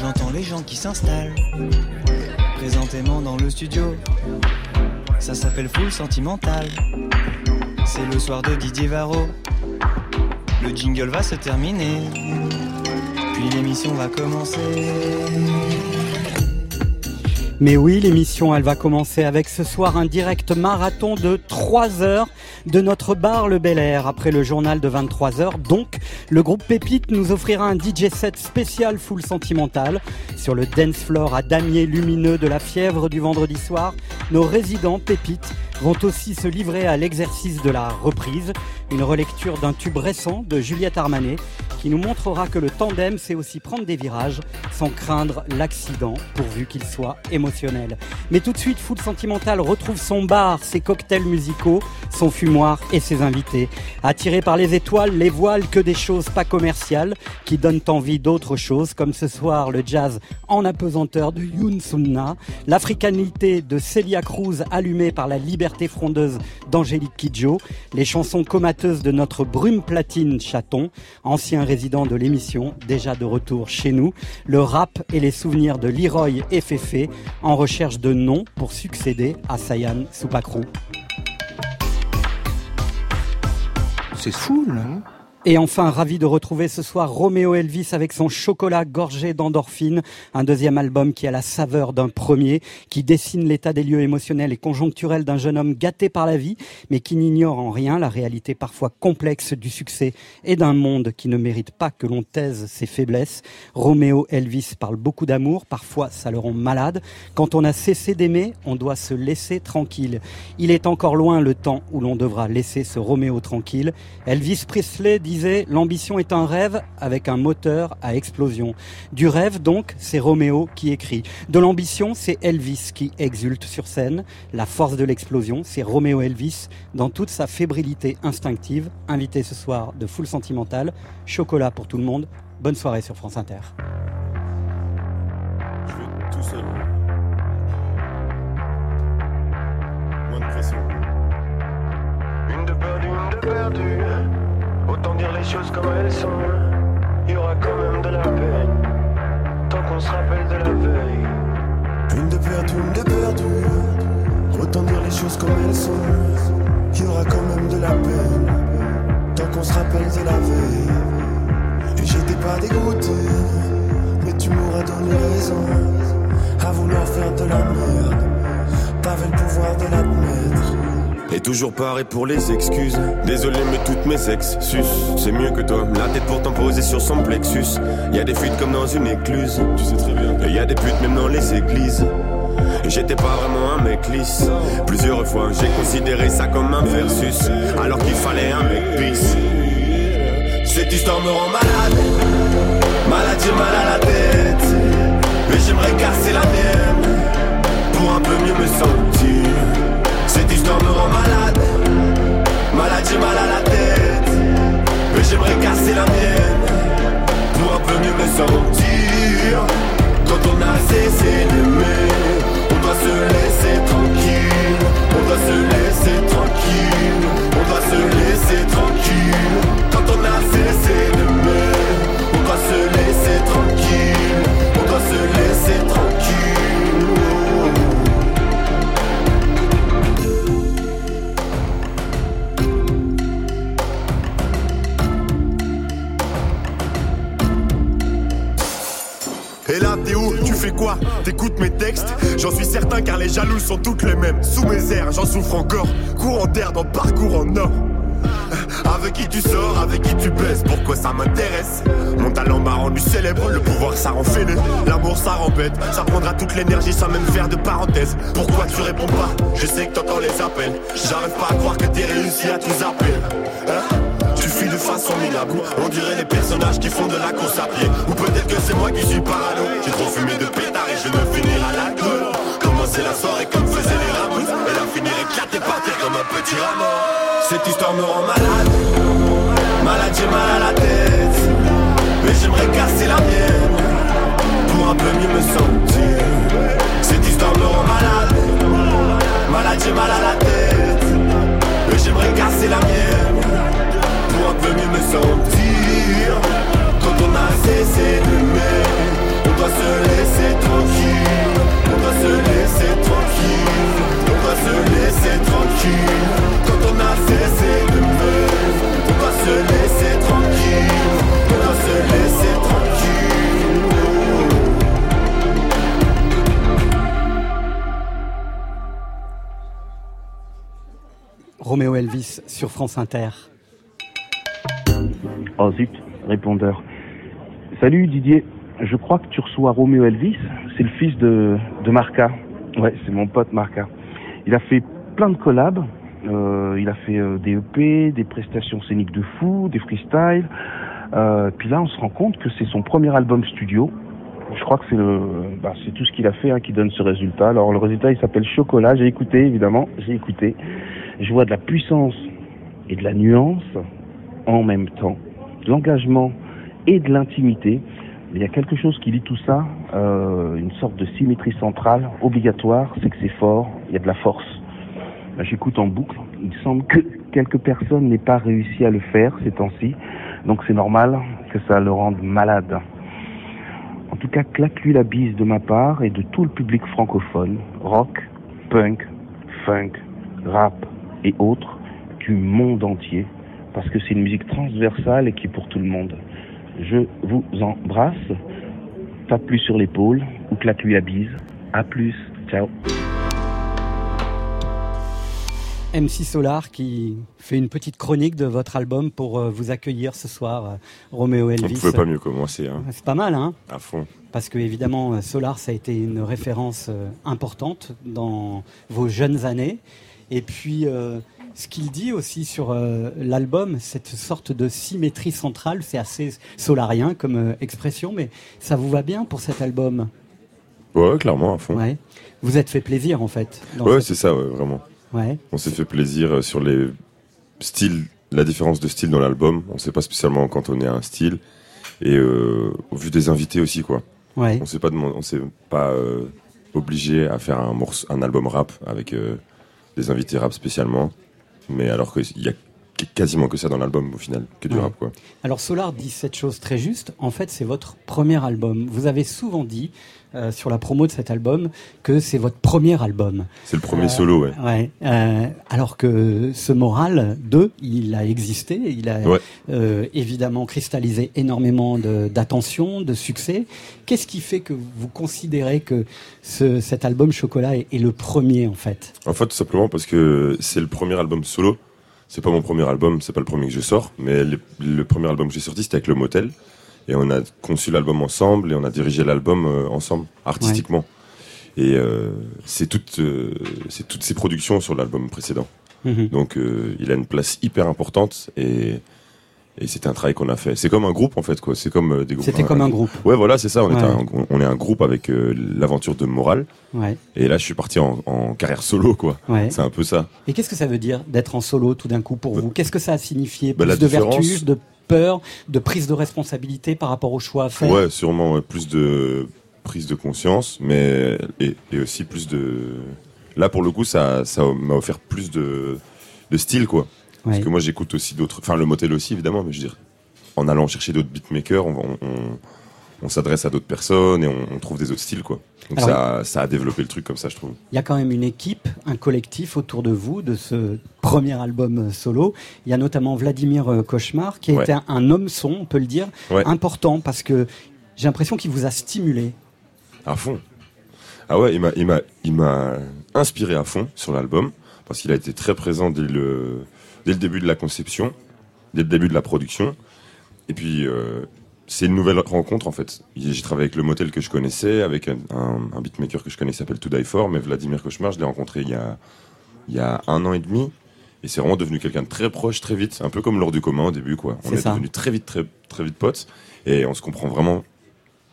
j'entends les gens qui s'installent. Présentément dans le studio, ça s'appelle Full Sentimental. C'est le soir de Didier Varro. Le jingle va se terminer, puis l'émission va commencer. Mais oui, l'émission, elle va commencer avec ce soir un direct marathon de 3 heures de notre bar Le Bel Air. Après le journal de 23 heures, donc, le groupe Pépite nous offrira un DJ set spécial full sentimental sur le dance floor à damier lumineux de la fièvre du vendredi soir. Nos résidents Pépites vont aussi se livrer à l'exercice de la reprise, une relecture d'un tube récent de Juliette Armanet qui nous montrera que le tandem sait aussi prendre des virages sans craindre l'accident pourvu qu'il soit émotionnel. Mais tout de suite, Full Sentimental retrouve son bar, ses cocktails musicaux, son et ses invités. Attirés par les étoiles, les voiles que des choses pas commerciales qui donnent envie d'autres choses, comme ce soir le jazz en apesanteur de Yoon Sunna, l'africanité de Celia Cruz allumée par la liberté frondeuse d'Angélique Kidjo, les chansons comateuses de notre brume platine chaton, ancien résident de l'émission, déjà de retour chez nous, le rap et les souvenirs de Leroy et Féfé en recherche de noms pour succéder à Sayan Soupacrou. C'est fou, là. Et enfin, ravi de retrouver ce soir Roméo Elvis avec son chocolat gorgé d'endorphine, un deuxième album qui a la saveur d'un premier, qui dessine l'état des lieux émotionnels et conjoncturels d'un jeune homme gâté par la vie, mais qui n'ignore en rien la réalité parfois complexe du succès et d'un monde qui ne mérite pas que l'on taise ses faiblesses. Roméo Elvis parle beaucoup d'amour, parfois ça le rend malade. Quand on a cessé d'aimer, on doit se laisser tranquille. Il est encore loin le temps où l'on devra laisser ce Roméo tranquille. Elvis Presley disait l'ambition est un rêve avec un moteur à explosion. Du rêve donc, c'est Roméo qui écrit. De l'ambition, c'est Elvis qui exulte sur scène. La force de l'explosion, c'est Roméo Elvis dans toute sa fébrilité instinctive. Invité ce soir de Full Sentimental, chocolat pour tout le monde. Bonne soirée sur France Inter. Je veux tout seul. Moins de pression. Une de perdue, une de perdue. Autant dire les choses comme elles sont. Il y aura quand même de la peine. Tant qu'on se rappelle de la veille. Une de perdue, une de perdue. Autant dire les choses comme elles sont. Il y aura quand même de la peine. Tant qu'on se rappelle de la veille. Et j'étais pas dégoûté. Mais tu m'auras donné raison. À vouloir faire de la merde. T'avais le pouvoir de l'admettre. Et toujours pareil pour les excuses. Désolé, mais toutes mes ex sus. C'est mieux que toi. La tête pourtant posée sur son plexus. Y a des fuites comme dans une écluse. Tu sais très bien. Et y a des putes même dans les églises. Et J'étais pas vraiment un mec lisse. Plusieurs fois, j'ai considéré ça comme un versus. Alors qu'il fallait un mec pisse. Cette histoire me rend malade. Malade, j'ai mal à la tête. Mais j'aimerais casser la mienne. Pour un peu mieux me sentir. Me rend malade. Malade, j'ai mal à la tête. Mais j'aimerais casser la mienne. Qui tu sors, avec qui tu baises, pourquoi ça m'intéresse? Mon talent m'a rendu célèbre, le pouvoir ça rend fêlé. L'amour ça rend bête, ça prendra toute l'énergie sans même faire de parenthèse. Pourquoi tu réponds pas? Je sais que t'entends les appels. J'arrive pas à croire que t'es réussi à tout zapper. Hein? Tu fuis de façon minable. On dirait les personnages qui font de la course à pied. Ou peut-être que c'est moi qui suis parano. J'ai trop fumé de pétard et je veux finir à l'alcool Commencer la soirée comme faisaient les comme un petit rameau Cette histoire me rend malade. Malade j'ai mal à la tête. Mais j'aimerais casser la mienne. Pour un peu mieux me sentir. Cette histoire me rend malade. Malade j'ai mal à la tête. Mais j'aimerais casser la mienne. Pour un peu mieux me sentir. Quand on a cessé d'aimer On doit se va se laisser tranquille, on va se laisser tranquille. Quand on a cessé de pleurer, on va se laisser tranquille, on va se laisser tranquille. Roméo Elvis sur France Inter. Oh zut, répondeur. Salut Didier, je crois que tu reçois Roméo Elvis, c'est le fils de, de Marca. Ouais, c'est mon pote Marca. Il a fait plein de collabs, euh, il a fait euh, des EP, des prestations scéniques de fou, des freestyles. Euh, puis là, on se rend compte que c'est son premier album studio. Je crois que c'est bah, tout ce qu'il a fait hein, qui donne ce résultat. Alors le résultat, il s'appelle Chocolat. J'ai écouté, évidemment, j'ai écouté. Je vois de la puissance et de la nuance en même temps, de l'engagement et de l'intimité. Il y a quelque chose qui lie tout ça, euh, une sorte de symétrie centrale obligatoire, c'est que c'est fort, il y a de la force. Là, J'écoute en boucle, il semble que quelques personnes n'aient pas réussi à le faire ces temps-ci, donc c'est normal que ça le rende malade. En tout cas, claque-lui la bise de ma part et de tout le public francophone, rock, punk, funk, rap et autres, du monde entier, parce que c'est une musique transversale et qui est pour tout le monde. Je vous embrasse, tape-lui sur l'épaule ou claque-lui la bise. À plus, ciao. MC Solar qui fait une petite chronique de votre album pour euh, vous accueillir ce soir, euh, Roméo On Elvis. pouvait pas mieux commencer, hein, C'est pas mal, hein à fond. Parce que évidemment, euh, Solar, ça a été une référence importante dans vos jeunes années. Et puis, euh, ce qu'il dit aussi sur euh, l'album, cette sorte de symétrie centrale, c'est assez solarien comme euh, expression, mais ça vous va bien pour cet album? Ouais, clairement, à fond. Ouais. Vous êtes fait plaisir en fait. Ouais, cette- c'est ça, ouais, vraiment. Ouais. On s'est fait plaisir euh, sur les styles, la différence de style dans l'album. On s'est pas spécialement cantonné à un style. Et euh, au vu des invités aussi, quoi. Ouais. On s'est pas demandé, on s'est pas euh, obligé à faire un un album rap avec des invités rap spécialement. Mais alors qu'il y a quasiment que ça dans l'album au final, que du Ouais. rap, quoi. Alors Solar dit cette chose très juste. En fait, c'est votre premier album. Vous avez souvent dit euh, sur la promo de cet album que c'est votre premier album. C'est le premier Euh, solo, ouais. Ouais. euh, alors que ce moral 2, il a existé, il a Ouais. euh, évidemment cristallisé énormément de- d'attention, de, succès. Qu'est-ce qui fait que vous considérez que ce, cet album Chocolat est, est le premier en fait? En fait, tout simplement parce que c'est le premier album solo. C'est pas mon premier album, c'est pas le premier que je sors, mais le, le premier album que j'ai sorti, c'était avec le Motel. Et on a conçu l'album ensemble et on a dirigé l'album euh, ensemble, artistiquement. Et euh, c'est toutes, euh, c'est toutes ses productions sur l'album précédent. Mhm. Donc euh, il a une place hyper importante et, et c'était un travail qu'on a fait. C'est comme un groupe en fait, quoi. C'est comme euh, des groupes. C'était comme un groupe. Ouais, voilà, c'est ça. On, Ouais. est un, on est un groupe avec euh, l'aventure de Moral. Ouais. Et là, je suis parti en, en carrière solo, quoi. Ouais. C'est un peu ça. Et qu'est-ce que ça veut dire d'être en solo tout d'un coup pour vous? Qu'est-ce que ça a signifié? Bah, Plus de différence- vertus, de peur, de prise de responsabilité par rapport au choix à faire? Ouais, sûrement plus de prise de conscience, mais et, et aussi plus de. Là, pour le coup, ça, ça m'a offert plus de, de style, quoi. Parce que moi, j'écoute aussi d'autres. Enfin, le motel aussi, évidemment, mais je veux dire, en allant chercher d'autres beatmakers, on, on, on- on s'adresse à d'autres personnes et on, trouve des autres styles, quoi. Donc Alors, ça, ça a développé le truc comme ça, je trouve. Il y a quand même une équipe, un collectif autour de vous, de ce premier album solo. Il y a notamment Vladimir euh, Cauchemar, qui a Ouais. été un, un homme son, on peut le dire, Ouais. important, parce que j'ai l'impression qu'il vous a stimulé. À fond. Ah ouais, il m'a, il m'a, il m'a inspiré à fond sur l'album parce qu'il a été très présent dès le, dès le début de la conception, dès le début de la production. Et puis, euh, c'est une nouvelle rencontre en fait. J'ai travaillé avec le motel que je connaissais, avec un, beatmaker que je connais qui s'appelle To Die For, mais Vladimir Cauchemar, je l'ai rencontré il y a, il y a un an et demi. Et c'est vraiment devenu quelqu'un de très proche, très vite, un peu comme lors du commun au début, quoi. On est, ça. devenu très vite, très, très vite potes. Et on se comprend vraiment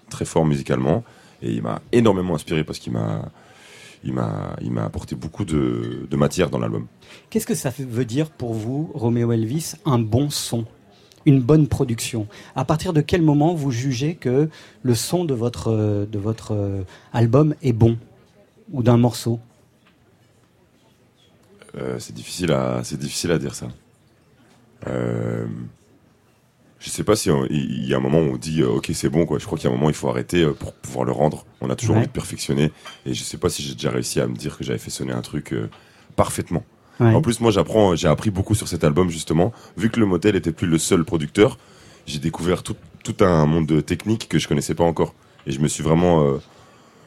très fort musicalement. Et il m'a énormément inspiré parce qu'il m'a, il m'a, il m'a apporté beaucoup de, de matière dans l'album. Qu'est-ce que ça veut dire pour vous, Roméo Elvis, un bon son une bonne production? À partir de quel moment vous jugez que le son de votre, de votre euh, album est bon ou d'un morceau? Euh, c'est difficile à, c'est difficile à dire ça. Euh, je sais pas si il y a un moment où on dit euh, ok c'est bon quoi. Je crois qu'il y a un moment où il faut arrêter euh, pour pouvoir le rendre. On a toujours Ouais. envie de perfectionner et je sais pas si j'ai déjà réussi à me dire que j'avais fait sonner un truc euh, parfaitement. Ouais. En plus moi j'apprends, j'ai appris beaucoup sur cet album justement. Vu que le motel était plus le seul producteur, j'ai découvert tout, tout un monde de techniques que je connaissais pas encore et je me suis vraiment euh,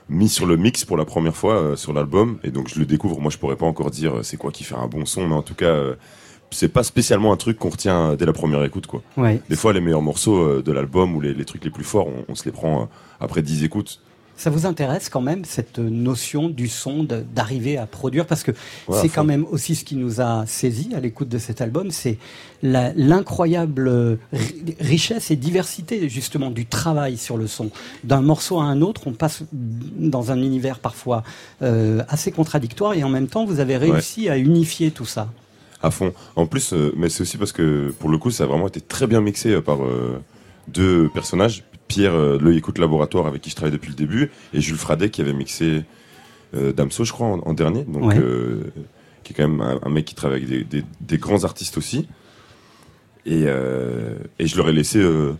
mis sur le mix pour la première fois euh, sur l'album et donc je le découvre. Moi, je pourrais pas encore dire c'est quoi qui fait un bon son, mais en tout cas, euh, c'est pas spécialement un truc qu'on retient dès la première écoute, quoi. Ouais. Des fois, les meilleurs morceaux euh, de l'album ou les, les trucs les plus forts, on, on se les prend euh, après 10 écoutes. Ça vous intéresse quand même cette notion du son d'arriver à produire? Parce que Ouais, c'est quand même aussi ce qui nous a saisi à l'écoute de cet album, c'est l'incroyable euh, ri- richesse et diversité justement du travail sur le son. D'un morceau à un autre, on passe dans un univers parfois euh, assez contradictoire et en même temps vous avez réussi à unifier tout ça. À fond. En plus, euh, mais c'est aussi parce que pour le coup, ça a vraiment été très bien mixé euh, par euh, deux personnages. Pierre, le Écoute Laboratoire, avec qui je travaille depuis le début, et Jules Fradet, qui avait mixé Damso, je crois, en, en dernier. Donc, Ouais. qui est quand même un, un mec qui travaille avec des, des- des grands artistes aussi. Et, euh, et je leur ai laissé, euh,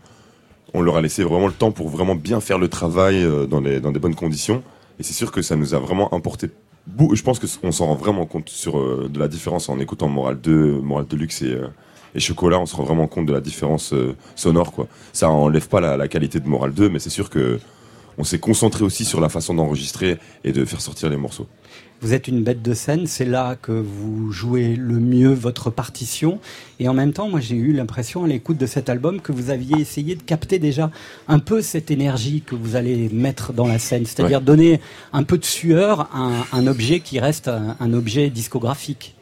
on leur a laissé vraiment le temps pour vraiment bien faire le travail euh, dans, les, dans des bonnes conditions. Et c'est sûr que ça nous a vraiment importé. Je pense qu'on s'en rend vraiment compte sur euh, de la différence en écoutant Moral 2, Moral Deluxe et, euh, et Chocolat. On se rend vraiment compte de la différence euh, sonore. Quoi. Ça enlève pas la, la qualité de Moral 2, mais c'est sûr que on s'est concentré aussi sur la façon d'enregistrer et de faire sortir les morceaux. Vous êtes une bête de scène, c'est là que vous jouez le mieux votre partition. Et en même temps, moi j'ai eu l'impression à l'écoute de cet album que vous aviez essayé de capter déjà un peu cette énergie que vous allez mettre dans la scène, c'est-à-dire Ouais. donner un peu de sueur à un, un objet qui reste un, un objet discographique.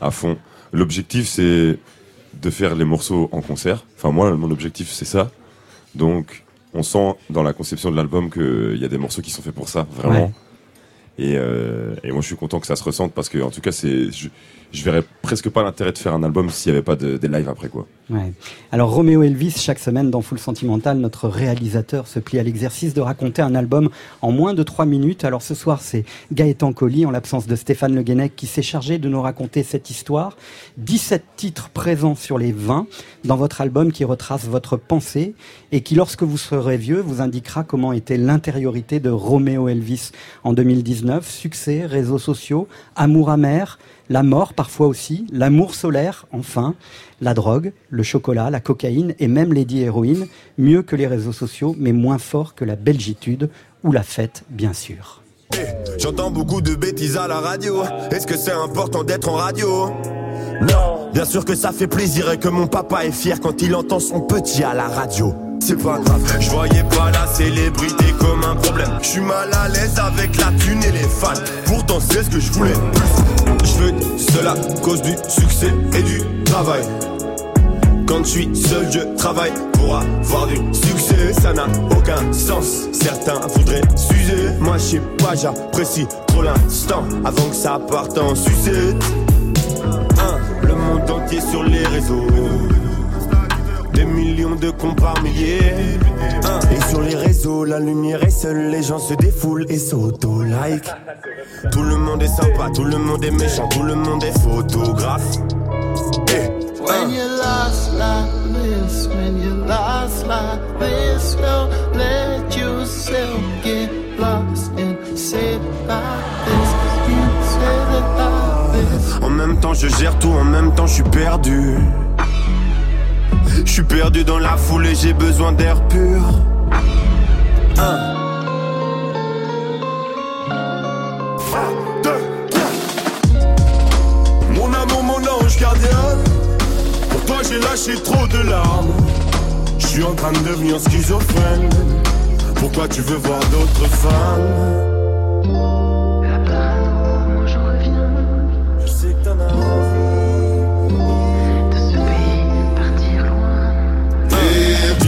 à fond. L'objectif, c'est de faire les morceaux en concert. Enfin, moi, mon objectif, c'est ça. Donc, on sent dans la conception de l'album qu'il y a des morceaux qui sont faits pour ça, vraiment. Ouais. Et, euh, et moi, je suis content que ça se ressente parce que, en tout cas, c'est, je verrais presque pas l'intérêt de faire un album s'il n'y avait pas de, des lives après, quoi. Ouais. Alors Roméo Elvis, chaque semaine dans Full Sentimental, notre réalisateur se plie à l'exercice de raconter un album en moins de trois minutes. Alors ce soir, c'est Gaëtan Colli, en l'absence de Stéphane Le Guenec, qui s'est chargé de nous raconter cette histoire. 17 titres présents sur les 20 dans votre album qui retrace votre pensée et qui, lorsque vous serez vieux, vous indiquera comment était l'intériorité de Roméo Elvis en 2019. Succès, réseaux sociaux, amour amer, la mort parfois aussi, l'amour solaire, enfin, la drogue, le chocolat, la cocaïne et même Lady Héroïne, mieux que les réseaux sociaux, mais moins fort que la belgitude ou la fête, bien sûr. J'entends beaucoup de bêtises à la radio. Est-ce que c'est important d'être en radio? Non, bien sûr que ça fait plaisir et que mon papa est fier quand il entend son petit à la radio. C'est pas grave, je voyais pas la célébrité comme un problème. Je suis mal à l'aise avec la thune et les fans. Pourtant, c'est ce que je voulais. Je veux cela à cause du succès et du travail. Quand je suis seul, je travaille pour avoir du succès. Ça n'a aucun sens. Certains voudraient s'user. Moi, je sais pas, j'apprécie trop l'instant avant que ça parte en sucette. Un, le monde entier sur les réseaux. Des millions de comptes par milliers. Un, et sur les réseaux, la lumière est seule. Les gens se défoulent et s'auto-like. Tout le monde est sympa, tout le monde est méchant, tout le monde est photographe. Eh, When you lost like this, when you lost like this, don't let yourself get lost and say like this. You say it like this. En même temps, je gère tout, en même temps, je suis perdu. Je suis perdu dans la foule et j'ai besoin d'air pur. Un. Mon amour, mon ange gardien. Pour toi, j'ai lâché trop de larmes. Je suis en train de devenir schizophrène. Pourquoi tu veux voir d'autres femmes?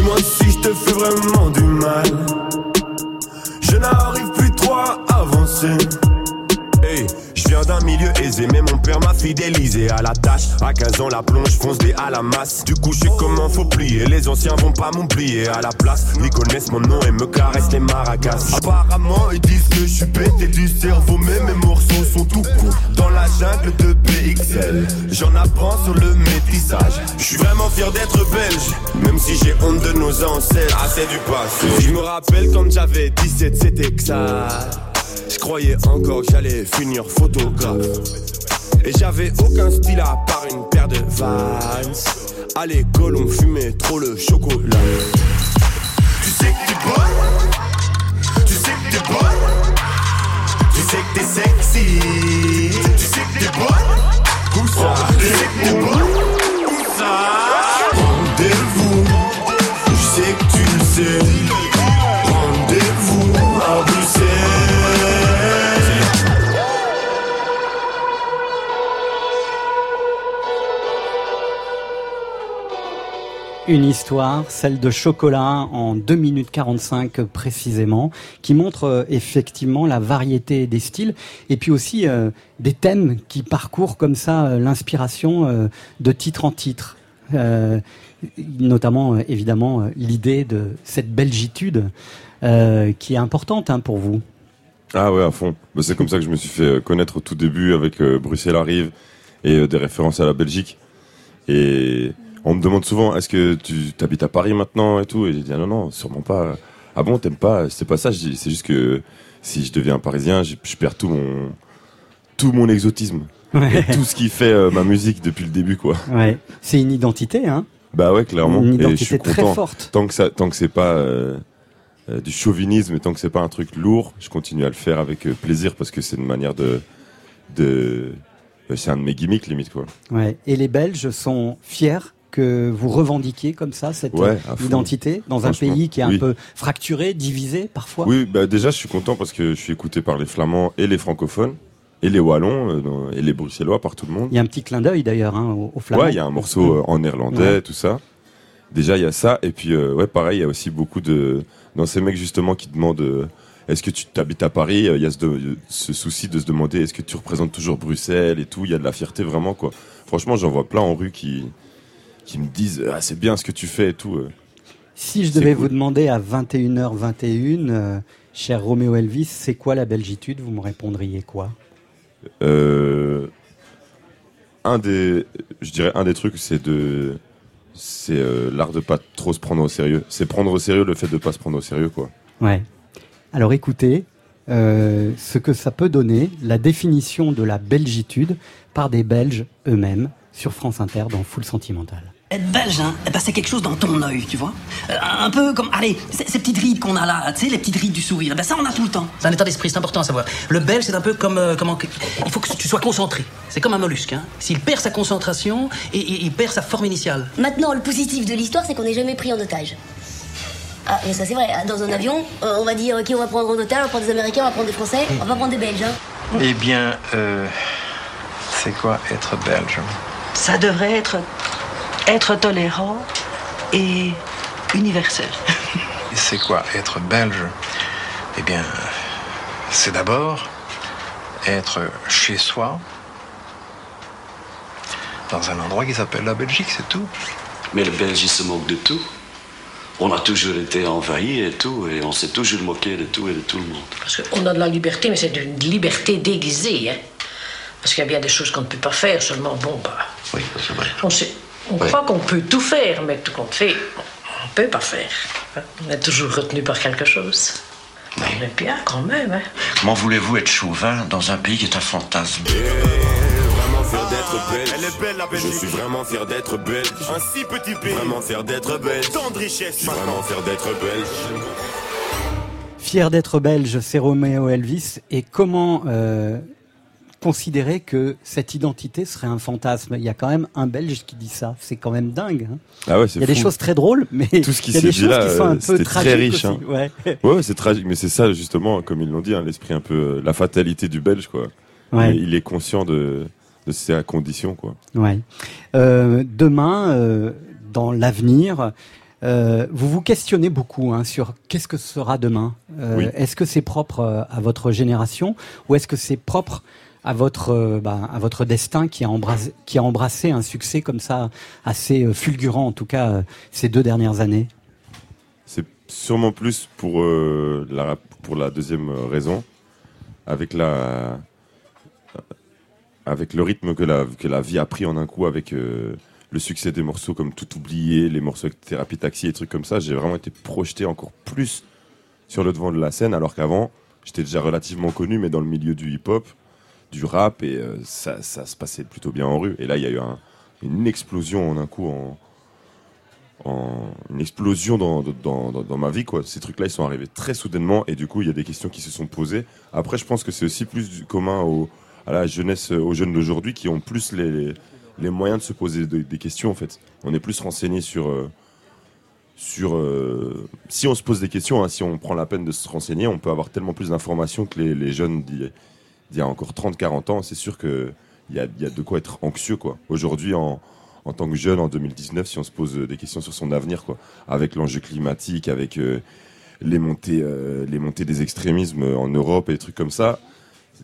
Dis-moi si je te fais vraiment du mal. Je n'arrive plus trop à avancer. D'un milieu aisé, mais mon père m'a fidélisé à la tâche. À 15 ans, la plonge fonce des à la masse. Du coup, je sais comment faut plier. Les anciens vont pas m'oublier à la place. Ils connaissent mon nom et me caressent les maracas. Apparemment, ils disent que je suis pété du cerveau, mais mes morceaux sont tout courts. Dans la jungle de PXL, j'en apprends sur le métissage. Je suis vraiment fier d'être belge, même si j'ai honte de nos ancêtres. Ah, c'est du passé. Je me rappelle quand j'avais 17, c'était que ça. Je croyais encore que j'allais finir photographe. Et j'avais aucun style à part une paire de vans. À l'école, on fumait trop le chocolat. Tu sais que t'es bonne, tu sais que t'es bonne, tu sais que t'es sexy, tu sais que t'es bonne. Où ça? Tu sais que t'es bonne. Où ça? Rendez-vous, je sais que tu le sais. Une histoire, celle de Chocolat, en 2 minutes 45 précisément, qui montre euh, effectivement la variété des styles et puis aussi euh, des thèmes qui parcourent comme ça euh, l'inspiration euh, de titre en titre. Euh, notamment, euh, évidemment, l'idée de cette belgitude qui est importante hein, pour vous. Ah ouais, à fond. Bah, c'est comme ça que je me suis fait connaître au tout début avec Bruxelles arrive et des références à la Belgique. Et on me demande souvent, est-ce que tu habites à Paris maintenant et tout Et j'ai dit, ah non, non, sûrement pas. Ah bon, t'aimes pas? C'est pas ça, c'est juste que si je deviens parisien, je, je perds tout mon, tout mon exotisme. Ouais. Et tout ce qui fait euh, ma musique depuis le début, quoi. Ouais. C'est une identité, hein Bah ouais, clairement. Une et je identité suis très content. forte. Tant que ça, tant que c'est pas euh, euh, du chauvinisme et tant que c'est pas un truc lourd, je continue à le faire avec plaisir parce que c'est une manière de, de, c'est un de mes gimmicks limite quoi. Ouais. Et les Belges sont fiers que vous revendiquiez comme ça cette Ouais, euh, identité dans un pays qui est un oui. peu fracturé, divisé parfois. Oui, bah déjà je suis content parce que je suis écouté par les Flamands et les francophones et les Wallons euh, et les Bruxellois par tout le monde. Il y a un petit clin d'œil d'ailleurs hein, au, au flamand. Ouais, il y a un morceau euh, en néerlandais, Ouais. tout ça. Déjà, il y a ça. Et puis, euh, ouais, pareil, il y a aussi beaucoup de. Dans ces mecs, justement, qui demandent euh, est-ce que tu t'habites à Paris Il y a ce, de- ce souci de se demander est-ce que tu représentes toujours Bruxelles et tout. Il y a de la fierté, vraiment, quoi. Franchement, j'en vois plein en rue qui, qui me disent ah, c'est bien ce que tu fais et tout. euh. Si je devais cool. vous demander à 21h21, euh, cher Roméo Elvis, c'est quoi la belgitude? Vous me répondriez quoi? Euh, un des, je dirais un des trucs, c'est de, c'est euh, l'art de pas trop se prendre au sérieux. C'est prendre au sérieux le fait de pas se prendre au sérieux, quoi. Ouais. Alors écoutez, ce que ça peut donner, la définition de la belgitude par des Belges eux-mêmes sur France Inter dans Full Sentimental. Être belge, hein, eh ben, c'est quelque chose dans ton œil, tu vois. Euh, un peu comme, allez, ces, ces petites rides qu'on a là, tu sais, les petites rides du sourire, eh ben, ça on a tout le temps. C'est un état d'esprit, c'est important à savoir. Le belge, c'est un peu comme, euh, comment, il faut que tu sois concentré. C'est comme un mollusque, hein. S'il perd sa concentration, et, et- il perd sa forme initiale. Maintenant, le positif de l'histoire, c'est qu'on n'est jamais pris en otage. Ah, mais ça c'est vrai, dans un avion, euh, on va dire qui on va prendre en otage, on va prendre des Américains, on va prendre des Français, on va prendre des Belges. Hein. Eh bien, euh, c'est quoi être belge? Ça devrait être être tolérant et universel. Et c'est quoi être belge? Eh bien, c'est d'abord être chez soi, dans un endroit qui s'appelle la Belgique, c'est tout. Mais le Belge, il se moque de tout. On a toujours été envahi et tout, et on s'est toujours moqué de tout et de tout le monde. Parce qu'on a de la liberté, mais c'est une liberté déguisée. Hein? Parce qu'il y a bien des choses qu'on ne peut pas faire, seulement bon, bah. Oui, c'est vrai. On, sait- on Oui. croit qu'on peut tout faire, mais tout qu'on fait, on ne peut pas faire. On est toujours retenu par quelque chose. On est bien quand même. Hein? Comment voulez-vous être chauvin dans un pays qui est un fantasme? Vraiment fier d'être belge. Elle est belle la Je suis vraiment fier d'être belge. Un si petit pays. Vraiment fier d'être belge. Tant de richesse. Je suis vraiment fier d'être belge. Fier d'être belge, c'est Roméo Elvis. Et comment euh, considérer que cette identité serait un fantasme Il y a quand même un Belge qui dit ça. C'est quand même dingue. hein. Ah ouais, Il y a des choses très drôles, mais tout ce qui il y a des choses là, qui sont un euh, peu tragiques très riche. aussi. hein. Ouais. ouais, c'est tragique, mais c'est ça justement, comme ils l'ont dit, hein, l'esprit un peu, euh, la fatalité du Belge, quoi. Ouais. Il, est conscient de, de ses conditions, quoi. Ouais. Euh, demain, euh, dans l'avenir, euh, vous vous questionnez beaucoup hein, sur qu'est-ce que sera demain. Euh, Oui. Est-ce que c'est propre à votre génération ou est-ce que c'est propre à votre euh, bah, à votre destin qui a embrassé qui a embrassé un succès comme ça assez euh, fulgurant en tout cas euh, ces deux dernières années. C'est sûrement plus pour la pour la deuxième raison, avec la avec le rythme que la que la vie a pris en un coup, avec le succès des morceaux comme Tout oublié, les morceaux avec Thérapie Taxi et trucs comme ça, j'ai vraiment été projeté encore plus sur le devant de la scène, alors qu'avant j'étais déjà relativement connu, mais dans le milieu du hip-hop, du rap, et euh, ça, se passait plutôt bien en rue. Et là, il y a eu un- une explosion en un coup en, une explosion dans, ma vie quoi. Ces trucs-là ils sont arrivés très soudainement et du coup il y a des questions qui se sont posées. Après je pense que c'est aussi plus commun à la jeunesse, euh, aux jeunes d'aujourd'hui qui ont plus les, moyens de se poser de- des questions en fait. On est plus renseigné sur euh, sur si on se pose des questions, hein, si on prend la peine de se renseigner, on peut avoir tellement plus d'informations que les, les jeunes d'il y a encore 30-40 ans. C'est sûr que il y a, de quoi être anxieux quoi. Aujourd'hui en en tant que jeune en 2019 si on se pose euh, des questions sur son avenir, quoi. Avec l'enjeu climatique, avec euh, les montées, euh, les montées des extrémismes en Europe et des trucs comme ça.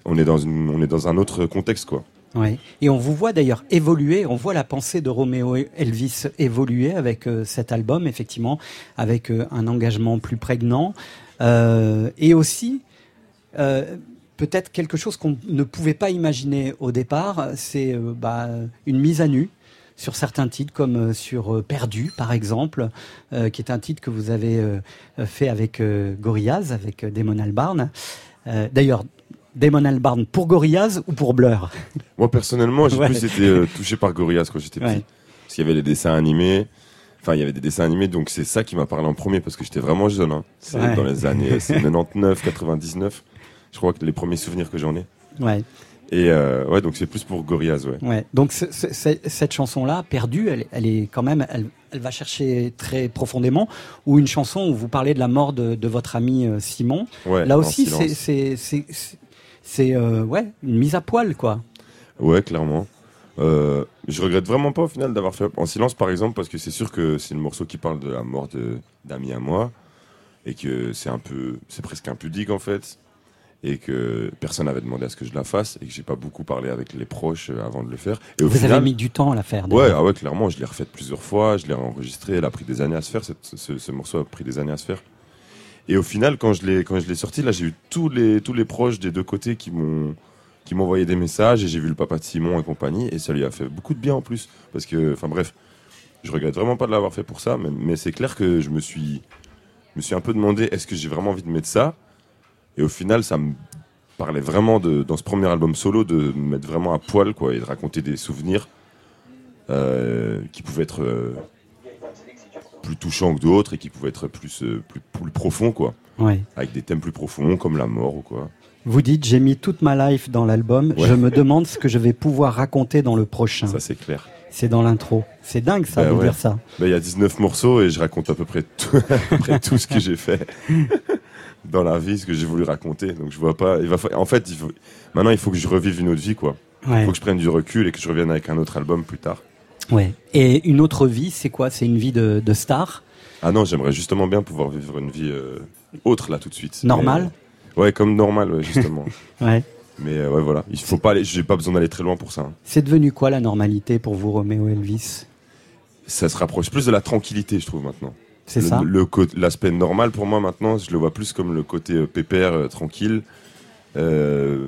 On est dans on est dans un autre contexte, quoi. Ouais. Et on vous voit d'ailleurs évoluer, on voit la pensée de Roméo Elvis évoluer avec cet album, effectivement, avec un engagement plus prégnant. Et aussi, peut-être quelque chose qu'on ne pouvait pas imaginer au départ, c'est euh, bah, une mise à nu sur certains titres, comme euh, sur euh, Perdu, par exemple, euh, qui est un titre que vous avez euh, fait avec Gorillaz, avec Damon Albarn. D'ailleurs, Damon Albarn pour Gorillaz ou pour Blur? Moi, personnellement, j'ai Ouais. plus été touché par Gorillaz quand j'étais petit. Ouais. Parce qu'il y avait les dessins animés. Enfin, il y avait des dessins animés, donc c'est ça qui m'a parlé en premier, parce que j'étais vraiment jeune. Hein. C'est Ouais. dans les années c'est 99, 99. Je crois que les premiers souvenirs que j'en ai. Ouais. Et euh, ouais, donc c'est plus pour Gorillaz, ouais. Ouais. Donc ce- ce- ce- cette chanson-là, perdue, elle, elle est quand même, elle, elle va chercher très profondément. Ou une chanson où vous parlez de la mort de, de votre ami euh, Simon. Ouais, Là aussi, c'est euh, ouais une mise à poil quoi. Ouais, clairement. Euh, je regrette vraiment pas au final d'avoir fait en silence, par exemple, parce que c'est sûr que c'est le morceau qui parle de la mort d'amis à moi, et que c'est un peu, c'est presque impudique en fait, et que personne n'avait demandé à ce que je la fasse, et que j'ai pas beaucoup parlé avec les proches euh, avant de le faire. Et au vous final, avez mis du temps à la faire. Ouais, ah ouais, clairement, je l'ai refaite plusieurs fois, je l'ai enregistré, elle a pris des années à se faire, cette- ce, ce morceau a pris des années à se faire. Et au final, quand je l'ai, quand je l'ai sorti, là, j'ai eu tous les, tous les proches des deux côtés qui m'ont, qui envoyé des messages, et j'ai vu le papa de Simon et compagnie, et ça lui a fait beaucoup de bien en plus, parce que, enfin bref, je regrette vraiment pas de l'avoir fait pour ça, mais, mais c'est clair que je me suis, je me suis un peu demandé, est-ce que j'ai vraiment envie de mettre ça? Et au final, ça me parlait vraiment de, dans ce premier album solo, de me mettre vraiment à poil, quoi, et de raconter des souvenirs euh, qui pouvaient être euh, plus touchants que d'autres et qui pouvaient être plus, euh, plus, plus profonds, quoi. Ouais. Avec des thèmes plus profonds, comme la mort ou quoi. Vous dites j'ai mis toute ma life dans l'album. Ouais. Je me demande ce que je vais pouvoir raconter dans le prochain. Ça, c'est clair. C'est dans l'intro. C'est dingue ça Bah de ouais. dire ça. Bah, Il y a 19 morceaux et je raconte à peu près tout, à peu près tout ce que j'ai fait dans la vie, ce que j'ai voulu raconter. Donc je vois pas. Il va, fa- en fait, il faut, maintenant il faut que je revive une autre vie, quoi. Il faut que je prenne du recul et que je revienne avec un autre album plus tard. Ouais. Et une autre vie, c'est quoi? C'est une vie de, de star? Ah non, j'aimerais justement bien pouvoir vivre une vie euh, autre là tout de suite. Normale? Mais- Ouais, comme normal, ouais, justement. Ouais. Mais euh, ouais, voilà. Il faut pas aller. J'ai pas besoin d'aller très loin pour ça. hein. C'est devenu quoi la normalité pour vous, Roméo Elvis? Ça se rapproche plus de la tranquillité, je trouve maintenant. C'est ça L'aspect normal pour moi maintenant, je le vois plus comme le côté euh, pépère, euh, tranquille, euh,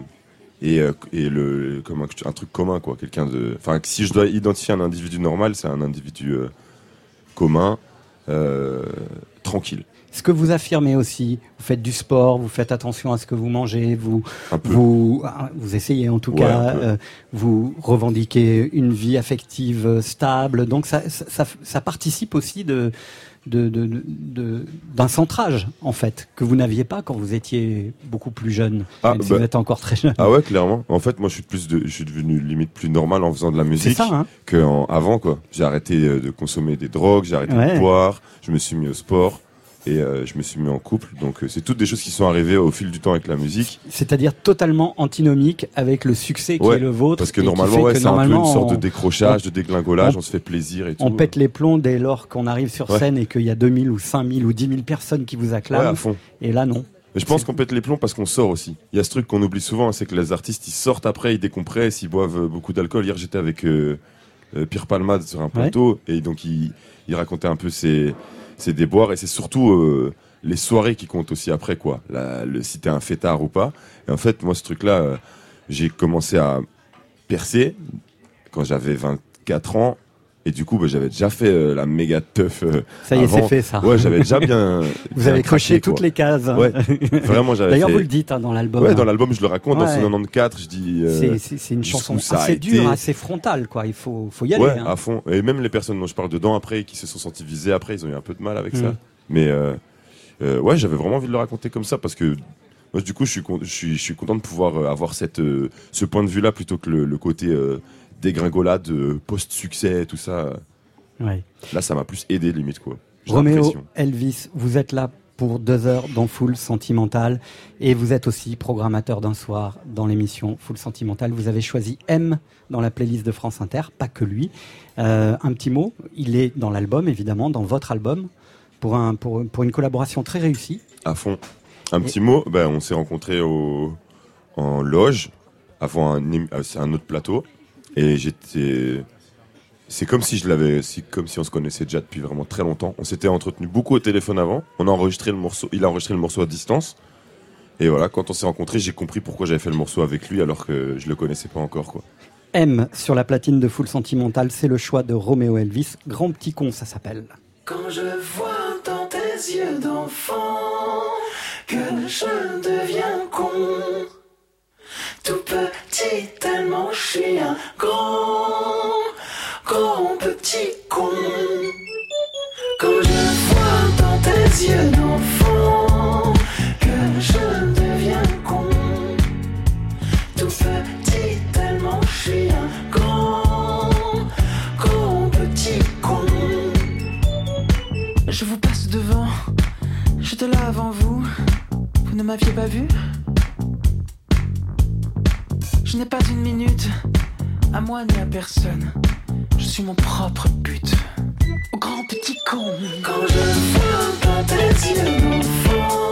et, et le comme un, un truc commun quoi. Quelqu'un de. Enfin, si je dois identifier un individu normal, c'est un individu euh, commun, euh, tranquille. Ce que vous affirmez aussi, vous faites du sport, vous faites attention à ce que vous mangez, vous vous vous essayez en tout Ouais, cas, euh, vous revendiquez une vie affective stable. Donc ça ça, ça, ça participe aussi de de, de, d'un centrage en fait que vous n'aviez pas quand vous étiez beaucoup plus jeune, Ah, même si bah. vous êtes encore très jeune. Ah ouais, clairement. En fait, moi, je suis plus de, je suis devenu limite plus normal en faisant de la musique hein. que en- avant quoi. J'ai arrêté euh, de consommer des drogues, j'ai arrêté Ouais. de boire, je me suis mis au sport et euh, je me suis mis en couple. Donc euh, c'est toutes des choses qui sont arrivées au fil du temps avec la musique. C'est-à-dire totalement antinomique avec le succès qui Ouais, est le vôtre. Parce que normalement, ouais, c'est un peu une sorte de décrochage, on- de déglingolage, on- on, se fait plaisir et tout. On pète les plombs dès lors qu'on arrive sur Ouais. scène et qu'il y a 2000 ou 5000 ou 10 000 personnes qui vous acclament. Et là, non. Mais je pense qu'on pète les plombs parce qu'on sort aussi. Il y a ce truc qu'on oublie souvent, hein, c'est que les artistes ils sortent après, ils décompressent, ils boivent euh, beaucoup d'alcool. Hier j'étais avec euh, Pierre Palmade sur un plateau et donc il, il racontait un peu ses, ses déboires et c'est surtout euh, les soirées qui comptent aussi après quoi. Le, si t'es un fêtard ou pas. Et en fait moi ce truc là, j'ai commencé à percer quand j'avais 24 ans. Et du coup, bah, j'avais déjà fait euh, la méga teuf. euh, Ça y est, c'est fait, ça. Ouais, j'avais déjà bien. Vous bien avez coché toutes les cases. hein. Ouais, vraiment, j'avais D'ailleurs, fait- vous le dites hein, dans l'album. Ouais, hein. dans l'album, je le raconte. Dans ce 94, je dis. euh, C'est- une chanson assez été. dure, assez frontale, quoi. Il faut, faut y aller. Ouais, hein. à fond. Et même les personnes dont je parle dedans après, qui se sont senties visées après, ils ont eu un peu de mal avec Mm. ça. Mais euh, ouais, j'avais vraiment envie de le raconter comme ça parce que moi, du coup, je suis, con- je suis, je suis content de pouvoir avoir cette, ce point de vue-là plutôt que le, le côté dégringolade, euh, post-succès, tout ça. Ouais. Là, ça m'a plus aidé, limite, quoi. Roméo. Elvis, vous êtes là pour deux heures dans Full Sentimental. Et vous êtes aussi programmateur d'un soir dans l'émission Full Sentimental. Vous avez choisi M dans la playlist de France Inter, pas que lui. Euh, un petit mot, il est dans l'album, évidemment, dans votre album, pour, un, pour, pour une collaboration très réussie. À fond. Un petit mot, ben, on s'est rencontrés au, en loge avant un, euh, un autre plateau et j'étais c'est comme si je l'avais c'est comme si on se connaissait déjà depuis vraiment très longtemps on s'était entretenu beaucoup au téléphone avant on a enregistré le morceau il a enregistré le morceau à distance et voilà quand on s'est rencontrés j'ai compris pourquoi j'avais fait le morceau avec lui alors que je le connaissais pas encore quoi M sur la platine de Full Sentimental, c'est le choix de Roméo Elvis. Grand petit con, ça s'appelle. Quand je vois dans tes yeux d'enfant que je deviens con, tout petit tellement je suis un grand, grand petit con. Quand je vois dans tes yeux d'enfant que je deviens con, tout petit tellement je suis un grand, grand petit con. Je vous passe devant, j'étais là avant vous, vous ne m'aviez pas vu? Je n'ai pas une minute, à moi ni à personne, je suis mon propre but. Au grand petit con. Quand je vois tes yeux d'enfant que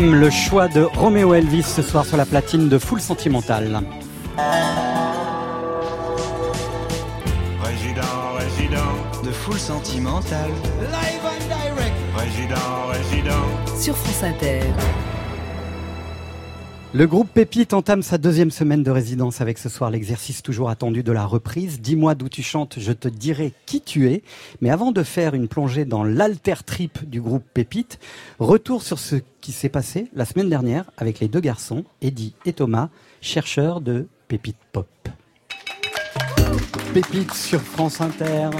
M, le choix de Roméo Elvis ce soir sur la platine de Full Sentimental. Résident, résident. De full sentimental. Live and direct. Résident, résident. Sur France Inter. Le groupe Pépite entame sa deuxième semaine de résidence avec ce soir l'exercice toujours attendu de la reprise. Dis-moi d'où tu chantes, je te dirai qui tu es. Mais avant de faire une plongée dans l'alter trip du groupe Pépite, retour sur ce qui s'est passé la semaine dernière avec les deux garçons, Eddie et Thomas, chercheurs de Pépite Pop. Pépite sur France Inter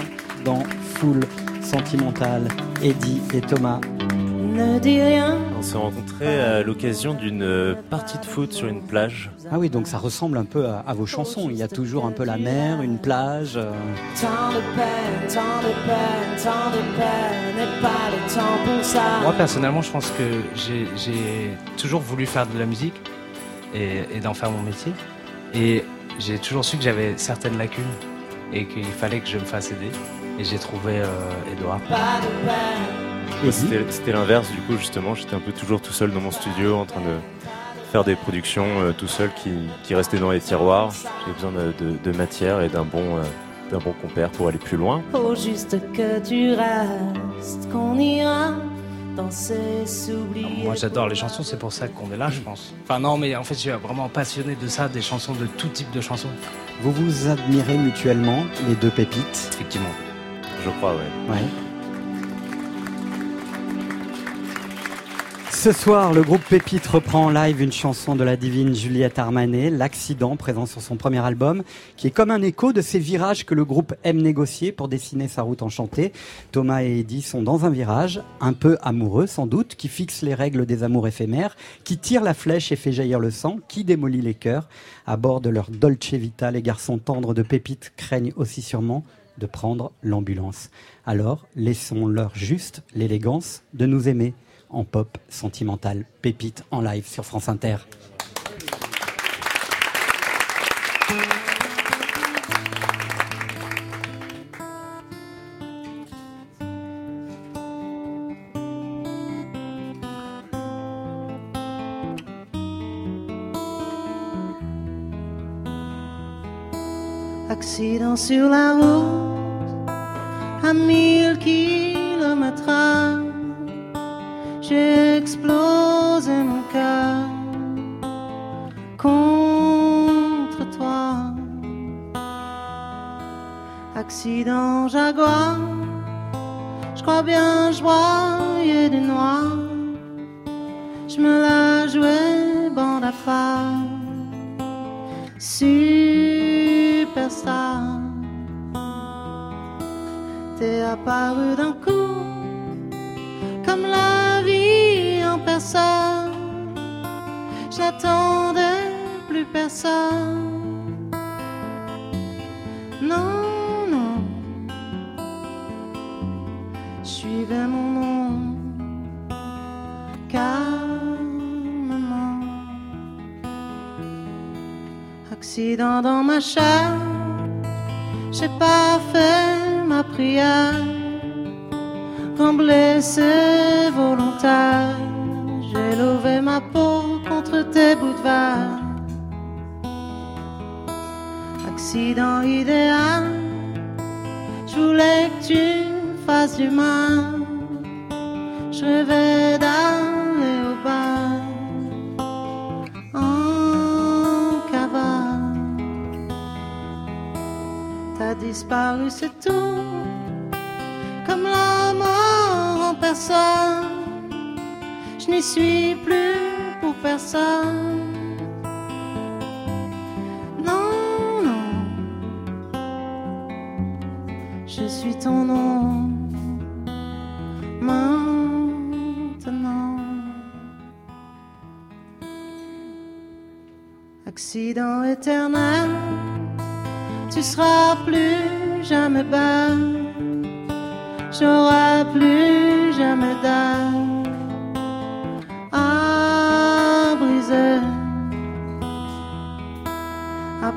dans Full Sentimental, Eddie et Thomas. Ne dis rien. On s'est rencontrés à l'occasion d'une euh, partie de foot sur une plage. Ah oui, donc ça ressemble un peu à, à vos chansons. Il y a toujours un peu la mer, une plage. euh, Tant de peine, tant de peine, tant de peine, et pas le temps pour ça. Moi personnellement, je pense que j'ai j'ai toujours voulu faire de la musique et, et d'en faire mon métier. Et j'ai toujours su que j'avais certaines lacunes et qu'il fallait que je me fasse aider. Et j'ai trouvé euh, Edouard. Pas de peine. Moi, C'était c'était l'inverse, du coup, justement. J'étais un peu toujours tout seul dans mon studio en train de faire des productions euh, tout seul qui, qui restaient dans les tiroirs. J'ai besoin de, de- de matière et d'un bon, euh, d'un bon compère pour aller plus loin. Faut juste que tu restes, qu'on ira danser, s'oublier. Moi j'adore les chansons, c'est pour ça qu'on est là, je pense. Enfin non, mais en fait je suis vraiment passionné de ça, des chansons, de tout type de chansons. Vous vous admirez mutuellement, les deux pépites? Effectivement. Je crois, ouais. Ouais. Ce soir, le groupe Pépite reprend en live une chanson de la divine Juliette Armanet, L'accident, présent sur son premier album, qui est comme un écho de ces virages que le groupe aime négocier pour dessiner sa route enchantée. Thomas et Eddie sont dans un virage, un peu amoureux sans doute, qui fixe les règles des amours éphémères, qui tire la flèche et fait jaillir le sang, qui démolit les cœurs. À bord de leur Dolce Vita, les garçons tendres de Pépite craignent aussi sûrement de prendre l'ambulance. Alors, laissons-leur juste l'élégance de nous aimer en pop sentimental. Pépite en live sur France Inter. Accident sur la route, à mille kilomètres explosé mon cœur contre toi. Accident jaguar, je crois bien je voyais des noirs. Je me la jouais bande à phare. Superstar, t'es apparu d'un coup J'attendais plus personne. Non, non, je suivais mon nom. Calmement. Accident dans ma chair, j'ai pas fait ma prière. Comme blessé volontaire, ma peau contre tes verre. Accident idéal, je voulais que tu fasses du mal. Je rêvais d'aller au bar en cavale. T'as disparu, c'est tout comme la mort en personne. Je n'y suis plus pour personne. Non, non, je suis ton nom maintenant. Accident éternel, tu seras plus jamais belle j'aurai plus jamais d'âme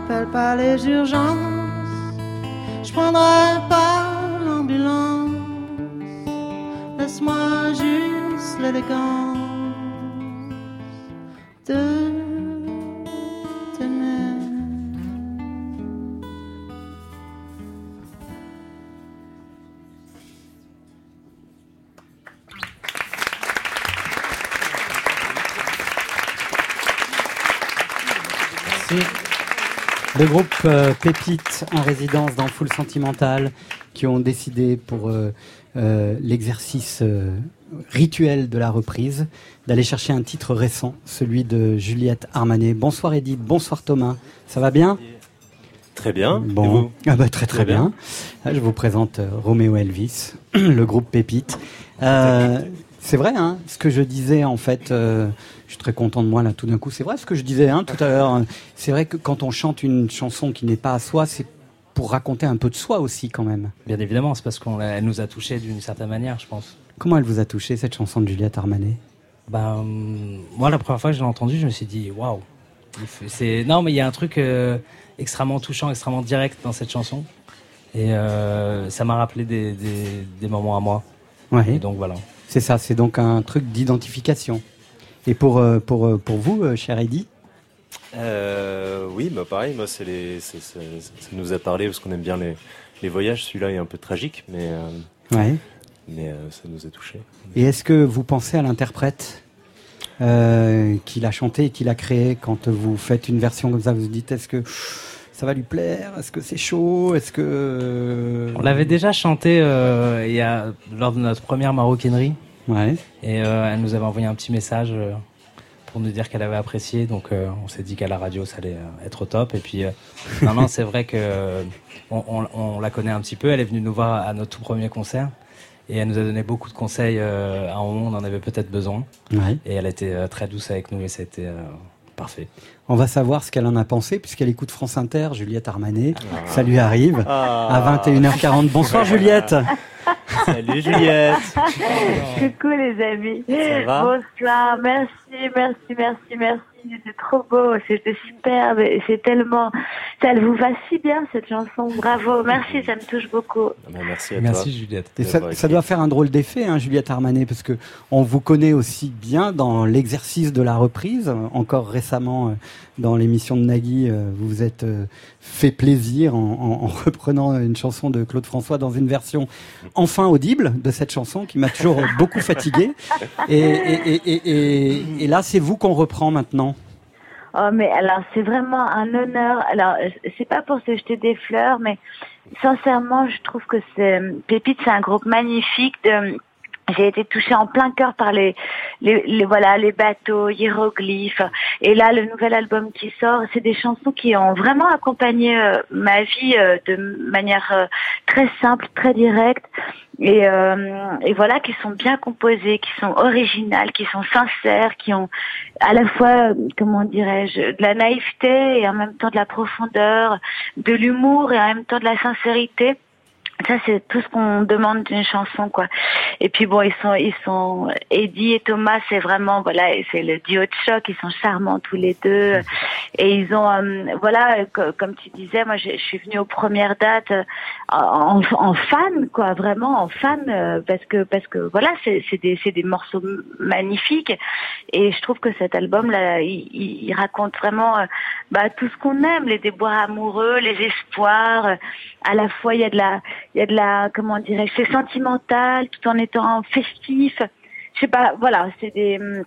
Appelle pas les urgences, je prendrai pas l'ambulance. Laisse-moi juste l'élégance de Le groupe euh, Pépite en résidence dans Full Sentimental qui ont décidé pour euh, euh, l'exercice euh, rituel de la reprise d'aller chercher un titre récent, celui de Juliette Armanet. Bonsoir Edith, bonsoir Thomas, ça va bien? Très bien. Et Bon, vous? Ah bah, très très Très bien. bien. Ah, Je vous présente Roméo Elvis, le groupe Pépite. C'est vrai, hein, ce que je disais en fait. euh, je suis très content de moi là tout d'un coup. C'est vrai ce que je disais hein, tout à l'heure. C'est vrai que quand on chante une chanson qui n'est pas à soi, c'est pour raconter un peu de soi aussi quand même. Bien évidemment, c'est parce qu'elle nous a touchés d'une certaine manière, je pense. Comment elle vous a touché cette chanson de Juliette Armanet? Ben, moi, la première fois que je l'ai entendue, je me suis dit, waouh. C'est non, mais il y a un truc euh, extrêmement touchant, extrêmement direct dans cette chanson, et euh, ça m'a rappelé des, des, des moments à moi. Ouais. Et donc voilà. C'est ça, c'est donc un truc d'identification. Et pour, euh, pour, euh, pour vous, euh, cher Eddy Euh, oui, bah pareil, moi, c'est les, c'est- c'est- ça nous a parlé parce qu'on aime bien les, les voyages. Celui-là est un peu tragique, mais, euh, Ouais. mais euh, ça nous a touchés. Et est-ce que vous pensez à l'interprète qui l'a chanté et qui l'a créé quand vous faites une version comme ça Vous vous dites est-ce que ça va lui plaire? Est-ce que c'est chaud? Est-ce que On l'avait déjà chanté euh, il y a, lors de notre première maroquinerie. Ouais. Et euh, elle nous avait envoyé un petit message euh, pour nous dire qu'elle avait apprécié. Donc euh, on s'est dit qu'à la radio, ça allait euh, être au top. Et puis, euh, non, non, c'est vrai que euh, on, on- on la connaît un petit peu. Elle est venue nous voir à notre tout premier concert. Et elle nous a donné beaucoup de conseils euh, à un moment on en avait peut-être besoin. Ouais. Et elle était euh, très douce avec nous et c'était euh, parfait. On va savoir ce qu'elle en a pensé, puisqu'elle écoute France Inter, Juliette Armanet. Ça lui arrive Ah. à 21h40. Bonsoir Juliette. Salut Juliette. Coucou les amis. Ça va? Bonsoir, merci, merci, merci, merci. C'est trop beau, c'était superbe. et C'est tellement, ça vous va si bien cette chanson. Bravo, merci, ça me touche beaucoup. merci à Merci, toi. Juliette. Et ça, ça doit faire un drôle d'effet, hein, Juliette Armanet, parce que on vous connaît aussi bien dans l'exercice de la reprise. Encore récemment, euh, dans l'émission de Nagui, euh, vous vous êtes euh, fait plaisir en, en- en reprenant une chanson de Claude François dans une version enfin audible de cette chanson qui m'a toujours beaucoup fatigué. Et, et, et, et, et- et là, c'est vous qu'on reprend maintenant. Oh, mais alors, c'est vraiment un honneur. Alors, c'est pas pour se jeter des fleurs, mais sincèrement, je trouve que c'est, Pépite, c'est un groupe magnifique de, j'ai été touchée en plein cœur par les, les, les- voilà les bateaux, hiéroglyphes. Et là, le nouvel album qui sort, c'est des chansons qui ont vraiment accompagné euh, ma vie euh, de manière euh, très simple, très directe. Et, euh, et voilà, qui sont bien composées, qui sont originales, qui sont sincères, qui ont à la fois, euh, comment dirais-je, de la naïveté et en même temps de la profondeur, de l'humour et en même temps de la sincérité. Ça, c'est tout ce qu'on demande d'une chanson, quoi. Et puis bon, ils sont, ils sont, Eddie et Thomas, c'est vraiment, voilà, c'est le duo de choc. Ils sont charmants tous les deux. Et ils ont, euh, voilà, co- comme tu disais, moi, je, suis venue aux premières dates euh, en, fan, quoi, vraiment en fan, euh, parce que, parce que, voilà, c'est des, c'est des morceaux magnifiques. Et je trouve que cet album-là, il, il- il raconte vraiment, bah, tout ce qu'on aime, les déboires amoureux, les espoirs. À la fois, il y a de la, il y a de la, comment dirais-je, c'est sentimental, tout en étant festif. Je sais pas, voilà, c'est des, hum,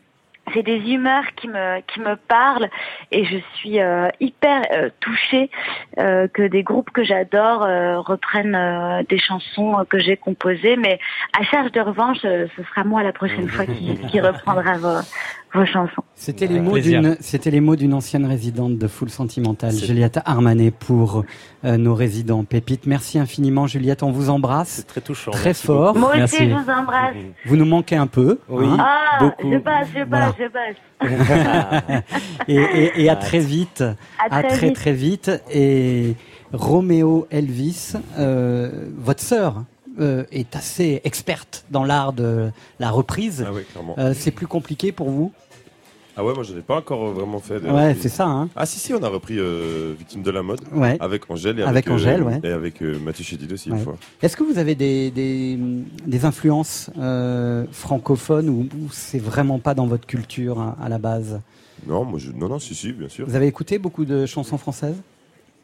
c'est des humeurs qui me, qui me parlent et je suis euh, hyper euh, touchée euh, que des groupes que j'adore euh, reprennent euh, des chansons que j'ai composées. Mais à charge de revanche, euh, ce sera moi la prochaine fois qui, qui reprendra vos, vos chansons. C'était les mots d'une, c'était les mots d'une ancienne résidente de Full Sentimental, Juliette Armanet, pour euh, nos résidents pépites. Merci infiniment, Juliette. On vous embrasse C'est très touchant. très merci fort. Moi aussi, Merci. je vous embrasse. Vous nous manquez un peu. Oui. hein. Ah, beaucoup. je passe, je passe, Voilà. je passe. et, et- et à très vite. À très très vite. très vite. Et Roméo Elvis, euh, votre sœur. Euh, est assez experte dans l'art de la reprise. Ah. Euh, c'est plus compliqué pour vous? Ah ouais, moi je n'ai pas encore vraiment fait. de Ouais, c'est ça. Hein Ah si si, on a repris euh, Victime de la mode ouais. avec Angèle et Avec avec, euh, Angèle, ouais. et avec euh, Mathieu Chédid aussi Ouais. une fois. Est-ce que vous avez des, des, des influences euh, francophones ou, ou c'est vraiment pas dans votre culture hein, à la base? Non, moi je... non non si si bien sûr. Vous avez écouté beaucoup de chansons françaises?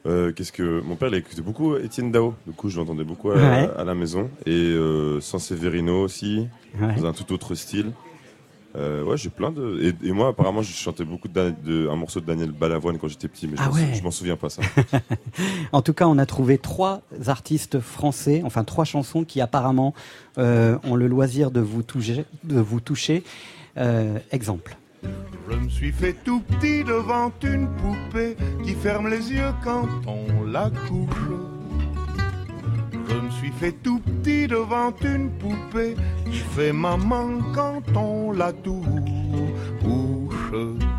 Euh, Qu'est-ce que mon père il écoutait beaucoup Étienne Dao. Du coup je l'entendais beaucoup à, Ouais. à la maison et euh, Sanseverino aussi Ouais. dans un tout autre style. Euh, ouais, j'ai plein de. Et, et moi, apparemment, je chantais beaucoup de, Dan- de- un morceau de Daniel Balavoine quand j'étais petit, mais je Ah m'en sou- ouais. je m'en souviens pas ça. En tout cas, on a trouvé trois artistes français, enfin trois chansons qui apparemment euh, ont le loisir de vous toucher. De vous toucher. Euh, exemple. Je me suis fait tout petit devant une poupée qui ferme les yeux quand on la couche. Je me suis fait tout petit devant une poupée qui fait maman quand on la touche.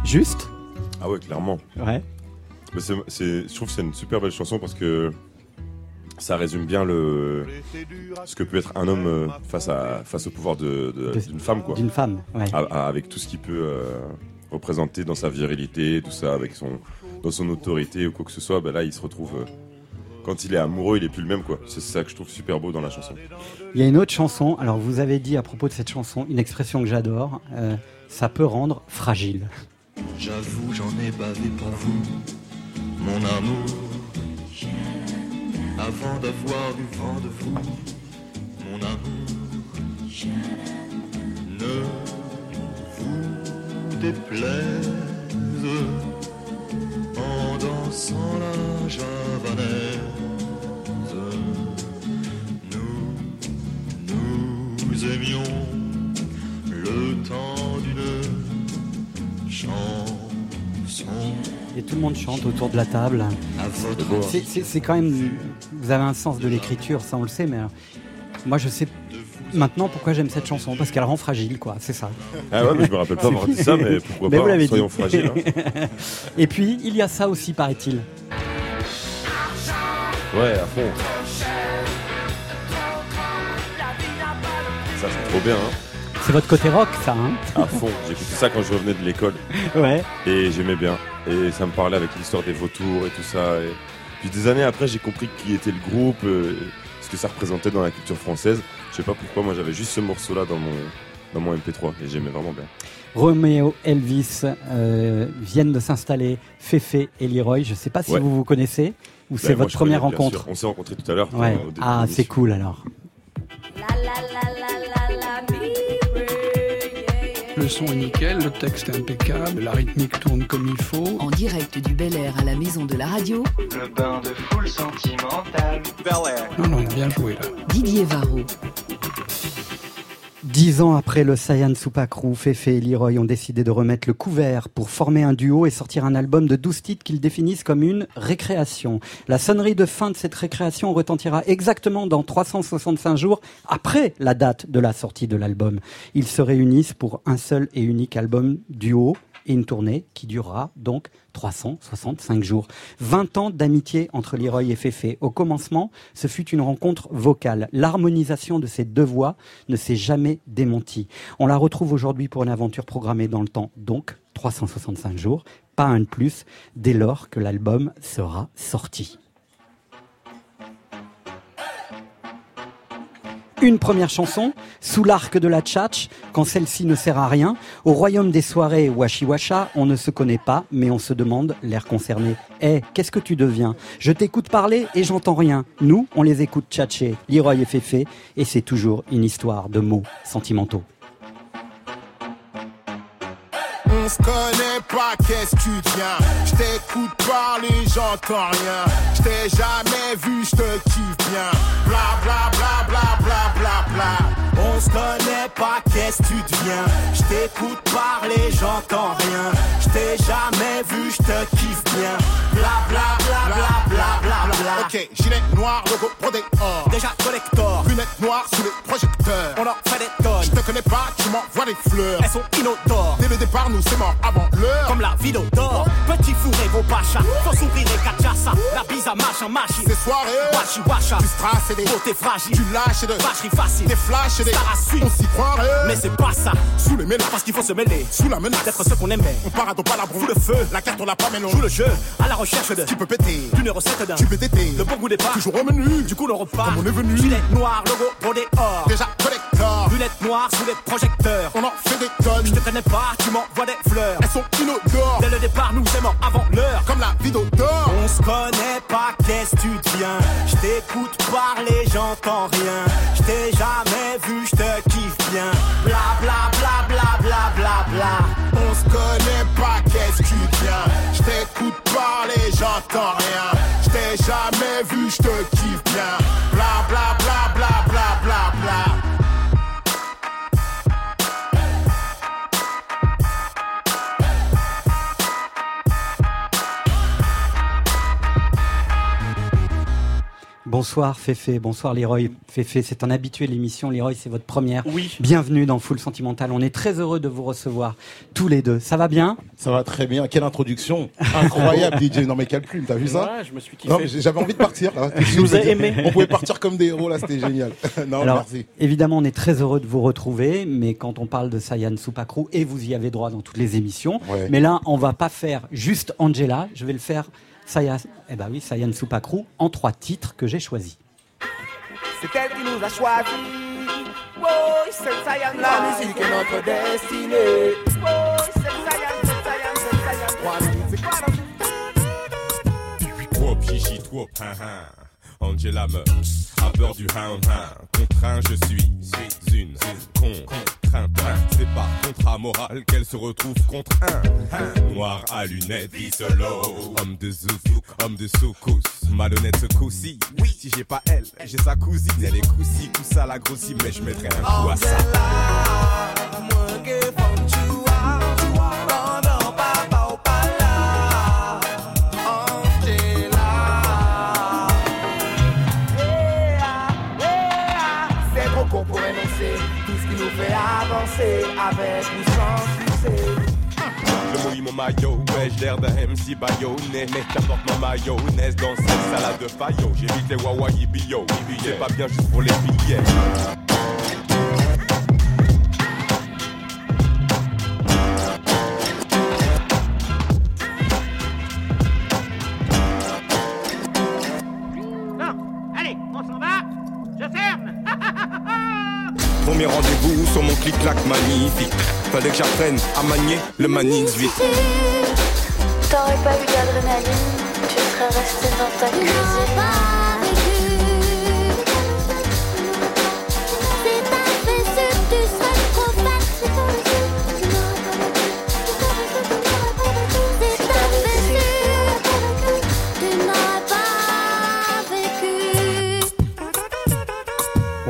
Juste? Ah ouais, clairement. Ouais. Mais c'est, je trouve que c'est une super belle chanson parce que ça résume bien le ce que peut être un homme euh, face à face au pouvoir de, de- De- d'une femme quoi. D'une femme. Ouais. A- a- avec tout ce qu'il peut euh, représenter dans sa virilité, tout ça, avec son dans son autorité ou quoi que ce soit. Ben là, il se retrouve euh, quand il est amoureux, il est plus le même quoi. C'est ça que je trouve super beau dans la chanson. Il y a une autre chanson. Alors, vous avez dit à propos de cette chanson une expression que j'adore. euh, ça peut rendre fragile. J'avoue, j'en ai bavé pour vous, mon amour avant d'avoir du vent de vous, mon amour. Ne vous déplaise en dansant la javanaise. Nous, nous aimions le temps d'une chance. Et tout le monde chante autour de la table. C'est- quand même. Vous avez un sens de l'écriture, ça on le sait, mais euh, moi je sais maintenant pourquoi j'aime cette chanson, parce qu'elle rend fragile, quoi. C'est ça. Ah ouais, mais je me rappelle pas avoir dit ça, mais pourquoi pas, vous soyons dit. fragiles, hein. Et puis il y a ça aussi, paraît-il. Ouais, à fond. Ça, c'est trop bien, hein. C'est votre côté rock, ça, hein À fond. J'écoutais ça quand je revenais de l'école. Ouais. Et j'aimais bien. Et ça me parlait avec l'histoire des vautours et tout ça. Et puis des années après, j'ai compris qui était le groupe, euh, ce que ça représentait dans la culture française. Je sais pas pourquoi, moi j'avais juste ce morceau-là dans mon, dans mon MP3 et j'aimais vraiment bien. Roméo Elvis euh, viennent de s'installer, Féfé et Leroy. Je sais pas si Ouais. vous vous connaissez ou c'est moi, votre première rencontre. sûr. On s'est rencontrés tout à l'heure. Ouais. Ah, c'est cool alors. Le son est nickel, le texte est impeccable, la rythmique tourne comme il faut. En direct du Bel Air à la maison de la radio, Le bain de foule sentimentale. Non, non, bien joué là. Didier Varro. Dix ans après le Sayan Supakru, Féfé et Leroy ont décidé de remettre le couvert pour former un duo et sortir un album de 12 titres qu'ils définissent comme une récréation. La sonnerie de fin de cette récréation retentira exactement dans 365 jours après la date de la sortie de l'album. Ils se réunissent pour un seul et unique album duo et une tournée qui durera donc 365 jours. 20 ans d'amitié entre Leroy et Féfé. Au commencement, ce fut une rencontre vocale. L'harmonisation de ces deux voix ne s'est jamais démentie. On la retrouve aujourd'hui pour une aventure programmée dans le temps, donc 365 jours, pas un de plus, dès lors que l'album sera sorti. Une première chanson, Sous l'arc de la tchatch, quand celle-ci ne sert à rien. Au royaume des soirées Washi Washa, on ne se connaît pas, mais on se demande l'air concerné. Eh, qu'est-ce que tu deviens? Je t'écoute parler et j'entends rien. Nous, on les écoute tchatcher, Leroy et Féfé, et c'est toujours une histoire de mots sentimentaux. Pas, qu'est-ce que tu deviens Je t'écoute parler, j'entends rien. Je t'ai jamais vu, je te kiffe bien. Bla bla bla bla bla bla bla. On se connaît pas, qu'est-ce que tu deviens Je t'écoute parler, j'entends rien. Je t'ai jamais vu, je te kiffe bien. Bla bla bla bla bla bla bla. Ok, gilet noir, logo brodé or. Déjà collector. Lunettes noires sous les projecteurs. On en fait des tonnes. Je te connais pas, tu m'envoies des fleurs. Elles sont inodores. Dès le départ, nous c'est mort avant l'heure. Comme la vie d'or. Petit fourré, vos pachas. Faut sourire et kachassa. La bise à machin, machine. Ces soirées. Washi washa. Du strass et des beautés fragiles. Du lâche et de vacherie facile. Des flashs et des suivre. On s'y croirait. Mais c'est pas ça. Sous les ménages. Parce qu'il faut se mêler. Sous la menace. D'être ce qu'on aimait. On part à pas la Sous le feu. La carte on l'a pas mais. Joue le jeu. À la recherche de. Tu peux péter. D'une recette d'un. Tu peux téter. Le bon goût des pas. Toujours au menu. Du coup, le repas. Comme on est venu. Gilet noir, logo, brodé or. Déjà collector. Lunettes noires sous les projecteurs. On en fait des tonnes. Je te connais pas, tu m'envoies des fleurs. Elles sont Dès le départ, nous aimons avant l'heure. Comme la vie d'or. On se connaît pas, qu'est-ce que tu deviens? Je t'écoute parler, j'entends rien. Je t'ai jamais vu, je te kiffe bien. Bla bla bla bla bla bla bla. On se connaît pas, qu'est-ce que tu deviens? Je t'écoute parler, j'entends rien. Je t'ai jamais vu, je te kiffe bien. Bla bla bla Bonsoir Féfé, bonsoir Leroy. Féfé, c'est un habitué de l'émission. Leroy, c'est votre première. Oui. Bienvenue dans Full Sentimental. On est très heureux de vous recevoir tous les deux. Ça va bien? Ça va très bien. Quelle introduction incroyable, DJ. Non mais quelle plume, t'as vu ça? Ouais, je me suis kiffé. Non, J'avais envie de partir. Là. Je vous ai aimé. On pouvait partir comme des héros là, c'était génial. non, Alors, merci. évidemment, on est très heureux de vous retrouver, mais quand on parle de Sayan Supakru, et vous y avez droit dans toutes les émissions, Ouais. mais là, on va pas faire juste Angela, je vais le faire Sayan, eh ben oui, Sayan Supakru en trois titres que j'ai choisis. C'est elle qui nous a choisis. Oh, c'est Sayan, la musique est notre destinée. Oh, c'est Sayan, c'est Sayan, c'est Sayan. Trois minutes, c'est quoi dans Angela meurt, a peur du hein hein. Contraint, je suis, suis une contrainte. C'est par contrat moral qu'elle se retrouve contre un. Noir à lunettes, solo. Homme de zouzou, homme de soukous. Malhonnête ce coup-ci. Oui, si j'ai pas elle, j'ai sa cousine. Elle est coussi, coussa la grossie, mais je mettrai un coup à ça. Mon maillot, j'ai l'air d'un MC baïonné. J'apporte ma mayonnaise dans cette salade de faillot. J'évite les wawa yibio. C'est pas bien juste pour les billets. Mon clic-clac magnifique. Fallait que j'apprenne à manier le manix vite. T'aurais pas eu d'adrénaline, tu serais resté dans ta cuisine.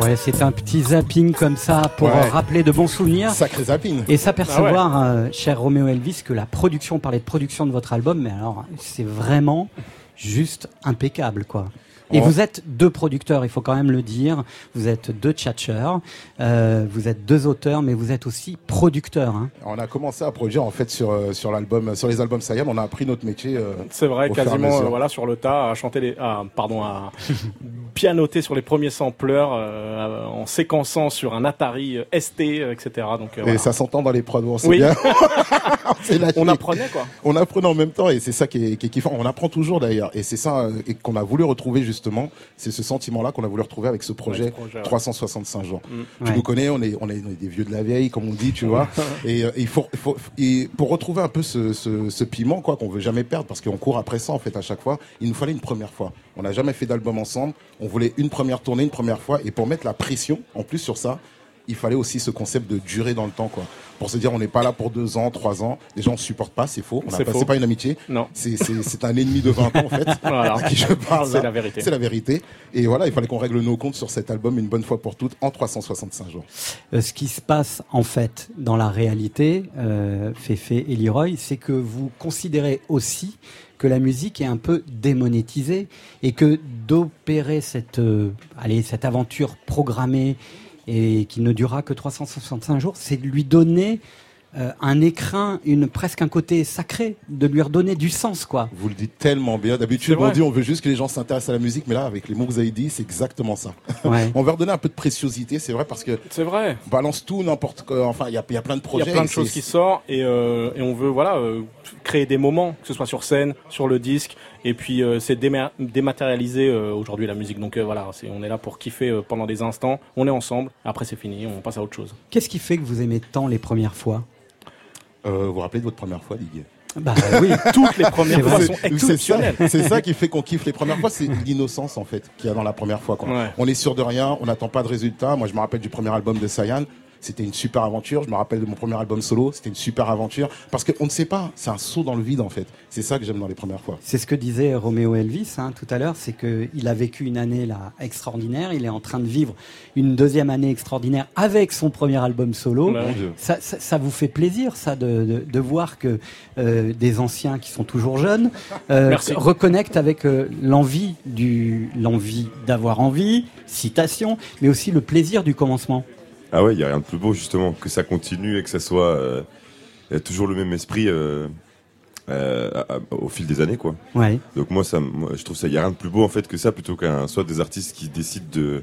Ouais, c'est un petit zapping comme ça pour Ouais. euh, rappeler de bons souvenirs. Sacré zapping. Et s'apercevoir, euh, cher Roméo Elvis, que la production, on parlait de production de votre album, mais alors, c'est vraiment juste impeccable, quoi. Et Oh. vous êtes deux producteurs, il faut quand même le dire. Vous êtes deux tchatcheurs, euh, vous êtes deux auteurs, mais vous êtes aussi producteurs. Hein. On a commencé à produire en fait sur euh, sur l'album sur les albums Sayam, on a appris notre métier. euh, C'est vrai, quasiment euh, voilà sur le tas, à chanter les, pardon, à pianoter sur les premiers sampleurs, euh, en séquençant sur un Atari ST, etc. Donc euh, Et voilà. ça s'entend dans les prods, on sait Oui. bien. C'est lâché. On apprenait, quoi. On apprenait en même temps et c'est ça qui est, qui est kiffant. On apprend toujours d'ailleurs et c'est ça qu'on a voulu retrouver justement. C'est ce sentiment-là qu'on a voulu retrouver avec ce projet, Avec ce projet, ouais. 365 jours. Mm. Tu Ouais. nous connais, on est, on est on est des vieux de la vieille comme on dit, tu vois. et euh, il faut, il faut et pour retrouver un peu ce, ce, ce piment quoi qu'on veut jamais perdre parce qu'on court après ça en fait à chaque fois. Il nous fallait une première fois. On n'a jamais fait d'album ensemble. On voulait une première tournée, une première fois et pour mettre la pression en plus sur ça il fallait aussi ce concept de durer dans le temps, quoi. Pour se dire, on n'est pas là pour deux ans, trois ans. Les gens ne supportent pas, c'est faux. C'est pas- une amitié. Non. C'est, un ennemi de 20 ans, en fait. Voilà. À qui je parle. C'est la vérité. C'est la vérité. Et voilà, il fallait qu'on règle nos comptes sur cet album une bonne fois pour toutes en 365 jours. Euh, ce qui se passe en fait dans la réalité, euh, Féfé et Leroy, c'est que vous considérez aussi que la musique est un peu démonétisée et que d'opérer cette, euh, allez, cette aventure programmée et qui ne durera que 365 jours, c'est de lui donner euh, un écrin, une presque un côté sacré, de lui redonner du sens, quoi. Vous le dites tellement bien. D'habitude, on dit on veut juste que les gens s'intéressent à la musique, mais là, avec les mots que vous avez dit, c'est exactement ça. Ouais. on va redonner un peu de préciosité, c'est vrai, parce que. C'est vrai. On balance tout, n'importe quoi. Enfin, il y a, il y a plein de Il y projets. a plein de choses qui sortent et, euh, et on veut voilà euh, créer des moments, que ce soit sur scène, sur le disque, et puis euh, c'est déma- dématérialisé euh, aujourd'hui la musique. Donc euh, voilà, on est là pour kiffer euh, pendant des instants, on est ensemble, après c'est fini, on passe à autre chose. Qu'est-ce qui fait que vous aimez tant les premières fois? Euh, vous vous rappelez de votre première fois, Didier? Bah oui, toutes les premières fois sont C'est ça- exceptionnelles. C'est ça qui fait qu'on kiffe les premières fois, c'est l'innocence en fait qu'il y a dans la première fois. Quoi. Ouais. On est sûr de rien, on n'attend pas de résultat. Moi, je me rappelle du premier album de Sayan. C'était une super aventure. Je me rappelle de mon premier album solo. C'était une super aventure. Parce qu'on ne sait pas. C'est un saut dans le vide, en fait. C'est ça que j'aime dans les premières fois. C'est ce que disait Roméo Elvis hein, tout à l'heure, c'est qu'il a vécu une année là extraordinaire, il est en train de vivre une deuxième année extraordinaire avec son premier album solo. Ça, ça, ça vous fait plaisir, ça, de, de, de voir que euh, des anciens qui sont toujours jeunes euh, reconnectent avec euh, l'envie du, l'envie d'avoir envie, citation, mais aussi le plaisir du commencement. Ah ouais, il y a rien de plus beau justement que ça continue et que ça soit euh, toujours le même esprit euh, euh, à- à- au fil des années quoi. Ouais. Donc moi ça, moi, je trouve ça, il y a rien de plus beau en fait que ça plutôt qu'un soit des artistes qui décident de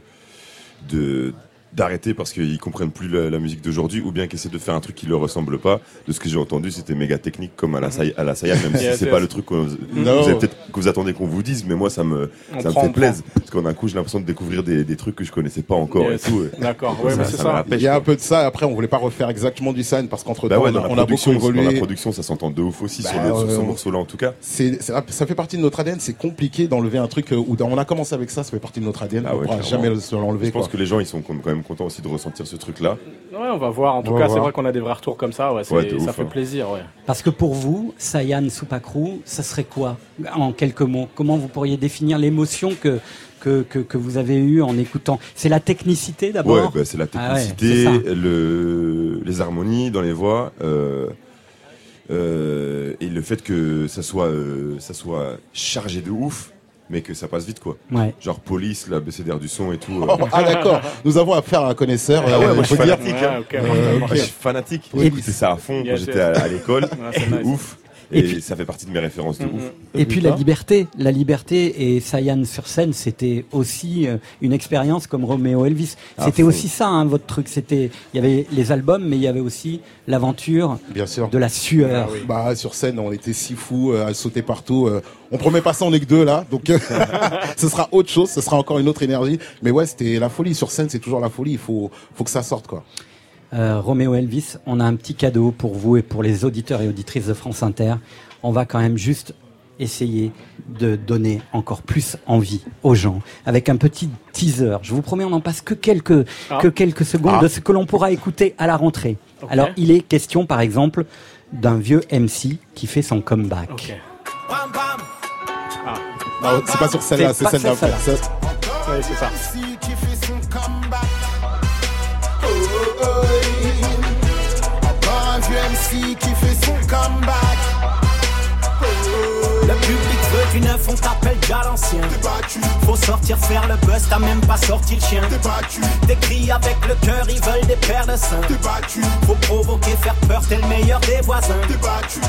de d'arrêter parce qu'ils comprennent plus la, la musique d'aujourd'hui ou bien qui essaient de faire un truc qui leur ressemble pas. De ce que j'ai entendu, c'était méga technique comme à la Saya, à la Saya même si c'est pas le truc qu'on- No. que vous attendez qu'on vous dise, mais moi ça me On ça me fait on plaisir parce qu'en un coup j'ai l'impression de découvrir des, des trucs que je connaissais pas encore Yes. et tout. D'accord, ouais, c'est ça. Il y a un peu de ça. Après, on voulait pas refaire exactement du Sayan parce qu'entre bah temps, ouais, on, on a beaucoup production, dans la évolué. production, ça s'entend de ouf aussi Bah, sur, le- sur ce on- morceau-là en tout cas. C'est, c'est- ça fait partie de notre ADN. C'est compliqué d'enlever un truc euh, où on a commencé avec ça. Ça fait partie de notre ADN. Ah on ouais, pourra clairement. jamais se l'enlever. Je pense que les gens ils sont quand même contents aussi de ressentir ce truc-là. Ouais, on va voir. En tout On cas, c'est vrai qu'on a des vrais retours comme ça. Ouais, Ouais, ça ouf, fait hein. plaisir. Ouais. Parce que pour vous, Sayan Soupacrou, ça serait quoi En quelques mots, comment vous pourriez définir l'émotion que, que, que, que vous avez eue en écoutant? C'est la technicité d'abord? Ouais, bah, c'est la Ah ouais, technicité, le, les harmonies dans les voix, euh, euh, et le fait que ça soit, euh, ça soit chargé de ouf, mais que ça passe vite quoi. Ouais. Genre police, la BCDR du son et tout. euh. Oh, ah d'accord, nous avons affaire à un connaisseur. Ah ouais, euh, moi je suis fanatique. Ouais, hein. ok, Euh, moi, moi, je- je suis fanatique. Et- ça à fond quand j'étais à, à l'école. c'est nice. Ouf. Et Et, puis- ça fait partie de mes références de ouf. Et puis la liberté, la liberté et Sayan sur scène, c'était aussi euh, une expérience comme Roméo Elvis. À C'était aussi ça, hein, votre truc. C'était, il y avait les albums, mais il y avait aussi l'aventure Bien sûr. de la sueur. Ah oui. Bah sur scène, on était si fous euh, à sauter partout. euh, on promet pas ça, on est que deux là, donc euh, ce sera autre chose, ce sera encore une autre énergie. Mais ouais, c'était la folie. Sur scène, c'est toujours la folie. Il faut, faut que ça sorte quoi. Euh, Roméo Elvis, on a un petit cadeau pour vous et pour les auditeurs et auditrices de France Inter. On va quand même juste essayer de donner encore plus envie aux gens avec un petit teaser. Je vous promets, on n'en passe que quelques, Ah. que quelques secondes Ah. de ce que l'on pourra écouter à la rentrée. Alors, il est question, par exemple, d'un vieux MC qui fait son comeback. Non, c'est pas sur celle-là, C'est celle d'après. c'est ça. Encore un vieux MC qui fait son comeback. Le public veut du neuf, on t'appelle déjà l'ancien. T'es battu, Faut sortir faire le buzz, t'as même pas sorti le chien. t'es battu, Des cris avec le cœur, ils veulent des paires de seins. t'es battu, Faut provoquer, faire peur, t'es le meilleur des voisins. t'es battu.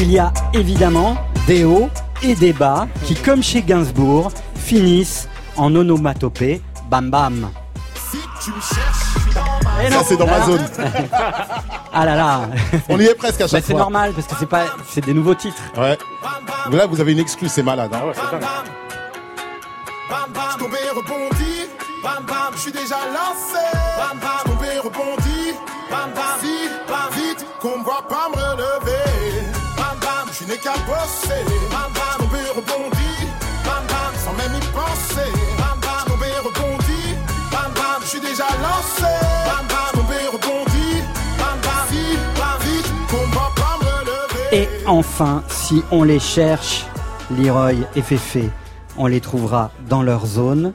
Il y a évidemment des hauts et des bas qui, comme chez Gainsbourg, finissent en onomatopée. Bam bam. Si tu me cherches, je suis dans ma Ça, c'est dans ma zone. Ah là là. On y est presque à Bah, chaque c'est fois. normal parce que c'est pas, c'est des nouveaux titres. Ouais. Là, vous avez une excuse, c'est malade. hein. Ah ouais, c'est dingue. Bam bam, je rebondi. Bam bam, je suis déjà lancé. Bam bam, je tombé rebondi. Bam bam, si bam vite qu'on me voit pas me relever. Bam bam, je né qu'à bosser. Bam bam, je rebondi. Déjà lancé. Bam bam, je tombé rebondi. Bam bam, si bam vite qu'on me voit pas me relever. Et enfin, si on les cherche, Leroy et Féfé, on les trouvera dans leur zone.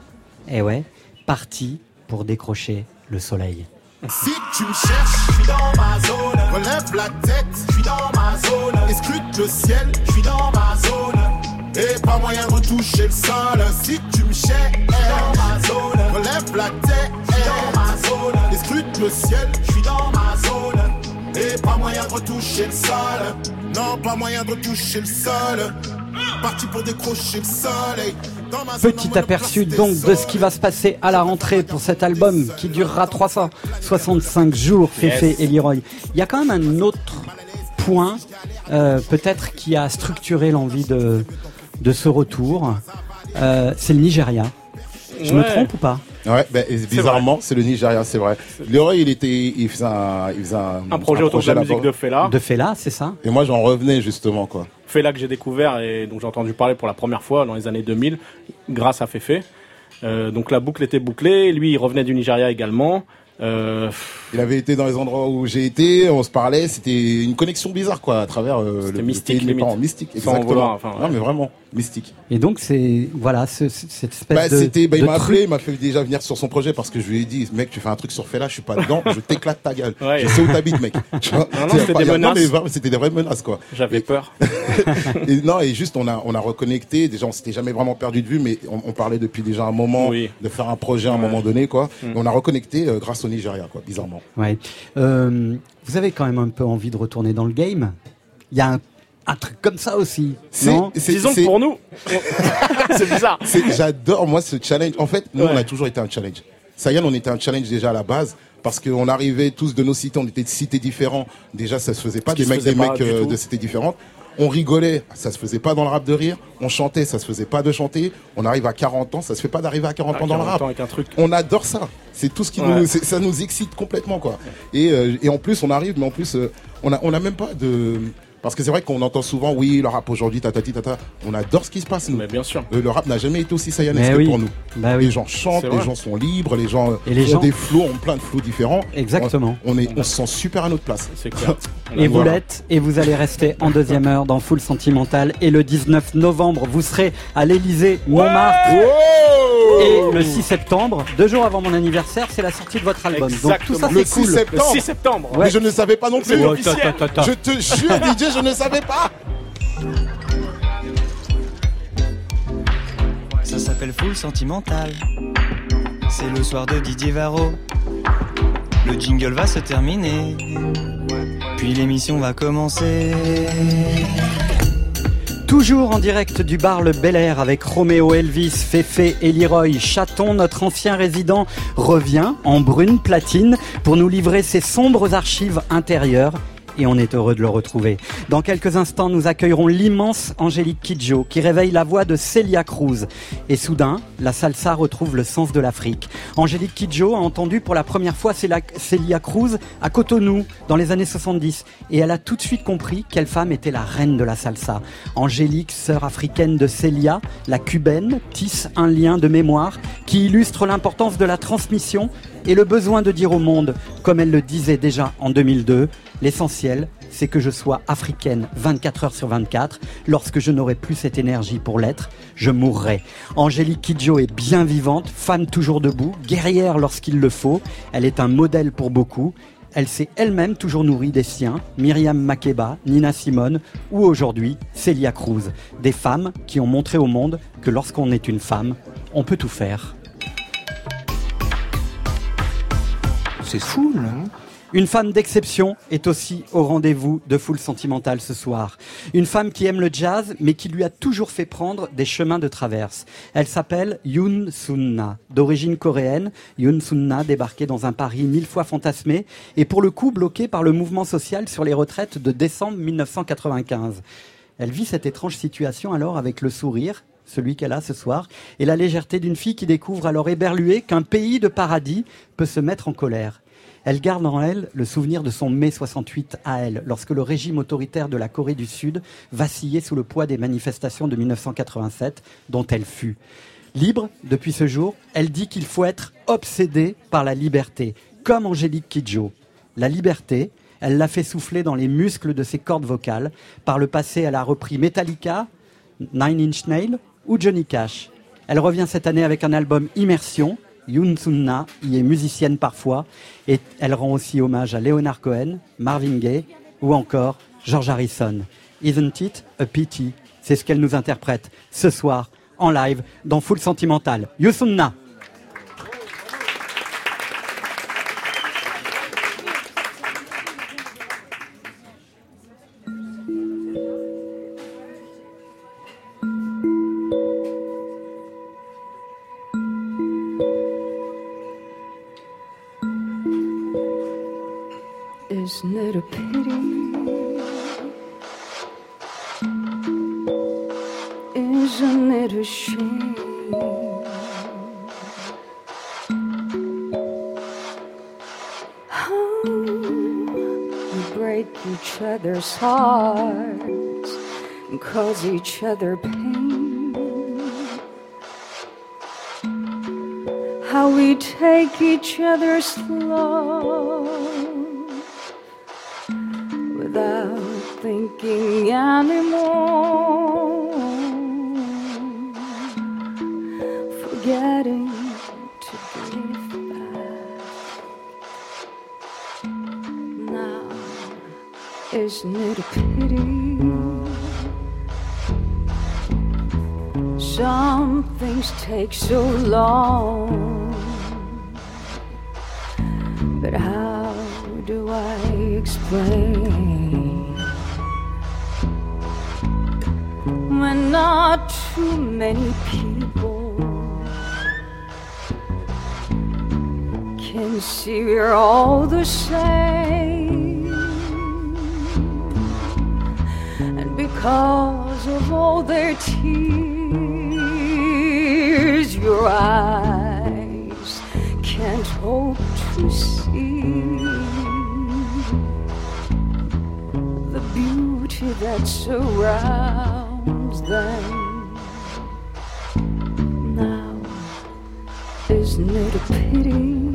Et ouais, partis pour décrocher le soleil. Si tu me cherches, je suis dans ma zone. Relève la tête, je suis dans ma zone. Escrute le ciel, je suis dans ma zone. Et pas moyen de retoucher le sol. Si tu me cherches, dans ma zone. Relève la tête, dans ma zone. Escrute le ciel, je suis dans ma zone. Et pas moyen de retoucher le sol. Non, pas moyen de retoucher le sol. Parti pour décrocher le soleil. Petit aperçu donc de ce qui va se passer à la rentrée pour cet album qui durera 365 jours, Féfé Yes. et Leroy. Il y a quand même un autre point, euh, peut-être qui a structuré l'envie de, de ce retour. Euh, c'est le Nigeria. Je me trompe ou pas Ouais, ben, bizarrement, c'est le Nigeria, c'est vrai. Leroy, il était, il faisait un, il faisait un, Un projet autour de la musique de Fela. De Fela, c'est ça Et moi, j'en revenais justement, quoi. Fela que j'ai découvert et dont j'ai entendu parler pour la première fois dans les années 2000 grâce à Fefe. Euh, donc la boucle était bouclée. Lui, il revenait du Nigeria également. Euh, Il avait été dans les endroits où j'ai été, on se parlait, c'était une connexion bizarre, quoi, à travers euh, le mystique, pays de mes limite. parents. Mystique, exactement. vouloir, enfin, Non, mais vraiment, mystique. Et donc c'est voilà ce- ce- cette espèce Bah, de, c'était, bah, il m'a appelé, il m'a fait déjà venir sur son projet parce que je lui ai dit, mec, tu fais un truc sur Fela, je suis pas dedans, je t'éclate ta gueule. Ouais. Je sais où t'habites, mec. Tu vois Non, non, c'était des menaces. c'était des vraies menaces, quoi. J'avais peur. et non, et juste, on a, on a reconnecté. Déjà, on s'était jamais vraiment perdu de vue, mais on, on parlait depuis déjà un moment Oui. de faire un projet à un moment donné, quoi. Mm. Et on a reconnecté euh, grâce au Nigeria, quoi, bizarrement. Ouais. Euh, vous avez quand même un peu envie de retourner dans le game. Il y a un, un truc comme ça aussi. C'est- Non c'est- Disons que c'est- pour nous, c'est bizarre. J'adore, moi, ce challenge. En fait, nous, Ouais. on a toujours été un challenge. Sayan, on était un challenge déjà à la base. Parce qu'on arrivait tous de nos cités, on était de cités différents. Déjà, ça se faisait pas. Des mecs, des mecs euh, de cités différentes. On rigolait, ça se faisait pas dans le rap de rire. On chantait, ça se faisait pas de chanter. On arrive à 40 ans, ça se fait pas d'arriver à 40 À ans dans le 40 rap. avec un truc. On adore ça. C'est tout ce qui Ouais. nous, ça nous excite complètement, quoi. Et, euh, et en plus, on arrive, mais en plus, euh, on a, on a même pas de, parce que c'est vrai qu'on entend souvent, oui, le rap aujourd'hui, tatati, tata. On adore ce qui se passe, nous. Mais bien sûr. Euh, Le rap n'a jamais été aussi sayanesque oui. pour nous. Bah oui. Les gens chantent, les gens sont libres, les gens Et les ont gens- des flots, ont plein de flots différents. Exactement. On, on est, on se sent super à notre place. C'est clair. Et vous Voilà. l'êtes, et vous allez rester en deuxième heure dans Full Sentimental. Et le 19 novembre, vous serez à l'Elysée Montmartre. Et le 6 septembre, deux jours avant mon anniversaire, c'est la sortie de votre album. Donc tout ça, Exactement. c'est Le 6 cool. septembre. Le 6 septembre. Ouais. Mais je ne savais pas non plus. Oh, ta, ta, ta, ta. Je te jure, DJ, je ne savais pas. Ça s'appelle Full Sentimental. C'est le soir de Didier Varro. Le jingle va se terminer. Puis l'émission va commencer. Toujours en direct du bar Le Bel Air avec Roméo Elvis, Féfé et Leroy Chaton, notre ancien résident, revient en brune platine pour nous livrer ses sombres archives intérieures et on est heureux de le retrouver. Dans quelques instants, nous accueillerons l'immense Angélique Kidjo qui réveille la voix de Celia Cruz. Et soudain, la salsa retrouve le sens de l'Afrique. Angélique Kidjo a entendu pour la première fois Celia- Cruz à Cotonou dans les années 70 et elle a tout de suite compris quelle femme était la reine de la salsa. Angélique, sœur africaine de Celia, la cubaine, tisse un lien de mémoire qui illustre l'importance de la transmission et le besoin de dire au monde, comme elle le disait déjà en 2002, l'essentiel, c'est que je sois africaine 24 heures sur 24. Lorsque je n'aurai plus cette énergie pour l'être, je mourrai. Angélique Kidjo est bien vivante, femme toujours debout, guerrière lorsqu'il le faut. Elle est un modèle pour beaucoup. Elle s'est elle-même toujours nourrie des siens, Myriam Makeba, Nina Simone ou aujourd'hui Celia Cruz. Des femmes qui ont montré au monde que lorsqu'on est une femme, on peut tout faire. C'est fou. Une femme d'exception est aussi au rendez-vous de Full Sentimental ce soir. Une femme qui aime le jazz, mais qui lui a toujours fait prendre des chemins de traverse. Elle s'appelle Yoon Sun-na. D'origine coréenne, Yoon Sun-na débarquait dans un Paris mille fois fantasmé et pour le coup bloqué par le mouvement social sur les retraites de décembre 1995. Elle vit cette étrange situation alors avec le sourire, celui qu'elle a ce soir, et la légèreté d'une fille qui découvre alors éberluée qu'un pays de paradis peut se mettre en colère. Elle garde en elle le souvenir de son mai 68 à elle, lorsque le régime autoritaire de la Corée du Sud vacillait sous le poids des manifestations de 1987 dont elle fut. Libre, depuis ce jour, elle dit qu'il faut être obsédé par la liberté, comme Angélique Kidjo. La liberté, elle l'a fait souffler dans les muscles de ses cordes vocales. Par le passé, elle a repris Metallica, Nine Inch Nails ou Johnny Cash. Elle revient cette année avec un album Immersion. Yoon Sun-na y est musicienne parfois et elle rend aussi hommage à Leonard Cohen, Marvin Gaye ou encore George Harrison. Isn't it a pity? C'est ce qu'elle nous interprète ce soir en live dans Full Sentimental. Yoon Sun-na cause each other pain. How we take each other's love without thinking anymore. Forgetting to give back. Now, isn't it a pity? Some things take so long. But how do I explain when not too many people can see we're all the same? And because of all their tears, your eyes can't hope to see the beauty that surrounds them. Now, isn't it a pity?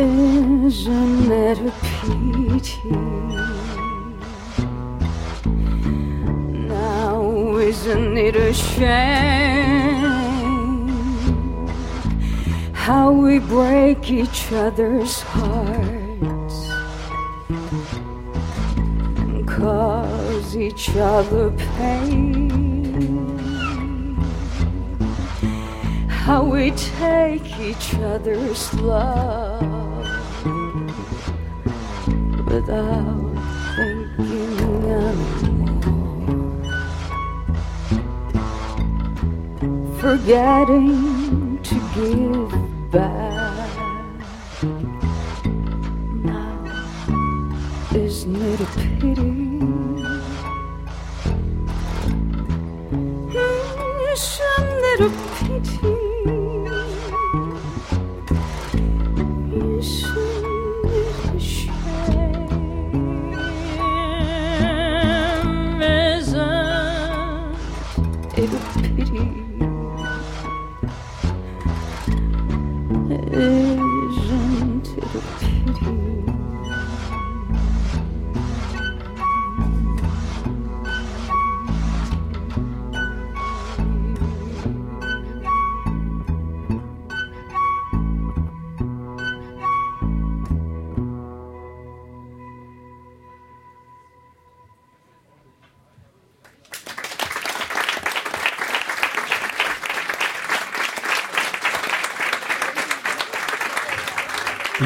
Isn't it a pity? isn't it a shame how we break each other's hearts and cause each other pain? How we take each other's love without Forgetting to give back. Now, isn't it a pity?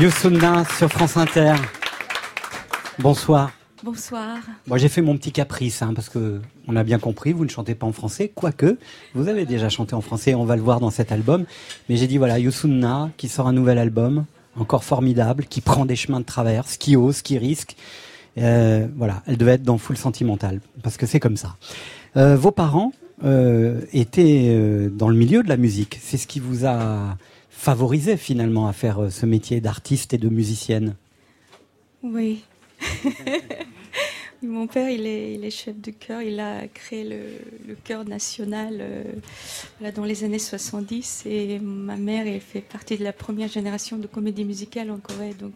Youssouna sur France Inter. Bonsoir. Bonsoir. Moi, j'ai fait mon petit caprice, hein, parce que on a bien compris, vous ne chantez pas en français, quoique vous avez déjà chanté en français, on va le voir dans cet album. Mais j'ai dit voilà, Youssouna qui sort un nouvel album, encore formidable, qui prend des chemins de traverse, qui ose, qui risque. Euh, voilà, elle devait être dans Full Sentimental, parce que c'est comme ça. Euh, vos parents euh, étaient dans le milieu de la musique. C'est ce qui vous a favorisé finalement à faire euh, ce métier d'artiste et de musicienne. Oui. Mon père, il est, chef de chœur. Il a créé le, chœur national euh, dans les années 70. Et ma mère, elle fait partie de la première génération de comédie musicale en Corée. Donc,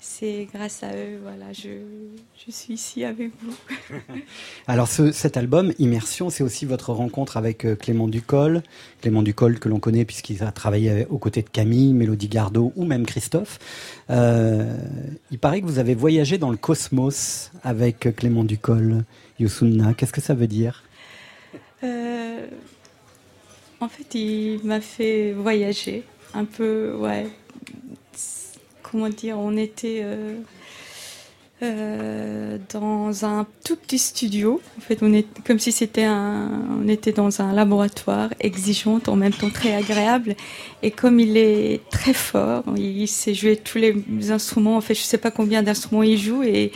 c'est grâce à eux, voilà, je, je suis ici avec vous. Alors ce- cet album, Immersion, c'est aussi votre rencontre avec euh, Clément Ducol. Clément Ducol que l'on connaît puisqu'il a travaillé avec- aux côtés de Camille, Mélodie Gardot ou même Christophe. Euh, il paraît que vous avez voyagé dans le cosmos avec euh, Clément Ducol, Youssouna. Qu'est-ce que ça veut dire? Euh, en fait, il m'a fait voyager un peu, ouais. Comment dire, on était euh, euh, dans un tout petit studio. En fait, on est comme si c'était un, était dans un laboratoire exigeante, en même temps très agréable. Et comme il est très fort, il sait jouer tous les instruments. En fait, je sais pas combien d'instruments il joue et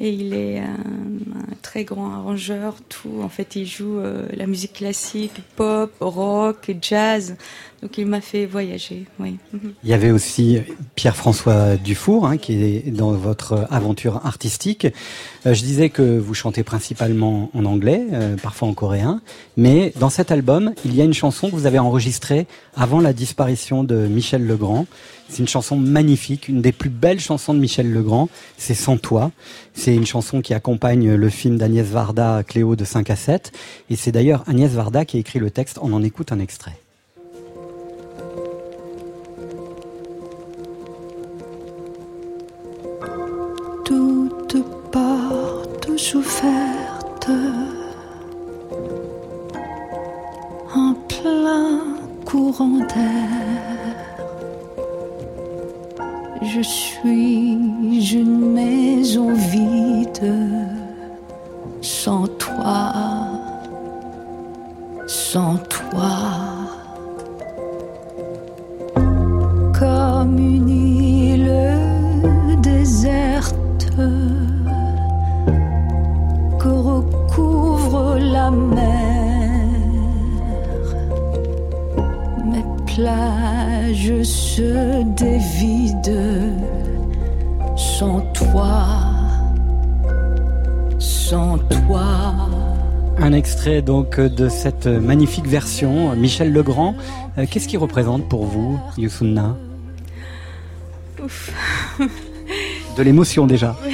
il est un, un très grand arrangeur, tout. En fait, il joue euh, la musique classique, pop, rock, jazz. Donc, il m'a fait voyager, oui. Mhm. Il y avait aussi Pierre-François Dufour hein, qui est dans votre aventure artistique. Euh, je disais que vous chantez principalement en anglais, euh, parfois en coréen, mais dans cet album, il y a une chanson que vous avez enregistrée avant la disparition de Michel Legrand. C'est une chanson magnifique, une des plus belles chansons de Michel Legrand, c'est Sans toi. C'est une chanson qui accompagne le film d'Agnès Varda, Cléo de 5 à 7. Et c'est d'ailleurs Agnès Varda qui a écrit le texte, on en écoute un extrait. En plein courant d'air. Je suis une maison vide sans toi, sans toi. Comme une la mer. Mes plages se dévident sans toi, sans toi. Un extrait donc de cette magnifique version, Michel Legrand. Euh, Qu'est-ce qui représente pour vous, Youssouna? Ouf. De l'émotion déjà.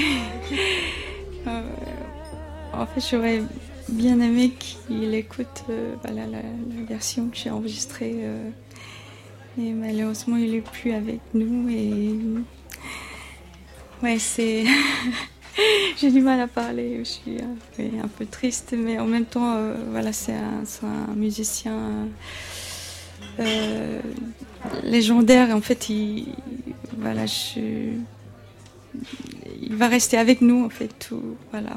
Euh, en fait, j'aurais bien aimé qu'il écoute euh, la, version que j'ai enregistrée. euh, et malheureusement, il n'est plus avec nous. Et ouais, c'est. j'ai du mal à parler. Je suis un peu, triste, mais en même temps, euh, voilà, c'est un, musicien légendaire. En fait, il va rester avec nous, en fait, tout, voilà,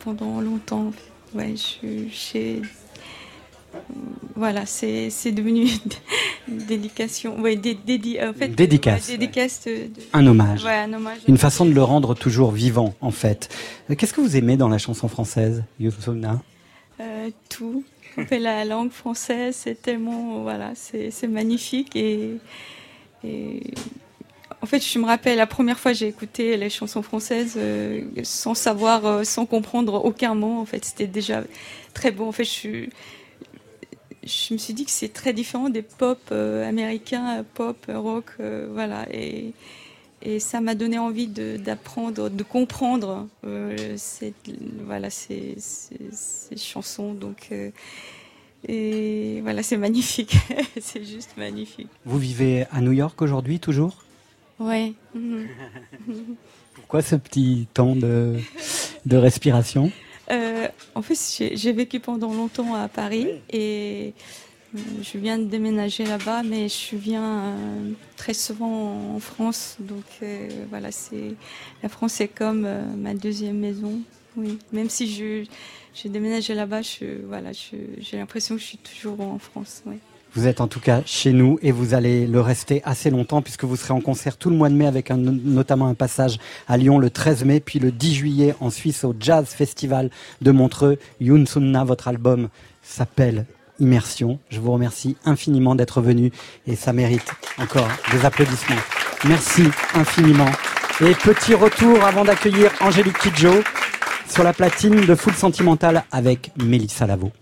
pendant longtemps. Ouais, j'ai- voilà, c'est, c'est devenu une dédication, ouais, dé- dédi- en fait, dédicace. ouais, dédicace de- de- Un hommage. Ouais, un hommage. Une façon de le rendre toujours vivant, en fait. Euh, Qu'est-ce que vous aimez dans la chanson française, Youssouna Euh, tout. La langue française, c'est tellement, voilà, c'est c'est magnifique et, et en fait, je me rappelle la première fois j'ai écouté les chansons françaises euh, sans savoir, euh, sans comprendre aucun mot. En fait, c'était déjà très beau. En fait, je me suis dit que c'est très différent des pop euh, américains, pop, rock, voilà. Et, ça m'a donné envie d'apprendre, de, comprendre cette, voilà, ces, ces- ces chansons. Donc, et voilà, c'est magnifique. c'est juste magnifique. Vous vivez à New York aujourd'hui, toujours? Mhm. Pourquoi ce petit temps de, de respiration? Euh, en fait, j'ai vécu pendant longtemps à Paris et euh, je viens de déménager là-bas, mais je viens euh, très souvent en France. Donc euh, voilà, c'est la France est comme ma deuxième maison. Oui, même si je j'ai déménagé là-bas, je voilà, j'ai l'impression que je suis toujours en France. Oui. Vous êtes en tout cas chez nous et vous allez le rester assez longtemps puisque vous serez en concert tout le mois de mai avec notamment un passage à Lyon le 13 mai, puis le 10 juillet en Suisse au Jazz Festival de Montreux. Youn Sunna, votre album s'appelle Immersion. Je vous remercie infiniment d'être venu et ça mérite encore des applaudissements. Merci infiniment. Et petit retour avant d'accueillir Angélique Kidjo sur la platine de Full Sentimental avec Mélissa Lavo.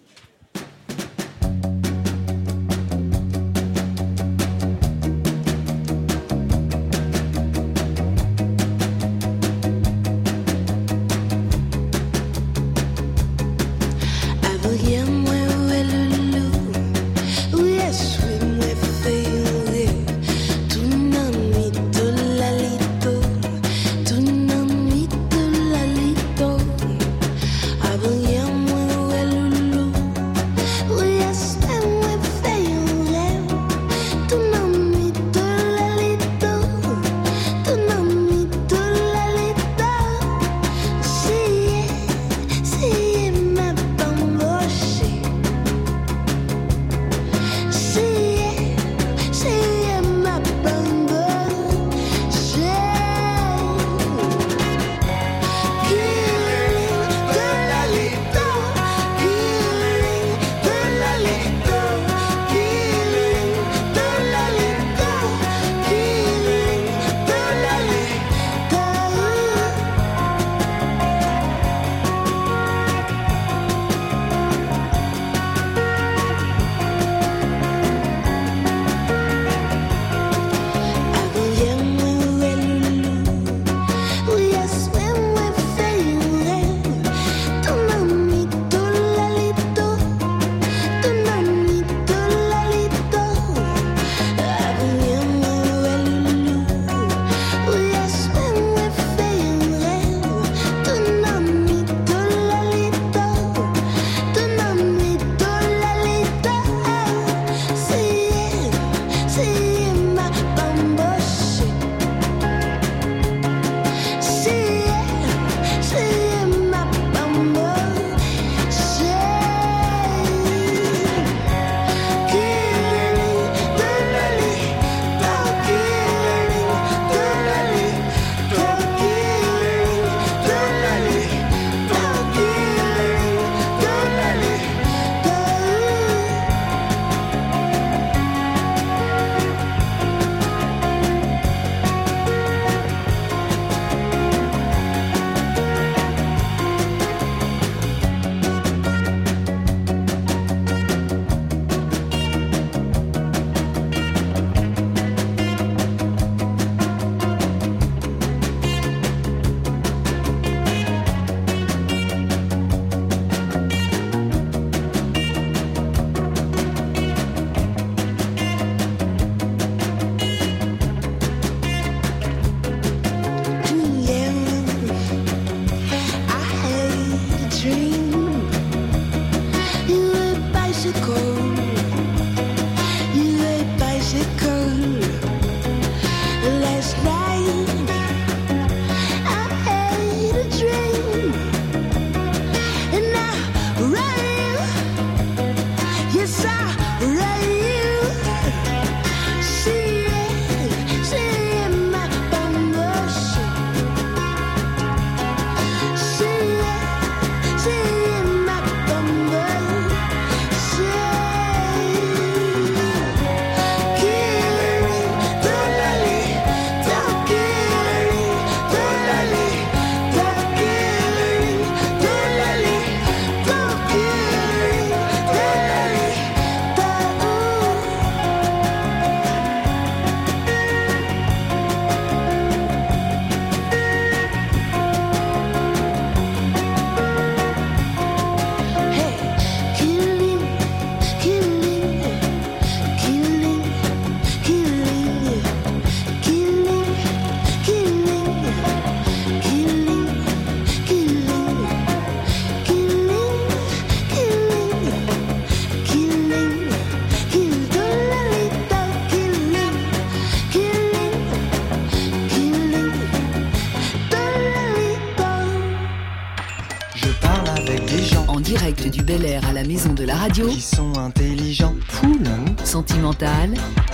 Radio. Qui sont intelligents. Cool. Sentimental.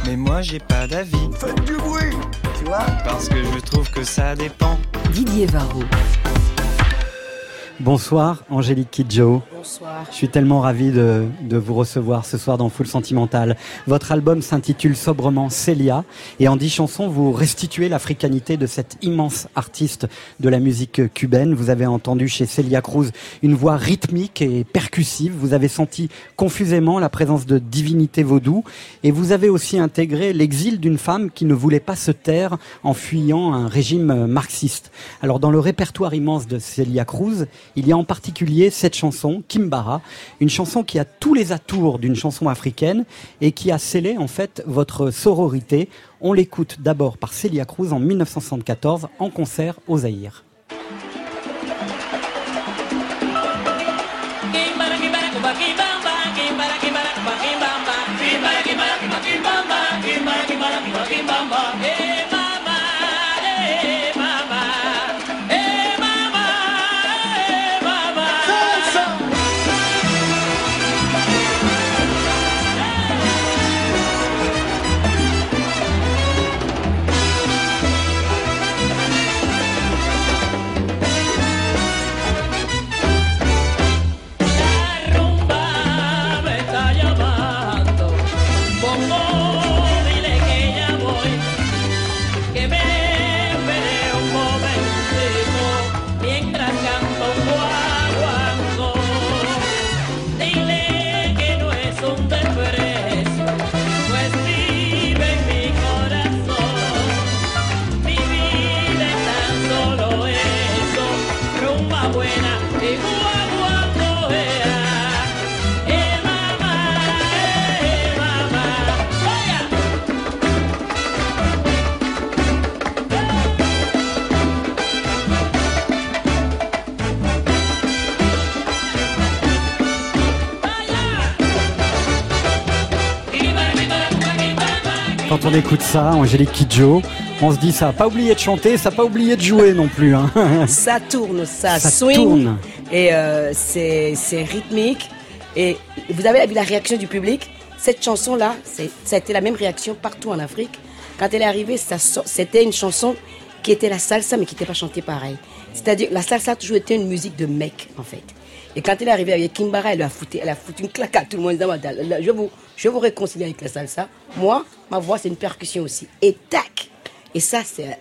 Mais moi j'ai pas d'avis. Faites du bruit, tu vois Parce que je trouve que ça dépend. Didier Varro. Bonsoir Angélique Kidjo. Bonsoir. Je suis tellement ravi de, de, vous recevoir ce soir dans Full Sentimental. Votre album s'intitule sobrement Célia et en dix chansons vous restituez l'africanité de cette immense artiste de la musique cubaine. Vous avez entendu chez Celia Cruz une voix rythmique et percussive. Vous avez senti confusément la présence de divinité vaudou et vous avez aussi intégré l'exil d'une femme qui ne voulait pas se taire en fuyant un régime marxiste. Alors dans le répertoire immense de Celia Cruz, il y a en particulier cette chanson, Kimbara, une chanson qui a tous les atours d'une chanson africaine et qui a scellé en fait votre sororité. On l'écoute d'abord par Celia Cruz en 1974 en concert au Zaïre. Écoute ça, Angélique Kidjo, on se dit ça n'a pas oublié de chanter, ça n'a pas oublié de jouer non plus. Hein. Ça tourne, ça, Ça swing. tourne. Et euh, c'est rythmique. Et vous avez vu la réaction du public? Cette chanson-là, ça a été la même réaction partout en Afrique. Quand elle est arrivée, c'était une chanson qui était la salsa, mais qui n'était pas chantée pareil. C'est-à-dire, la salsa a toujours été une musique de mec, en fait. Et quand elle est arrivée avec Kimbara, elle a foutu, elle a foutu une claque à tout le monde. Je vous, je vous réconcilier avec la salsa. Moi, ma voix, c'est une percussion aussi. Et tac Et ça, c'est...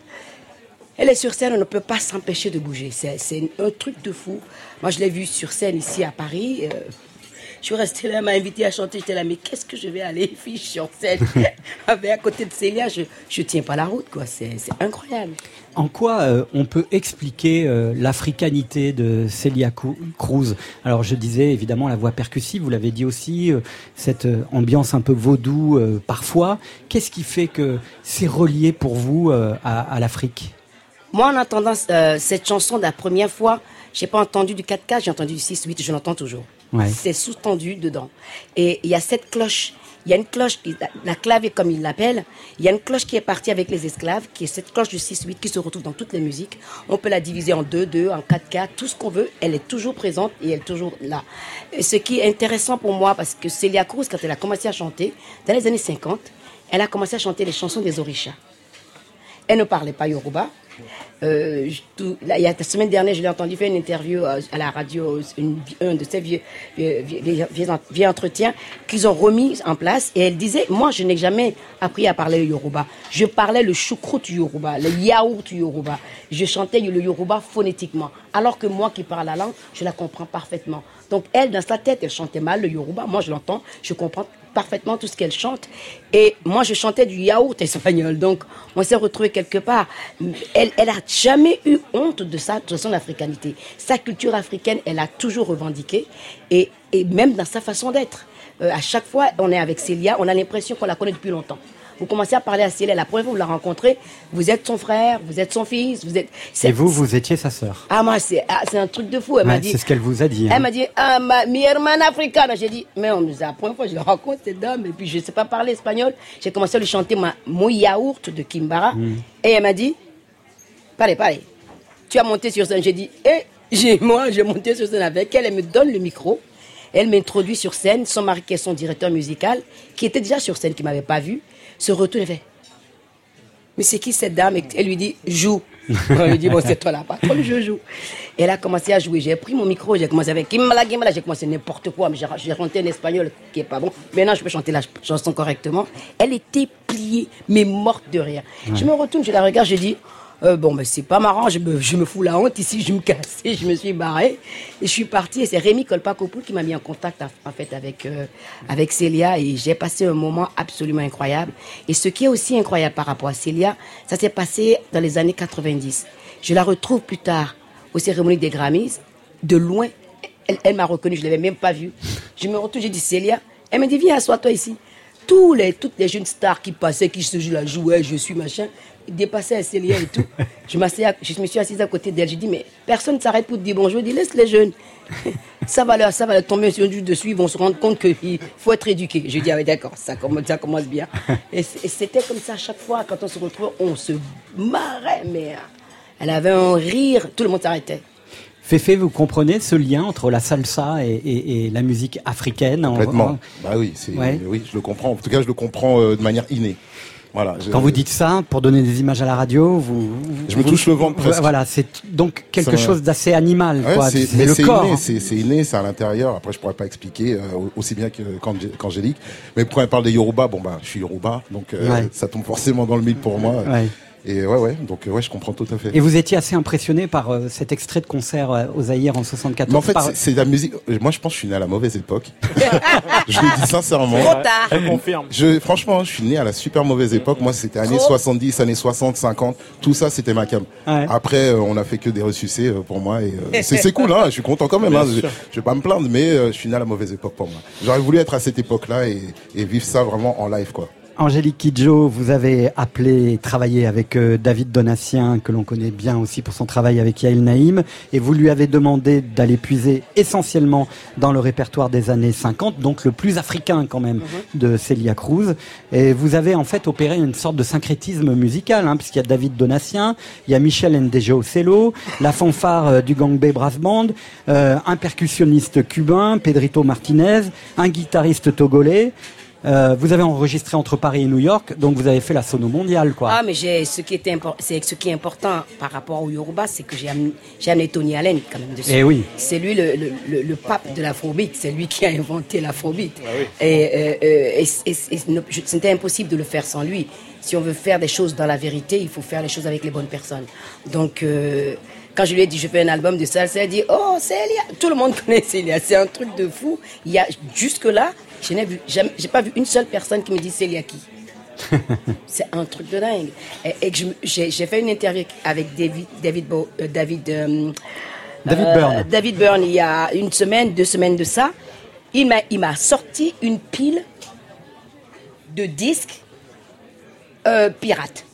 Elle est sur scène, on ne peut pas s'empêcher de bouger. C'est un truc de fou. Moi, je l'ai vue sur scène ici à Paris. euh, je suis restée là, elle m'a invité à chanter. J'étais là, mais qu'est-ce que je vais aller fiche sur scène? Avec à côté de Célia, je ne tiens pas la route, quoi. C'est incroyable. En quoi euh, on peut expliquer euh, l'africanité de Celia Cruz? Alors je disais évidemment la voix percussive, vous l'avez dit aussi, euh, cette euh, ambiance un peu vaudou parfois. Qu'est-ce qui fait que c'est relié pour vous à, à l'Afrique? Moi, en entendant cette chanson la première fois, j'ai pas entendu du 4K, j'ai entendu du 6-8, je l'entends toujours. Ouais. C'est sous-tendu dedans. Et il y a cette cloche, il y a une cloche, la, la clave comme il l'appelle, il y a une cloche qui est partie avec les esclaves, qui est cette cloche du 6-8 qui se retrouve dans toutes les musiques. On peut la diviser en 2-2, en 4-4, tout ce qu'on veut, elle est toujours présente et elle est toujours là. Ce qui est intéressant pour moi, parce que Celia Cruz, quand elle a commencé à chanter, dans les années 50, elle a commencé à chanter les chansons des Orishas. Elle ne parlait pas Yoruba. Euh, la semaine dernière, je l'ai entendu faire une interview euh, à la radio, un de ces vieux, vieux entretiens qu'ils ont remis en place. Et elle disait, moi, je n'ai jamais appris à parler le Yoruba. Je parlais le choucroute Yoruba, le yaourt Yoruba. Je chantais le Yoruba phonétiquement. Alors que moi qui parle la langue, je la comprends parfaitement. Donc elle, dans sa tête, elle chantait mal le Yoruba. Moi, je l'entends, je comprends parfaitement tout ce qu'elle chante. Et moi, je chantais du yaourt espagnol. Donc, on s'est retrouvé quelque part. Elle, elle a jamais eu honte de ça, de son africanité. Sa culture africaine, elle a toujours revendiqué. Et, et même dans sa façon d'être. Euh, à chaque fois, on est avec Célia, on a l'impression qu'on la connaît depuis longtemps. Vous commencez à parler à Célia, la première fois que vous la rencontrez, vous êtes son frère, vous êtes son fils, vous êtes... Et vous, vous étiez sa sœur. Ah, moi, c'est ah, c'est un truc de fou. Elle m'a dit... c'est ce qu'elle vous a dit. hein. Elle m'a dit, ah, ma, mi hermana africana. J'ai dit, mais on nous a, la première fois que je la rencontre, cette dame, et puis je ne sais pas parler espagnol. J'ai commencé à lui chanter ma, mon yaourt de Kimbara. Mm. Et elle m'a dit, parlez, parlez. Tu as monté sur scène. J'ai dit, eh, J'ai, moi, j'ai monté sur scène avec elle, elle me donne le micro. Elle m'introduit sur scène, son mari qui est son directeur musical, qui était déjà sur scène, qui m'avait pas vu, se retourne et fait Mais c'est qui cette dame? Et Elle lui dit Joue. On lui dit Bon, c'est toi la patronne, je joue. Et elle a commencé à jouer. J'ai pris mon micro, j'ai commencé avec Kimala Kimala, j'ai commencé n'importe quoi, mais j'ai chanté en espagnol qui est pas bon. Maintenant, je peux chanter la ch- chanson correctement. Elle était pliée, mais morte de rire. Ouais. Je me retourne, je la regarde, je dis euh, bon, ben c'est pas marrant, je me, je me fous la honte ici, je me casse, je me suis barré. Et je suis partie, et c'est Rémi Kolpakopoul qui m'a mis en contact en, fait avec, euh, avec Célia, et j'ai passé un moment absolument incroyable. Et ce qui est aussi incroyable par rapport à Célia, ça s'est passé dans les années 90. Je la retrouve plus tard aux cérémonies des Grammys, de loin, elle, m'a reconnue, je ne l'avais même pas vue. Je me retourne, j'ai dit Célia, elle me dit viens, assois-toi ici. Tous les, toutes les jeunes stars qui passaient, qui se jouaient, je suis machin, dépassaient à Célia et tout. Je, à- je me suis assise à côté d'elle. J'ai dit, mais personne ne s'arrête pour te dire bonjour. Je dis, laisse les jeunes. ça, va leur, ça va leur tomber sur du dessus. Ils vont se rendre compte qu'il faut être éduqué. Je dis, ah oui, d'accord, ça commence, ça commence bien. Et c'était comme ça à chaque fois. Quand on se retrouve, on se marrait. Mais euh, elle avait un rire. Tout le monde s'arrêtait. Féfé, vous comprenez ce lien entre la salsa et, et- et la musique africaine en- Complètement. en- Bah oui, Ouais. oui, je le comprends. En tout cas, je le comprends euh, de manière innée. Voilà. Quand vous dites ça, pour donner des images à la radio, vous... Je me touche le ventre presque. Voilà, c'est donc quelque Ça- chose d'assez animal, Ouais, quoi. mais le corps. inné, c'est, inné, c'est à l'intérieur. Après, je pourrais pas expliquer euh, aussi bien que, qu'Angé- qu'Angélique. Mais quand elle parle des Yoruba, bon bah, je suis Yoruba, donc euh, Ouais. ça tombe forcément dans le mille pour moi. Ouais. Et ouais, ouais, donc euh, ouais, je comprends tout à fait. Et vous étiez assez impressionné par euh, cet extrait de concert euh, aux Zaïre en 74 Mais en fait, par- c'est, la musique. euh, Moi, je pense que je suis né à la mauvaise époque. je le dis sincèrement. Trop tard. Elle confirme. Je, franchement, je suis né à la super mauvaise époque. Moi, c'était années Trop. 70, années 60, 50. Tout ça, c'était ma cam. Ouais. Après, euh, on a fait que des ressucés euh, pour moi. Et euh, c'est, cool, hein. Je suis content quand même. Hein. Je, je vais pas me plaindre, mais euh, je suis né à la mauvaise époque pour moi. J'aurais voulu être à cette époque-là et, et vivre ça vraiment en live, quoi. Angélique Kidjo, vous avez appelé et travaillé avec euh, David Donatien, que l'on connaît bien aussi pour son travail avec Yael Naïm, et vous lui avez demandé d'aller puiser essentiellement dans le répertoire des années 50, donc le plus africain quand même de Celia Cruz. Et vous avez en fait opéré une sorte de syncrétisme musical, hein, puisqu'il y a David Donatien, il y a Michel Ndejo Cello, la fanfare euh, du Gangbe Brass Band, euh, un percussionniste cubain, Pedrito Martinez, un guitariste togolais. Euh, vous avez enregistré entre Paris et New York, donc vous avez fait la sono mondiale, quoi. Ah, mais j'ai, ce qui était impor- c'est ce qui est important par rapport au Yoruba, c'est que j'ai amené, Tony Allen quand même dessus. Eh oui. C'est lui le, le, le, le pape de l'afrobeat, c'est lui qui a inventé l'afrobeat. Et, euh, euh, et, et- et ne- je- c'était impossible de le faire sans lui. Si on veut faire des choses dans la vérité, il faut faire les choses avec les bonnes personnes. Donc, euh, quand je lui ai dit je fais un album de salsa, elle a dit oh Célia, tout le monde connaît Célia, c'est un truc de fou. Il y a jusque là, je n'ai vu, j'ai pas vu une seule personne qui me dit Célia qui. C'est un truc de dingue. Et, j'ai fait une interview avec David, David, Bo- euh, David, euh, David euh, Byrne. David Byrne, il y a une semaine, deux semaines de ça. Il m'a, il m'a sorti une pile de disques pirates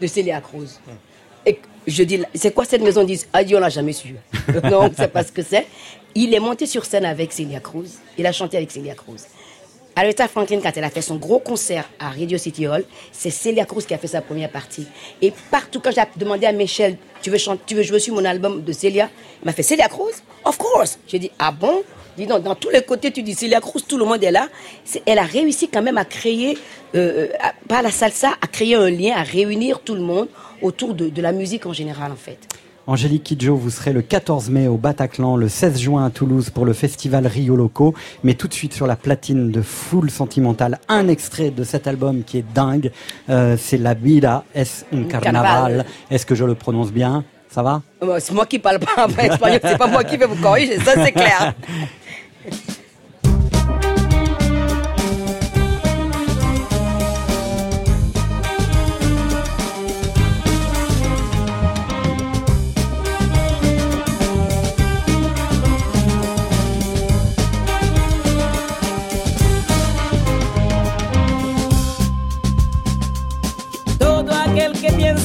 de Célia Cruz. Je dis, c'est quoi cette maison? Ils disent, ah, on l'a jamais su. non, c'est pas ce que c'est. Il est monté sur scène avec Célia Cruz. Il a chanté avec Célia Cruz. Aretha Franklin, quand elle a fait son gros concert à Radio City Hall, c'est Celia Cruz qui a fait sa première partie. Et partout, quand j'ai demandé à Michel, tu veux, chanter, tu veux jouer sur mon album de Celia Il m'a fait Celia Cruz Of course J'ai dit, ah bon? Dis donc, dans tous les côtés, tu dis Celia Cruz, tout le monde est là. Elle a réussi quand même à créer, euh, à- par la salsa, à créer un lien, à réunir tout le monde autour de, de la musique en général, en fait. Angélique Kidjo, vous serez le 14 mai au Bataclan, le 16 juin à Toulouse pour le festival Rio Loco. Mais tout de suite sur la platine de Foule Sentimentale, un extrait de cet album qui est dingue. Euh, c'est La Vida es un carnaval? carnaval. Est-ce que je le prononce bien? Ça va? Euh, C'est moi qui parle pas en espagnol, c'est pas moi qui vais vous corriger, ça c'est clair.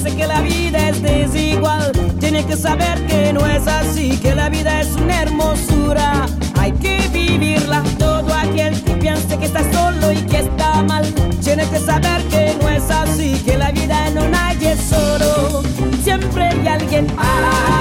piense que la vida es desigual tiene que saber que no es así, que la vida es una hermosura, hay que vivirla. Todo aquel que piense que está solo y que está mal tiene que saber que no es así, que la vida no nadie es solo, siempre hay alguien. Ah,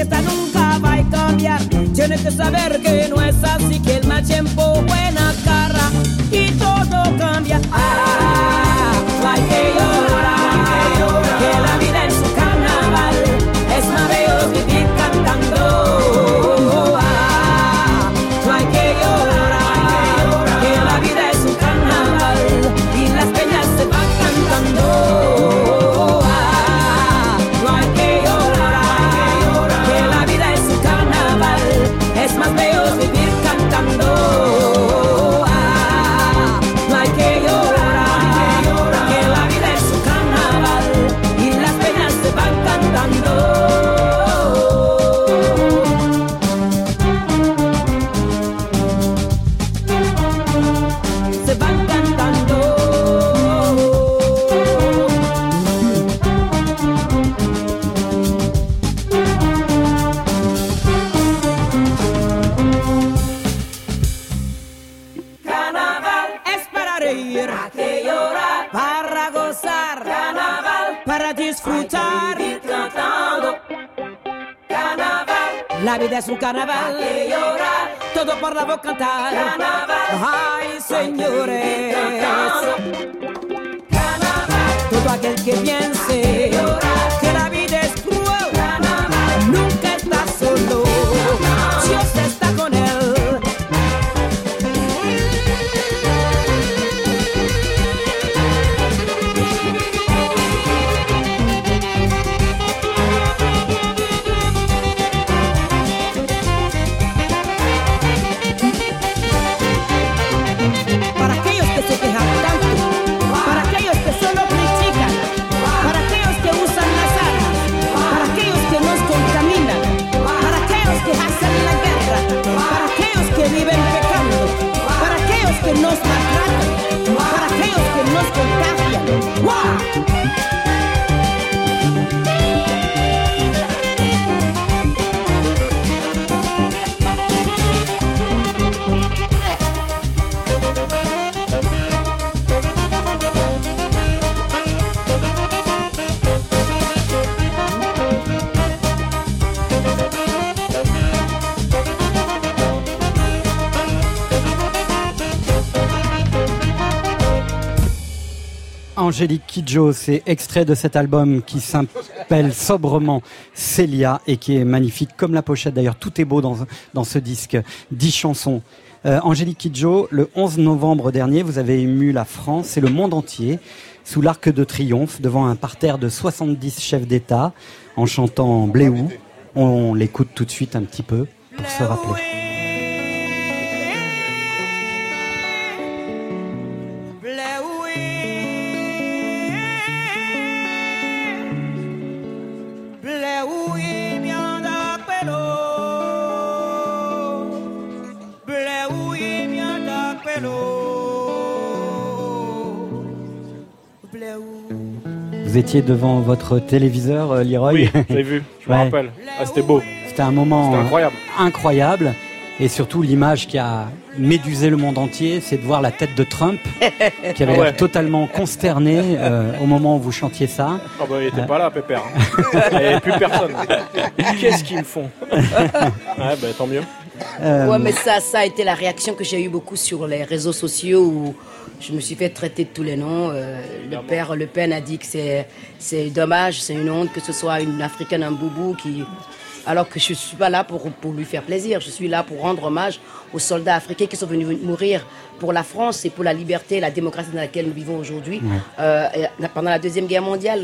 que esta nunca va a cambiar. Tienes que saber que no es así, que el mal tiempo buena cara y todo cambia. Ah. Extrait de cet album qui s'appelle sobrement Célia et qui est magnifique, comme la pochette d'ailleurs. Tout est beau dans, dans ce disque. Dix chansons. Euh, Angélique Kidjo, le 11 novembre dernier, vous avez ému la France et le monde entier sous l'arc de triomphe devant un parterre de 70 chefs d'État en chantant Bléou. On l'écoute tout de suite un petit peu pour se rappeler. Étiez devant votre téléviseur, euh, Leroy Oui, j'ai vu, je me Ouais. rappelle. Ah, c'était beau. C'était un moment C'était incroyable. euh, incroyable. Et surtout, l'image qui a médusé le monde entier, c'est de voir la tête de Trump, qui avait Ouais. l'air totalement consterné euh, au moment où vous chantiez ça. Ah bah, il était Euh, pas là, Pépère. hein. Il n'y avait plus personne. Qu'est-ce qu'ils me font? Ouais, bah, tant mieux. Euh, Ouais, mais ça, ça a été la réaction que j'ai eu beaucoup sur les réseaux sociaux où je me suis fait traiter de tous les noms. Euh, le père Le Pen a dit que c'est, c'est dommage, c'est une honte que ce soit une Africaine, un boubou qui. Alors que je ne suis pas là pour, pour lui faire plaisir, je suis là pour rendre hommage aux soldats africains qui sont venus mourir pour la France et pour la liberté et la démocratie dans laquelle nous vivons aujourd'hui. Ouais. Euh, pendant la Deuxième Guerre mondiale,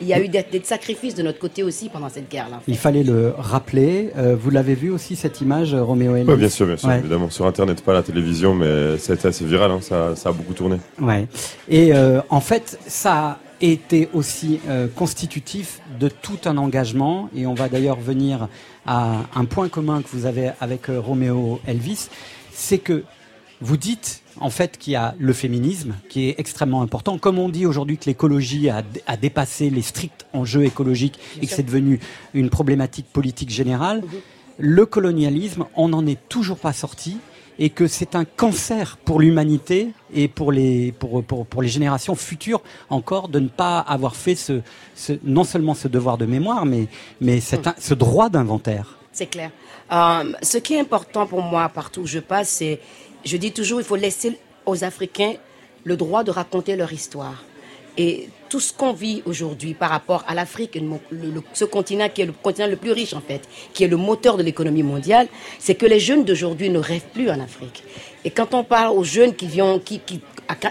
il y a eu des, des sacrifices de notre côté aussi pendant cette guerre-là. Il fallait le rappeler. Euh, vous l'avez vu aussi cette image, euh, Roméo Elvis Ouais, bien sûr, bien sûr, Ouais. évidemment. Sur Internet, pas à la télévision, mais ça a été assez viral, hein, ça, ça a beaucoup tourné. Ouais. Et euh, en fait, ça a été aussi euh, constitutif de tout un engagement. Et on va d'ailleurs venir à un point commun que vous avez avec euh, Roméo Elvis, c'est que vous dites en fait qu'il y a le féminisme qui est extrêmement important. Comme on dit aujourd'hui que l'écologie a, a dépassé les stricts enjeux écologiques et que c'est devenu une problématique politique générale, le colonialisme, on n'en est toujours pas sorti et que c'est un cancer pour l'humanité et pour les, pour, pour, pour les générations futures encore de ne pas avoir fait ce, ce, non seulement ce devoir de mémoire, mais, mais cet, in- ce droit d'inventaire. C'est clair. Euh, ce qui est important pour moi partout où je passe, c'est, je dis toujours, il faut laisser aux Africains le droit de raconter leur histoire. Et tout ce qu'on vit aujourd'hui par rapport à l'Afrique, ce continent qui est le continent le plus riche en fait, qui est le moteur de l'économie mondiale, c'est que les jeunes d'aujourd'hui ne rêvent plus en Afrique. Et quand on parle aux jeunes qui viennent,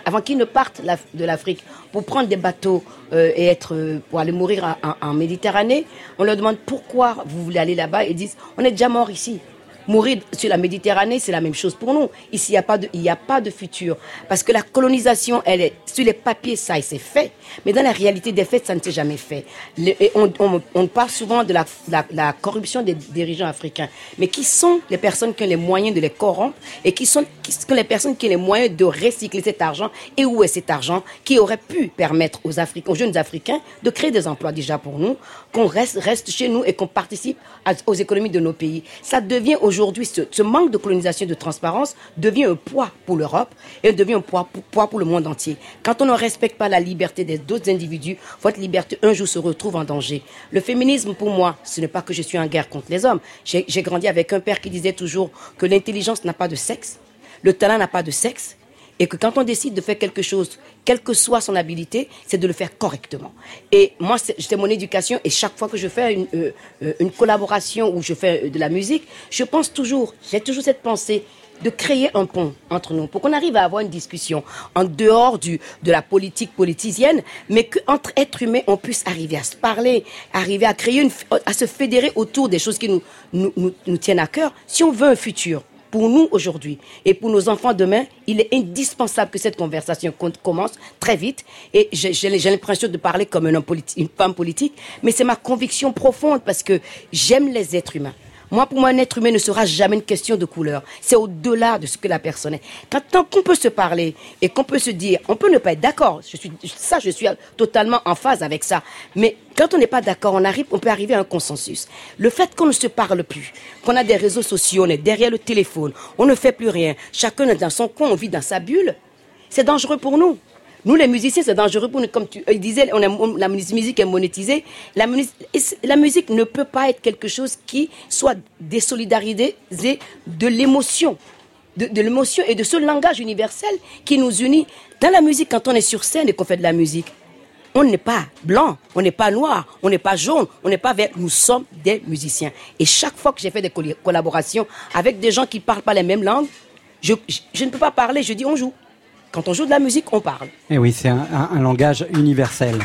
avant qu'ils ne partent de l'Afrique pour prendre des bateaux euh, et être euh, pour aller mourir en, Méditerranée, on leur demande pourquoi vous voulez aller là-bas. Ils disent on est déjà mort ici. Mourir sur la Méditerranée, c'est la même chose pour nous. Ici, il n'y a, pas de- a pas de futur. Parce que la colonisation, elle est, sur les papiers, ça, c'est fait. Mais dans la réalité des faits, ça ne s'est jamais fait. Et on, on- on parle souvent de la, la- corruption des dirigeants africains. Mais qui sont les personnes qui ont les moyens de les corrompre et qui sont, qui sont les personnes qui ont les moyens de recycler cet argent Et où est cet argent qui aurait pu permettre aux, Africains, aux jeunes Africains de créer des emplois déjà pour nous, qu'on reste, reste chez nous et qu'on participe aux économies de nos pays. Ça devient aujourd'hui, ce, ce manque de colonisation et de transparence devient un poids pour l'Europe et devient un poids pour, le monde entier. Quand on ne respecte pas la liberté des d'autres individus, votre liberté un jour se retrouve en danger. Le féminisme, pour moi, ce n'est pas que je suis en guerre contre les hommes. J'ai grandi avec un père qui disait toujours que l'intelligence n'a pas de sexe, le talent n'a pas de sexe, et que quand on décide de faire quelque chose, quelle que soit son habilité, c'est de le faire correctement. Et moi, c'est mon éducation, et chaque fois que je fais une, euh, euh, collaboration où je fais euh, de la musique, je pense toujours, j'ai toujours cette pensée de créer un pont entre nous pour qu'on arrive à avoir une discussion en dehors de la politique politicienne, mais qu'entre êtres humains, on puisse arriver à se parler, arriver à créer à se fédérer autour des choses qui nous tiennent à cœur. Si on veut un futur, pour nous aujourd'hui et pour nos enfants demain, il est indispensable que cette conversation con- commence très vite. Et j'ai l'impression de parler comme une femme politique, mais c'est ma conviction profonde parce que j'aime les êtres humains. Moi, pour moi, un être humain ne sera jamais une question de couleur. C'est au-delà de ce que la personne est. Quand tant qu'on peut se parler et qu'on peut se dire, on peut ne pas être d'accord. Je suis, ça, je suis totalement en phase avec ça. Mais quand on n'est pas d'accord, on arrive, on peut arriver à un consensus. Le fait qu'on ne se parle plus, qu'on a des réseaux sociaux, on est derrière le téléphone, on ne fait plus rien. Chacun est dans son coin, on vit dans sa bulle. C'est dangereux pour nous. Nous, les musiciens, c'est dangereux pour nous. Comme tu disais, la musique est monétisée. La, musique ne peut pas être quelque chose qui soit désolidarisé de l'émotion. De, l'émotion et de ce langage universel qui nous unit. Dans la musique, quand on est sur scène et qu'on fait de la musique, on n'est pas blanc, on n'est pas noir, on n'est pas jaune, on n'est pas vert. Nous sommes des musiciens. Et chaque fois que j'ai fait des colla- collaborations avec des gens qui ne parlent pas les mêmes langues, je ne peux pas parler, je dis on joue. Quand on joue de la musique, on parle. Et oui, c'est un, langage universel.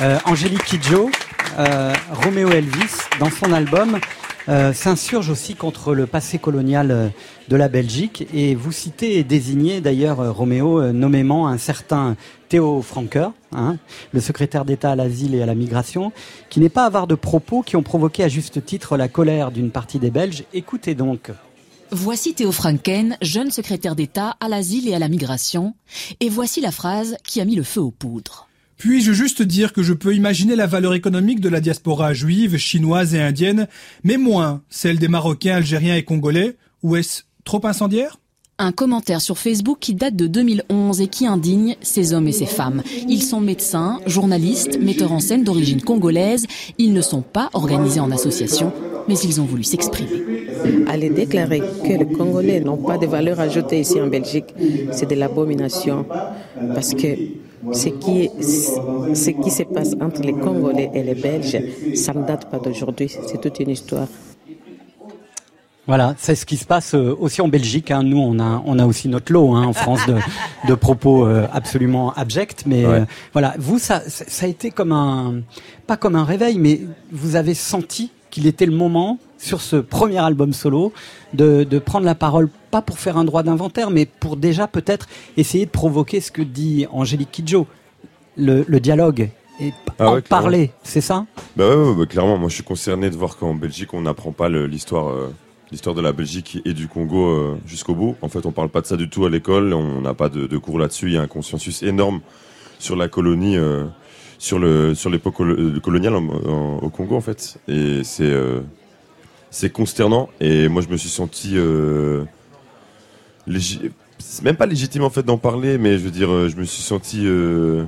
Euh, Angélique Kidjo, euh, Roméo Elvis, dans son album, euh, s'insurge aussi contre le passé colonial euh, de la Belgique. Et vous citez et désignez d'ailleurs euh, Roméo nommément un certain Théo Franker, hein, le secrétaire d'État à l'asile et à la migration, qui n'est pas avare de propos qui ont provoqué à juste titre la colère d'une partie des Belges. Écoutez donc. Voici Théo Franken, jeune secrétaire d'État à l'asile et à la migration, et voici la phrase qui a mis le feu aux poudres. Puis-je juste dire que je peux imaginer la valeur économique de la diaspora juive, chinoise et indienne, mais moins celle des Marocains, Algériens et Congolais? Ou est-ce trop incendiaire? Un commentaire sur Facebook qui date de 2011 et qui indigne ces hommes et ces femmes. Ils sont médecins, journalistes, metteurs en scène d'origine congolaise. Ils ne sont pas organisés en association, mais ils ont voulu s'exprimer. Aller déclarer que les Congolais n'ont pas de valeur ajoutée ici en Belgique, c'est de l'abomination. Parce que ce qui, est- ce qui se passe entre les Congolais et les Belges, ça ne date pas d'aujourd'hui, c'est toute une histoire. Voilà, c'est ce qui se passe euh, aussi en Belgique. hein. Nous, on a, on a aussi notre lot hein, en France de, de propos euh, absolument abjects. Mais Ouais. euh, voilà, vous, ça, ça ça a été comme un, pas comme un réveil, mais vous avez senti qu'il était le moment sur ce premier album solo de, de prendre la parole, pas pour faire un droit d'inventaire, mais pour déjà peut-être essayer de provoquer ce que dit Angélique Kidjo, le, le dialogue et Ah en ouais, parler, c'est ça? Bah ouais, ouais, bah clairement, moi je suis concerné de voir qu'en Belgique on n'apprend pas l'histoire euh, l'histoire de la Belgique et du Congo euh, jusqu'au bout. En fait, on parle pas de ça du tout à l'école, on n'a pas de, de cours là-dessus. Il y a un consensus énorme sur la colonie, euh, sur le sur l'époque colo- coloniale au Congo en fait. Et c'est euh, c'est consternant. Et moi je me suis senti euh, même pas légitime en fait d'en parler, mais je veux dire, euh, je me suis senti euh,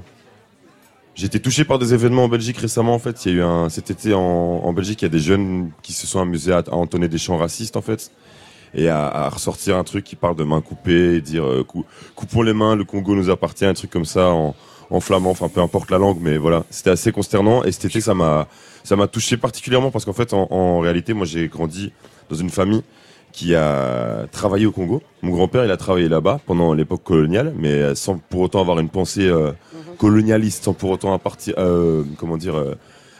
été touché par des événements en Belgique récemment. En fait, il y a eu cet été en, Belgique, il y a des jeunes qui se sont amusés à, entonner des chants racistes en fait et à, ressortir un truc qui parle de main coupée, et dire euh, cou- coupons les mains, le Congo nous appartient, un truc comme ça en flamand, enfin peu importe la langue, mais voilà, c'était assez consternant et cet été ça m'a ça m'a touché particulièrement parce qu'en fait en, en réalité moi j'ai grandi dans une famille qui a travaillé au Congo. Mon grand-père il a travaillé là-bas pendant l'époque coloniale, mais sans pour autant avoir une pensée euh, colonialiste, sans pour autant apparti- euh, comment dire euh,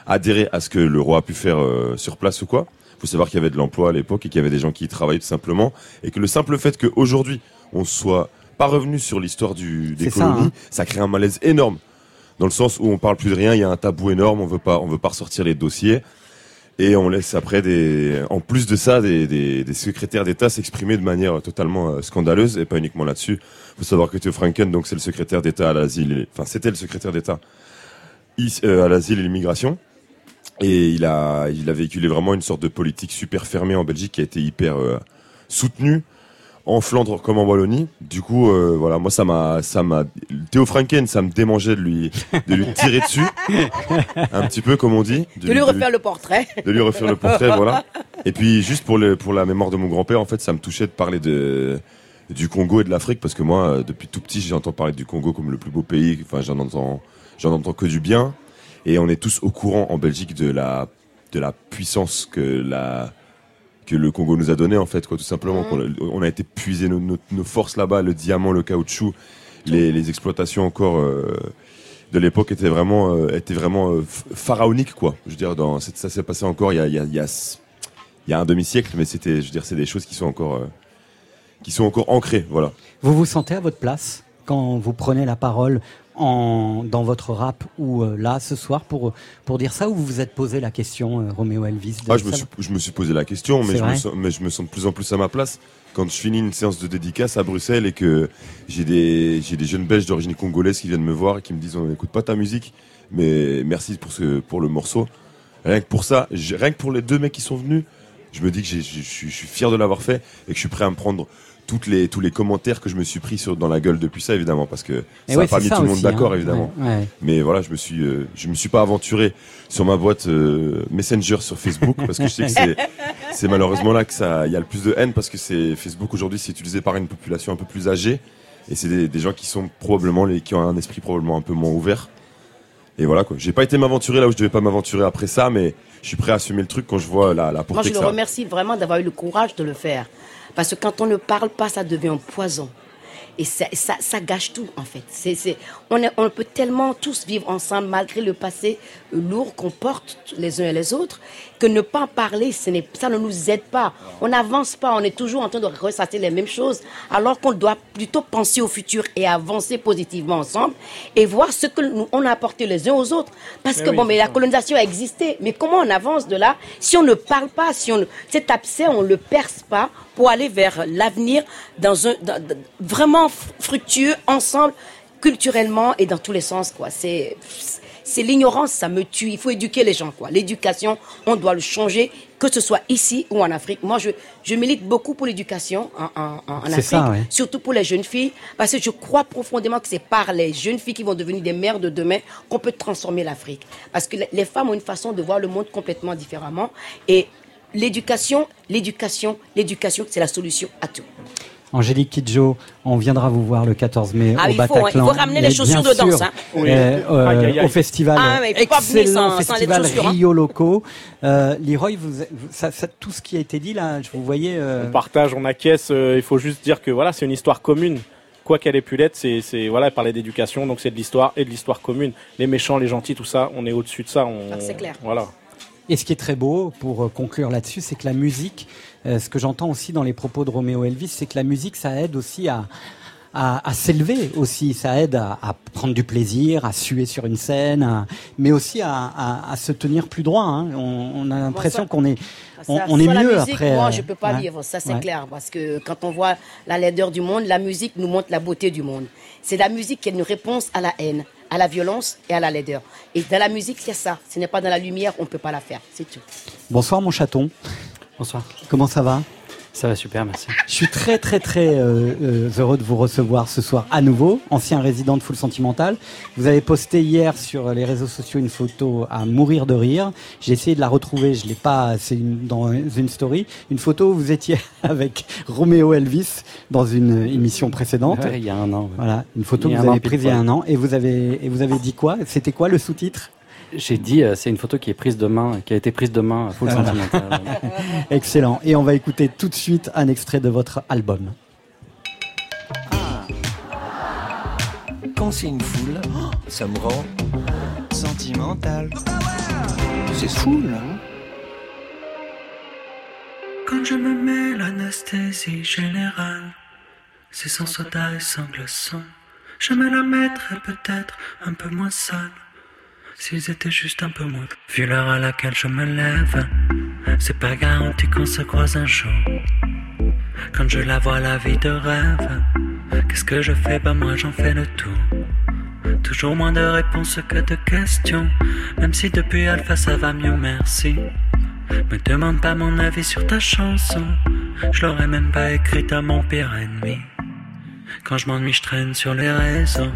adhérer à ce que le roi a pu faire euh, sur place ou quoi. faut savoir qu'il y avait de l'emploi à l'époque et qu'il y avait des gens qui y travaillaient tout simplement et que le simple fait qu'aujourd'hui on soit pas revenu sur l'histoire du des ça, colonies, hein. ça crée un malaise énorme. Dans le sens où on parle plus de rien, il y a un tabou énorme, on veut pas on veut pas ressortir les dossiers. Et on laisse après des en plus de ça des, des, des secrétaires d'État s'exprimer de manière totalement euh, scandaleuse et pas uniquement là-dessus. faut savoir que Theo Franken donc c'est le secrétaire d'État à l'asile enfin c'était le secrétaire d'État euh, à l'asile et l'immigration. Et il a il a véhiculé vraiment une sorte de politique super fermée en Belgique qui a été hyper euh, soutenue en Flandre comme en Wallonie. Du coup, euh, voilà, moi ça m'a, ça m'a, Théo Franken, ça me démangeait de lui, de lui tirer dessus, un petit peu comme on dit, De lui refaire le portrait. de lui refaire le portrait, voilà. Et puis juste pour le, pour la mémoire de mon grand-père, en fait, ça me touchait de parler de du Congo et de l'Afrique parce que moi, euh, depuis tout petit, j'entends parler du Congo comme le plus beau pays. Enfin, j'en entends, j'en entends que du bien. Et on est tous au courant en Belgique de la, de la puissance que la, que le Congo nous a donné en fait, quoi, tout simplement. Qu'on a- On a été puiser nos, nos, nos forces là-bas, le diamant, le caoutchouc, les, les exploitations encore. euh, de l'époque étaient vraiment euh, étaient vraiment euh, ph- pharaoniques quoi je veux dire dans ça s'est passé encore il y a il y a il y a, s- il y a un demi siècle mais c'était je veux dire c'est des choses qui sont encore euh, qui sont encore ancrées voilà Vous vous sentez à votre place quand vous prenez la parole en, dans votre rap ou euh, là ce soir pour, pour dire ça ou vous vous êtes posé la question, euh, Roméo Elvis ah, je me suis je me suis posé la question mais je me sens mais je me sens de plus en plus à ma place. Quand je finis une séance de dédicace à Bruxelles et que j'ai des j'ai des jeunes belges d'origine congolaise qui viennent me voir et qui me disent on écoute pas ta musique mais merci pour ce pour le morceau. Rien que pour ça rien que pour les deux mecs qui sont venus je me dis que je suis fier de l'avoir fait et que je suis prêt à me prendre toutes les tous les commentaires que je me suis pris sur dans la gueule depuis ça évidemment parce que Et ça ouais, n'a pas mis ça tout le monde aussi, d'accord hein. évidemment Ouais, ouais. mais voilà je me suis euh, je me suis pas aventuré sur ma boîte euh, Messenger sur Facebook parce que je sais que c'est c'est malheureusement là que ça il y a le plus de haine parce que c'est Facebook aujourd'hui c'est utilisé par une population un peu plus âgée et c'est des, des gens qui sont probablement les qui ont un esprit probablement un peu moins ouvert et voilà quoi j'ai pas été m'aventurer là où je devais pas m'aventurer après ça mais je suis prêt à assumer le truc quand je vois la, la Moi, portée je que le ça a. remercie vraiment d'avoir eu le courage de le faire. Parce que quand on ne parle pas, ça devient un poison. Et ça, ça, ça gâche tout, en fait. C'est, c'est, on, est- on peut tellement tous vivre ensemble, malgré le passé lourd qu'on porte les uns et les autres, que ne pas en parler, ce n'est, ça ne nous aide pas. On n'avance pas, on est toujours en train de ressasser les mêmes choses, alors qu'on doit plutôt penser au futur et avancer positivement ensemble et voir ce que nous, on a apporté les uns aux autres. Parce Mais que, oui, bon, mais la colonisation a existé, mais comment on avance de là si on ne parle pas, si on, cet abcès, on ne le perce pas pour aller vers l'avenir dans un, dans- vraiment fructueux ensemble, culturellement et dans tous les sens, quoi. C'est, c'est l'ignorance, ça me tue. Il faut éduquer les gens, quoi. L'éducation, on doit le changer, que ce soit ici ou en Afrique. Moi, je, je milite beaucoup pour l'éducation en, Afrique, ça, ouais. surtout pour les jeunes filles, parce que je crois profondément que c'est par les jeunes filles qui vont devenir des mères de demain qu'on peut transformer l'Afrique. Parce que les femmes ont une façon de voir le monde complètement différemment. Et l'éducation, l'éducation, l'éducation, c'est la solution à tout. Angélique Kidjo, on viendra vous voir le 14 mai Ah, au il faut, hein, Bataclan. il faut ramener les chaussures bien de danse, sûr, hein. euh, euh, aïe. au festival, Ah, mais excellent sans- sans les hein. Rio Loco. Euh, Leroy, vous, vous- ça, ça- tout ce qui a été dit là, je vous voyais. euh, On partage, on acquiesce. euh, il faut juste dire que voilà, c'est une histoire commune. Quoi qu'elle ait pu l'être, c'est, c'est voilà, elle parlait d'éducation, donc c'est de l'histoire et de l'histoire commune. Les méchants, les gentils, tout ça, on est au-dessus de ça. On, Ah, c'est clair. Voilà. Et ce qui est très beau, pour euh, conclure là-dessus, c'est que la musique, euh, ce que j'entends aussi dans les propos de Roméo Elvis, c'est que la musique, ça aide aussi à, à, à s'élever aussi, ça aide à, à prendre du plaisir, à suer sur une scène, à- mais aussi à, se tenir plus droit. hein. On, on a l'impression qu'on est, on, est la mieux musique, après. Moi, euh, je peux pas ouais. vivre, ça c'est Ouais. clair, parce que quand on voit la laideur du monde, la musique nous montre la beauté du monde. C'est la musique qui est une réponse à la haine, à la violence et à la laideur. Et dans la musique, il y a ça. Ce n'est pas dans la lumière, on ne peut pas la faire. C'est tout. Bonsoir mon chaton. Bonsoir. Comment ça va? Ça va super, merci. Je suis très très très euh, euh, heureux de vous recevoir ce soir à nouveau, ancien résident de Full Sentimental. Vous avez posté hier sur les réseaux sociaux une photo à mourir de rire. J'ai essayé de la retrouver, je l'ai pas, c'est une- dans une story, une photo où vous étiez avec Roméo Elvis dans une émission précédente. Ouais, il y a un an. ouais. Voilà, une photo que vous avez prise il y a un an et vous avez et vous avez dit quoi? C'était quoi le sous-titre? J'ai dit, euh, c'est une photo qui est prise de main, qui a été prise de main à full Voilà. sentimental. Excellent. Et on va écouter tout de suite un extrait de votre album. Quand c'est une foule, ça me rend Sentimental. C'est fou là. Quand je me mets l'anesthésie générale, c'est sans soda et sans glaçon. Je me la mettrais peut-être un peu moins sale, s'ils étaient juste un peu moins. Vu l'heure à laquelle je me lève, c'est pas garanti qu'on se croise un jour. Quand je la vois la vie de rêve, qu'est-ce que je fais? Bah moi j'en fais le tour. Toujours moins de réponses que de questions, même si depuis Alpha ça va mieux, merci. Me demande pas mon avis sur ta chanson. Je l'aurais même pas écrite à mon pire ennemi. Quand je m'ennuie, je traîne sur les réseaux.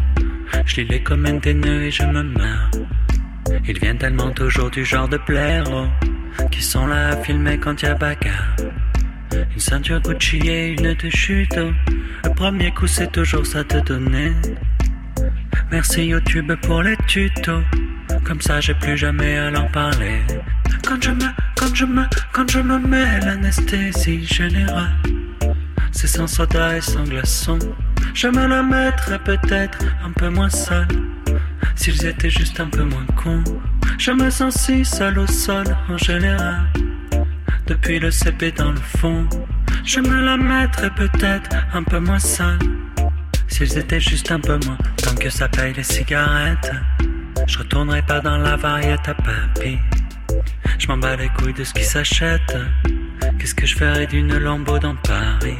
Je lis les commentaires et je me meurs. Ils viennent tellement toujours du genre de blaireaux qui sont là à filmer quand y a bagarre. Une ceinture Gucci et une de judo. Le premier coup, c'est toujours ça de donner. Merci YouTube pour les tutos. Comme ça, j'ai plus jamais à leur parler. Quand je me, quand je me, quand je me mets l'anesthésie générale, c'est sans soda et sans glaçon. Je me la mettrais peut-être un peu moins sale, s'ils étaient juste un peu moins cons. Je me sens si seul au sol en général, depuis le CP dans le fond. Je me la mettrais peut-être un peu moins sale, s'ils étaient juste un peu moins. Tant que ça paye les cigarettes, je retournerai pas dans la variette à papy. Je m'en bats les couilles de ce qui s'achète. Qu'est-ce que je ferais d'une lambeau dans Paris?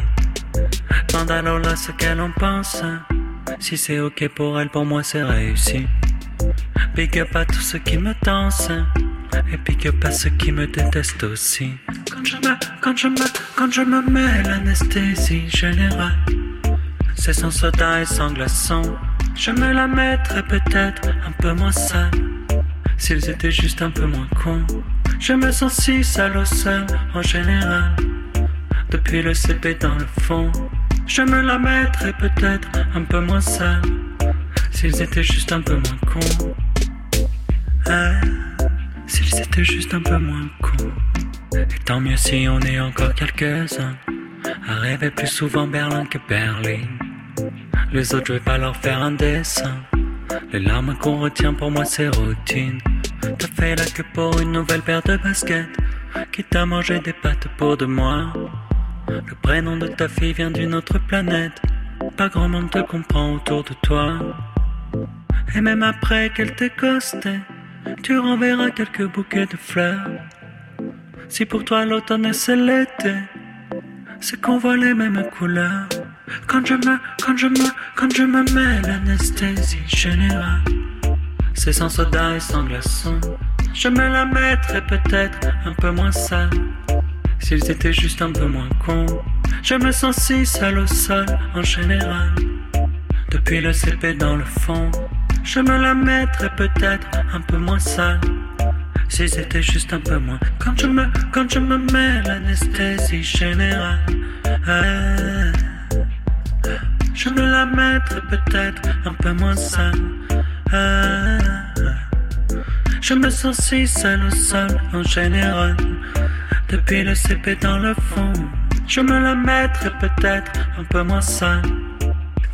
Demande à Lola ce qu'elle en pense. Si c'est ok pour elle, pour moi c'est réussi. Big up à tous ceux qui me dansent. Et big up à ceux qui me détestent aussi. Quand je me, quand je me, quand je me mets l'anesthésie générale, c'est sans soda et sans glaçon. Je me la mettrais peut-être un peu moins sale. S'ils étaient juste un peu moins cons. Je me sens si sale au sol en général. Depuis le CP dans le fond. Je me la mettrais peut-être un peu moins sale. S'ils étaient juste un peu moins cons. Ah, S'ils étaient juste un peu moins cons. Et tant mieux si on est encore quelques-uns. À rêver plus souvent Berlin que Berlin. Les autres, je vais pas leur faire un dessin. Les larmes qu'on retient pour moi, c'est routine. T'as fait la queue pour une nouvelle paire de baskets. Qui t'a mangé des pâtes pour deux mois. Le prénom de ta fille vient d'une autre planète. Pas grand monde te comprend autour de toi. Et même après qu'elle t'ait costé, tu renverras quelques bouquets de fleurs. Si pour toi l'automne et c'est l'été, c'est qu'on voit les mêmes couleurs. Quand je me, quand je me, quand je me mets l'anesthésie générale, c'est sans soda et sans glaçon. Je me la mettrais peut-être un peu moins sale, s'ils étaient juste un peu moins cons. Je me sens si seul au sol en général, depuis le CP dans le fond. Je me la mettrais peut-être un peu moins sale, s'ils étaient juste un peu moins. Quand je me, quand je me mets l'anesthésie générale, je me la mettrais peut-être un peu moins sale. Je me sens si seul au sol en général. Depuis le CP dans le fond, je me la mettrais peut-être un peu moins sale.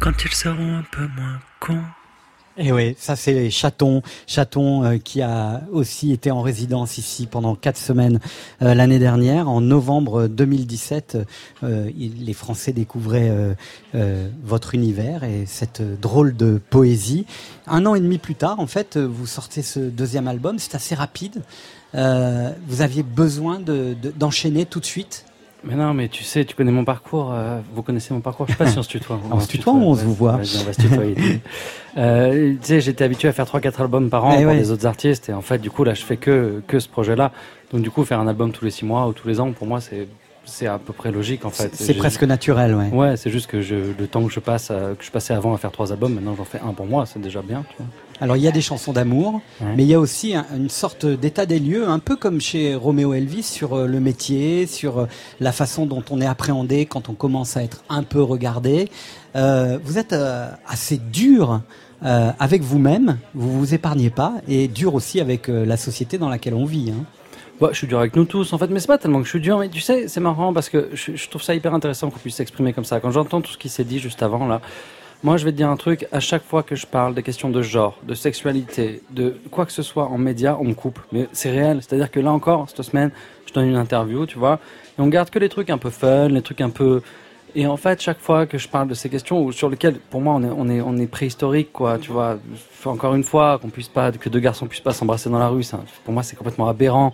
Quand ils seront un peu moins cons. Et oui, ça c'est Chaton, Chaton euh, qui a aussi été en résidence ici pendant quatre semaines euh, l'année dernière. En novembre 2017, euh, les Français découvraient votre univers et cette drôle de poésie. Un an et demi plus tard, en fait, vous sortez ce deuxième album. C'est assez rapide. Euh, vous aviez besoin de- de- d'enchaîner tout de suite. Mais non, mais tu sais, tu connais mon parcours. euh, vous connaissez mon parcours. Je sais pas si on se tutoie. On se tutoie ou on se vous voit Vas-y, on va se tutoyer. euh, tu sais, j'étais habitué à faire 3-4 albums par an Eh pour ouais. les autres artistes. Et en fait, du coup, là, je fais que, que ce projet-là. Donc, du coup, faire un album tous les 6 mois ou tous les ans, pour moi, c'est c'est à peu près logique en fait. C'est presque naturel, ouais. Ouais, c'est juste que je, le temps que je passe, à- que je passais avant à faire trois albums, maintenant j'en fais un pour moi, c'est déjà bien. Tu vois. Alors il y a des chansons d'amour, Ouais. mais il y a aussi un- une sorte d'état des lieux, un peu comme chez Roméo Elvis sur euh, le métier, sur euh, la façon dont on est appréhendé quand on commence à être un peu regardé. Euh, vous êtes assez dur avec vous-même, vous vous épargnez pas, et dur aussi avec la société dans laquelle on vit. hein. Je suis dur avec nous tous en fait, mais c'est pas tellement que je suis dur, mais tu sais, c'est marrant parce que je, je trouve ça hyper intéressant qu'on puisse s'exprimer comme ça. Quand j'entends tout ce qui s'est dit juste avant là, moi je vais te dire un truc, à chaque fois que je parle des questions de genre, de sexualité, de quoi que ce soit en média, on me coupe. Mais c'est réel, c'est-à-dire que là encore, cette semaine, je donne une interview, tu vois, et on garde que les trucs un peu fun, les trucs un peu... Et en fait, chaque fois que je parle de ces questions, ou sur lesquelles, pour moi, on est, on est, on est préhistorique, quoi, tu vois. Encore une fois, qu'on puisse pas, que deux garçons puissent pas s'embrasser dans la rue, pour moi, c'est complètement aberrant,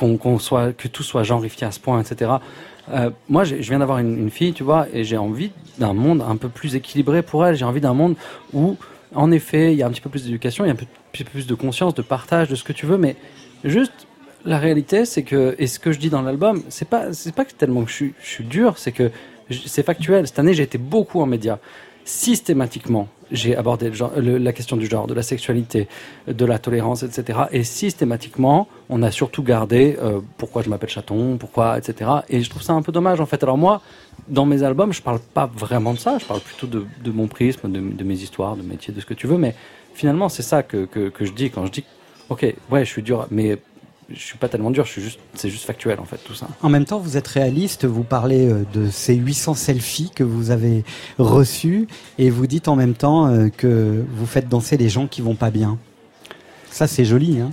qu'on, soit, que tout soit genrifié à ce point, etc. Euh, moi, je viens d'avoir une, fille, tu vois, et j'ai envie d'un monde un peu plus équilibré pour elle. J'ai envie d'un monde où, en effet, il y a un petit peu plus d'éducation, il y a un petit peu plus de conscience, de partage, de ce que tu veux, mais juste la réalité, c'est que, et ce que je dis dans l'album, c'est pas, c'est pas tellement que je suis, je suis dur, c'est que c'est factuel. Cette année, j'ai été beaucoup en médias. Systématiquement, j'ai abordé le genre- la question du genre, de la sexualité, de la tolérance, etc. Et systématiquement, on a surtout gardé euh, pourquoi je m'appelle chaton, pourquoi, etc. Et je trouve ça un peu dommage, en fait. Alors moi, dans mes albums, je parle pas vraiment de ça. Je parle plutôt de, mon prisme, de, mes histoires, de métier, de ce que tu veux. Mais finalement, c'est ça que, que je dis quand je dis, ok, ouais, je suis dur, mais je suis pas tellement dur. Je suis juste, c'est juste factuel, en fait, tout ça. En même temps, vous êtes réaliste, vous parlez euh, de ces 800 selfies que vous avez reçus et vous dites en même temps euh, que vous faites danser les gens qui vont pas bien. Ça, c'est joli, hein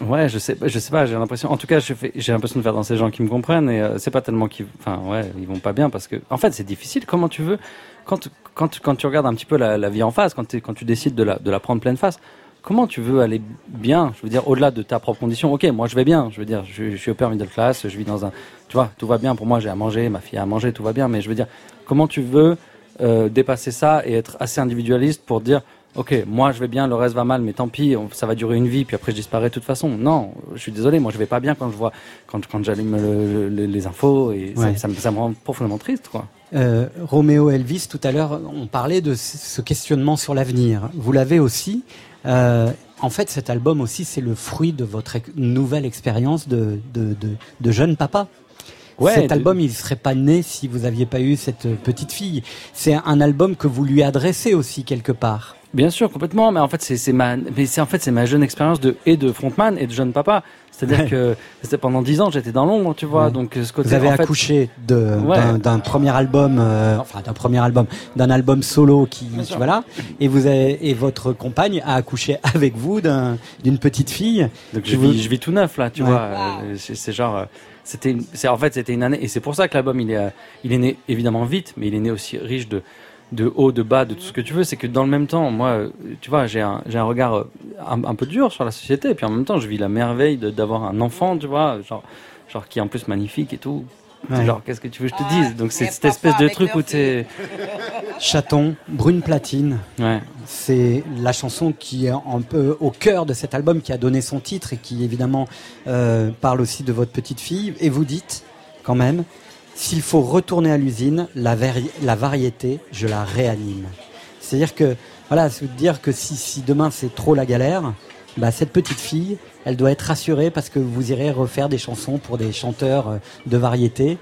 Ouais, je sais, je sais pas, j'ai l'impression. En tout cas, j'ai l'impression de faire danser les gens qui me comprennent et euh, c'est pas tellement qu'ils, enfin ouais, ils vont pas bien parce que, en fait, c'est difficile. Comment tu veux, quand quand quand tu regardes un petit peu la, la vie en face, quand tu décides de la de la prendre pleine face, comment tu veux aller bien Je veux dire, au-delà de ta propre condition. Ok, moi je vais bien. Je veux dire, je, je suis upper middle class, je vis dans un, tu vois, tout va bien pour moi. J'ai à manger, ma fille a à manger, tout va bien. Mais je veux dire, comment tu veux euh, dépasser ça et être assez individualiste pour dire Ok, moi je vais bien, le reste va mal, mais tant pis, on- ça va durer une vie, puis après je disparais de toute façon. Non, je suis désolé, moi je vais pas bien quand je vois, quand, quand j'allume le- le- les infos, et ça- Ouais. ça, me, ça me rend profondément triste, quoi. Euh, Roméo Elvis, tout à l'heure, on parlait de ce questionnement sur l'avenir. Vous l'avez aussi. Euh, en fait, cet album aussi, c'est le fruit de votre ex- nouvelle expérience de, de, de, de jeune papa. Ouais, Cet album, il serait pas né si vous aviez pas eu cette petite fille. C'est un album que vous lui adressez aussi quelque part. Bien sûr, complètement, mais en fait c'est ma, mais c'est en fait c'est ma jeune expérience de et de frontman et de jeune papa. C'est-à-dire Ouais. que c'était pendant dix ans, j'étais dans l'ombre, tu vois, Ouais. donc euh, ce côté. Vous avez en fait- accouché Ouais. d'un premier album, euh, enfin d'un premier album, d'un album solo qui, voilà, et vous avez, et votre compagne a accouché avec vous d'un- d'une petite fille. Donc je vous- vis, je vis tout neuf là, tu vois. euh, c'est genre, euh, c'était, en fait c'était une année et c'est pour ça que l'album il est, euh, il est né évidemment vite, mais il est né aussi riche de, de haut, de bas, de tout ce que tu veux. C'est que dans le même temps, moi, tu vois, j'ai un, j'ai un regard euh, un, un peu dur sur la société, et puis en même temps, je vis la merveille de- d'avoir un enfant, tu vois, genre, genre qui est en plus magnifique et tout. Ouais. Genre, qu'est-ce que tu veux que je te dise? Donc c'est cette espèce de truc où t'es. Chaton, Brune Platine. Ouais. C'est la chanson qui est un peu au cœur de cet album, qui a donné son titre et qui évidemment euh, parle aussi de votre petite fille. Et vous dites, quand même, s'il faut retourner à l'usine, la, vari- la variété, je la réanime. C'est-à-dire que, voilà, c'est dire que si, si demain c'est trop la galère, bah, cette petite fille, elle doit être rassurée parce que vous irez refaire des chansons pour des chanteurs euh, de variété.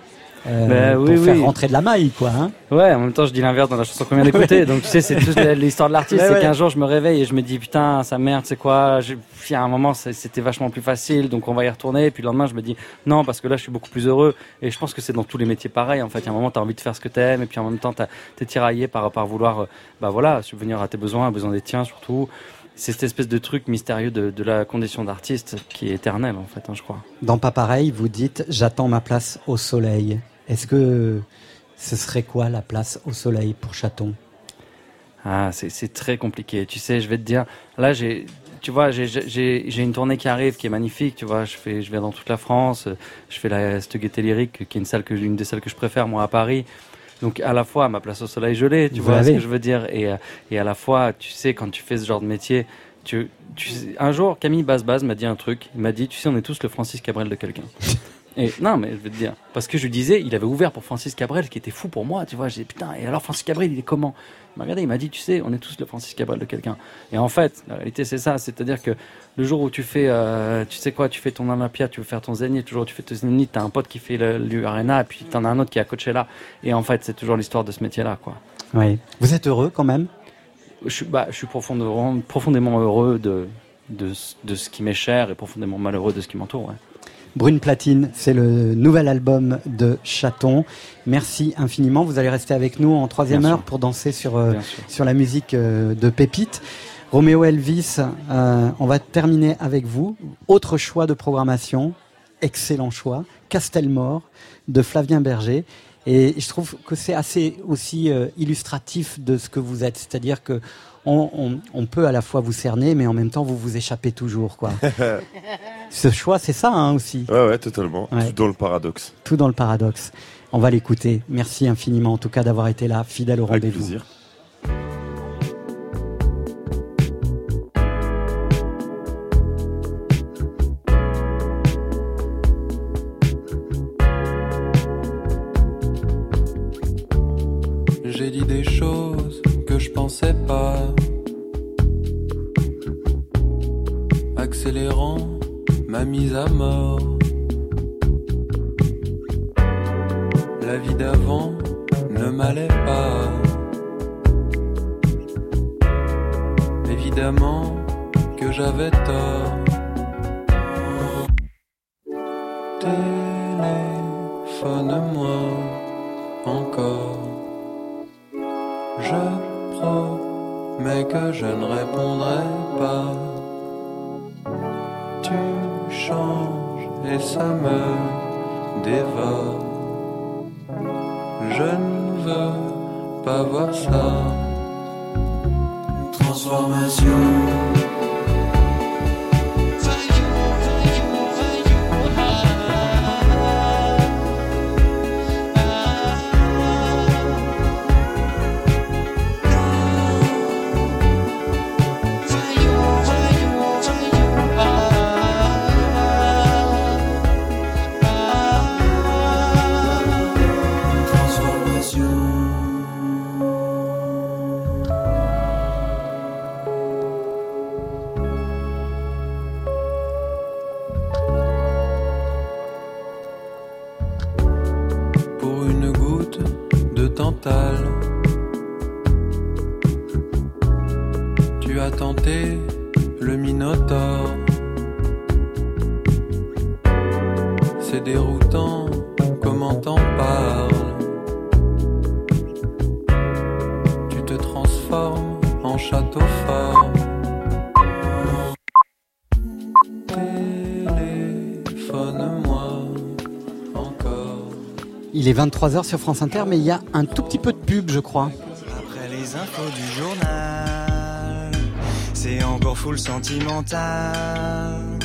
Euh, Bah, pour oui, faire oui. rentrer de la maille, quoi. Hein Ouais, en même temps, je dis l'inverse dans la chanson qu'on vient d'écouter. Donc, tu sais, c'est toute l'histoire de l'artiste. C'est ouais. qu'un jour, je me réveille et je me dis, putain, sa merde, c'est quoi Il y a un moment, c'était vachement plus facile, donc on va y retourner. Et puis le lendemain, je me dis, non, parce que là, je suis beaucoup plus heureux. Et je pense que c'est dans tous les métiers pareil. En fait, il y a un moment, tu as envie de faire ce que tu aimes. Et puis en même temps, tu es tiraillé par, par vouloir, euh, bah voilà, subvenir à tes besoins, aux besoins des tiens surtout. C'est cette espèce de truc mystérieux de, de la condition d'artiste qui est éternelle, en fait, hein, je crois. Dans Pas pareil, vous dites J'attends ma place au soleil. Est-ce que ce serait quoi la place au soleil pour Chaton? Ah, c'est très compliqué. Tu sais, je vais te dire, là, j'ai, tu vois, j'ai- une tournée qui arrive qui est magnifique. Tu vois, je fais, je vais dans toute la France. Je fais la Gaieté Lyrique, qui est une salle que, une des salles que je préfère moi à Paris. Donc à la fois ma place au soleil gelée, tu Vous vois ce que je veux dire, et euh, et à la fois, tu sais, quand tu fais ce genre de métier, tu, tu un jour Camille Basse m'a dit un truc. Il m'a dit, tu sais, on est tous le Francis Cabrel de quelqu'un. Et non, mais je veux te dire, parce que je lui disais, il avait ouvert pour Francis Cabrel, qui était fou pour moi, tu vois. J'ai dit, putain, et alors Francis Cabrel, il est comment? Il m'a regardé, il m'a dit, tu sais, on est tous le Francis Cabrel de quelqu'un. Et en fait, la réalité, c'est ça. C'est-à-dire que le jour où tu fais, euh, tu sais quoi, tu fais ton Olympia, tu veux faire ton Zénith, toujours tu fais ton Zénith, t'as un pote qui fait le- l'Arena, et puis t'en as un autre qui est à Coachella. Et en fait, c'est toujours l'histoire de ce métier-là, quoi. Oui. Vous êtes heureux quand même? Je suis, bah, je suis profondément, profondément heureux de, de, de ce qui m'est cher et profondément malheureux de ce qui m'entoure, ouais. Brune Platine, c'est le nouvel album de Chaton. Merci infiniment. Vous allez rester avec nous en troisième Bien heure sûr. pour danser sur, euh, sur la musique euh, de Pépite. Roméo Elvis, euh, on va terminer avec vous. Autre choix de programmation, excellent choix, Castelmore de Flavien Berger. Et je trouve que c'est assez aussi illustratif de ce que vous êtes. C'est-à-dire que on, on- on peut à la fois vous cerner, mais en même temps vous vous échappez toujours, quoi. ce choix, c'est ça hein, aussi. Ouais, ouais, totalement. Ouais. Tout dans le paradoxe. Tout dans le paradoxe. On va l'écouter. Merci infiniment en tout cas d'avoir été là, fidèle au Avec rendez-vous. plaisir. Accélérant ma mise à mort. La vie d'avant ne m'allait pas. Évidemment que j'avais tort. Téléphone-moi pas 23h sur France Inter, mais il y a un tout petit peu de pub, je crois. Après les infos du journal, c'est encore full sentimental.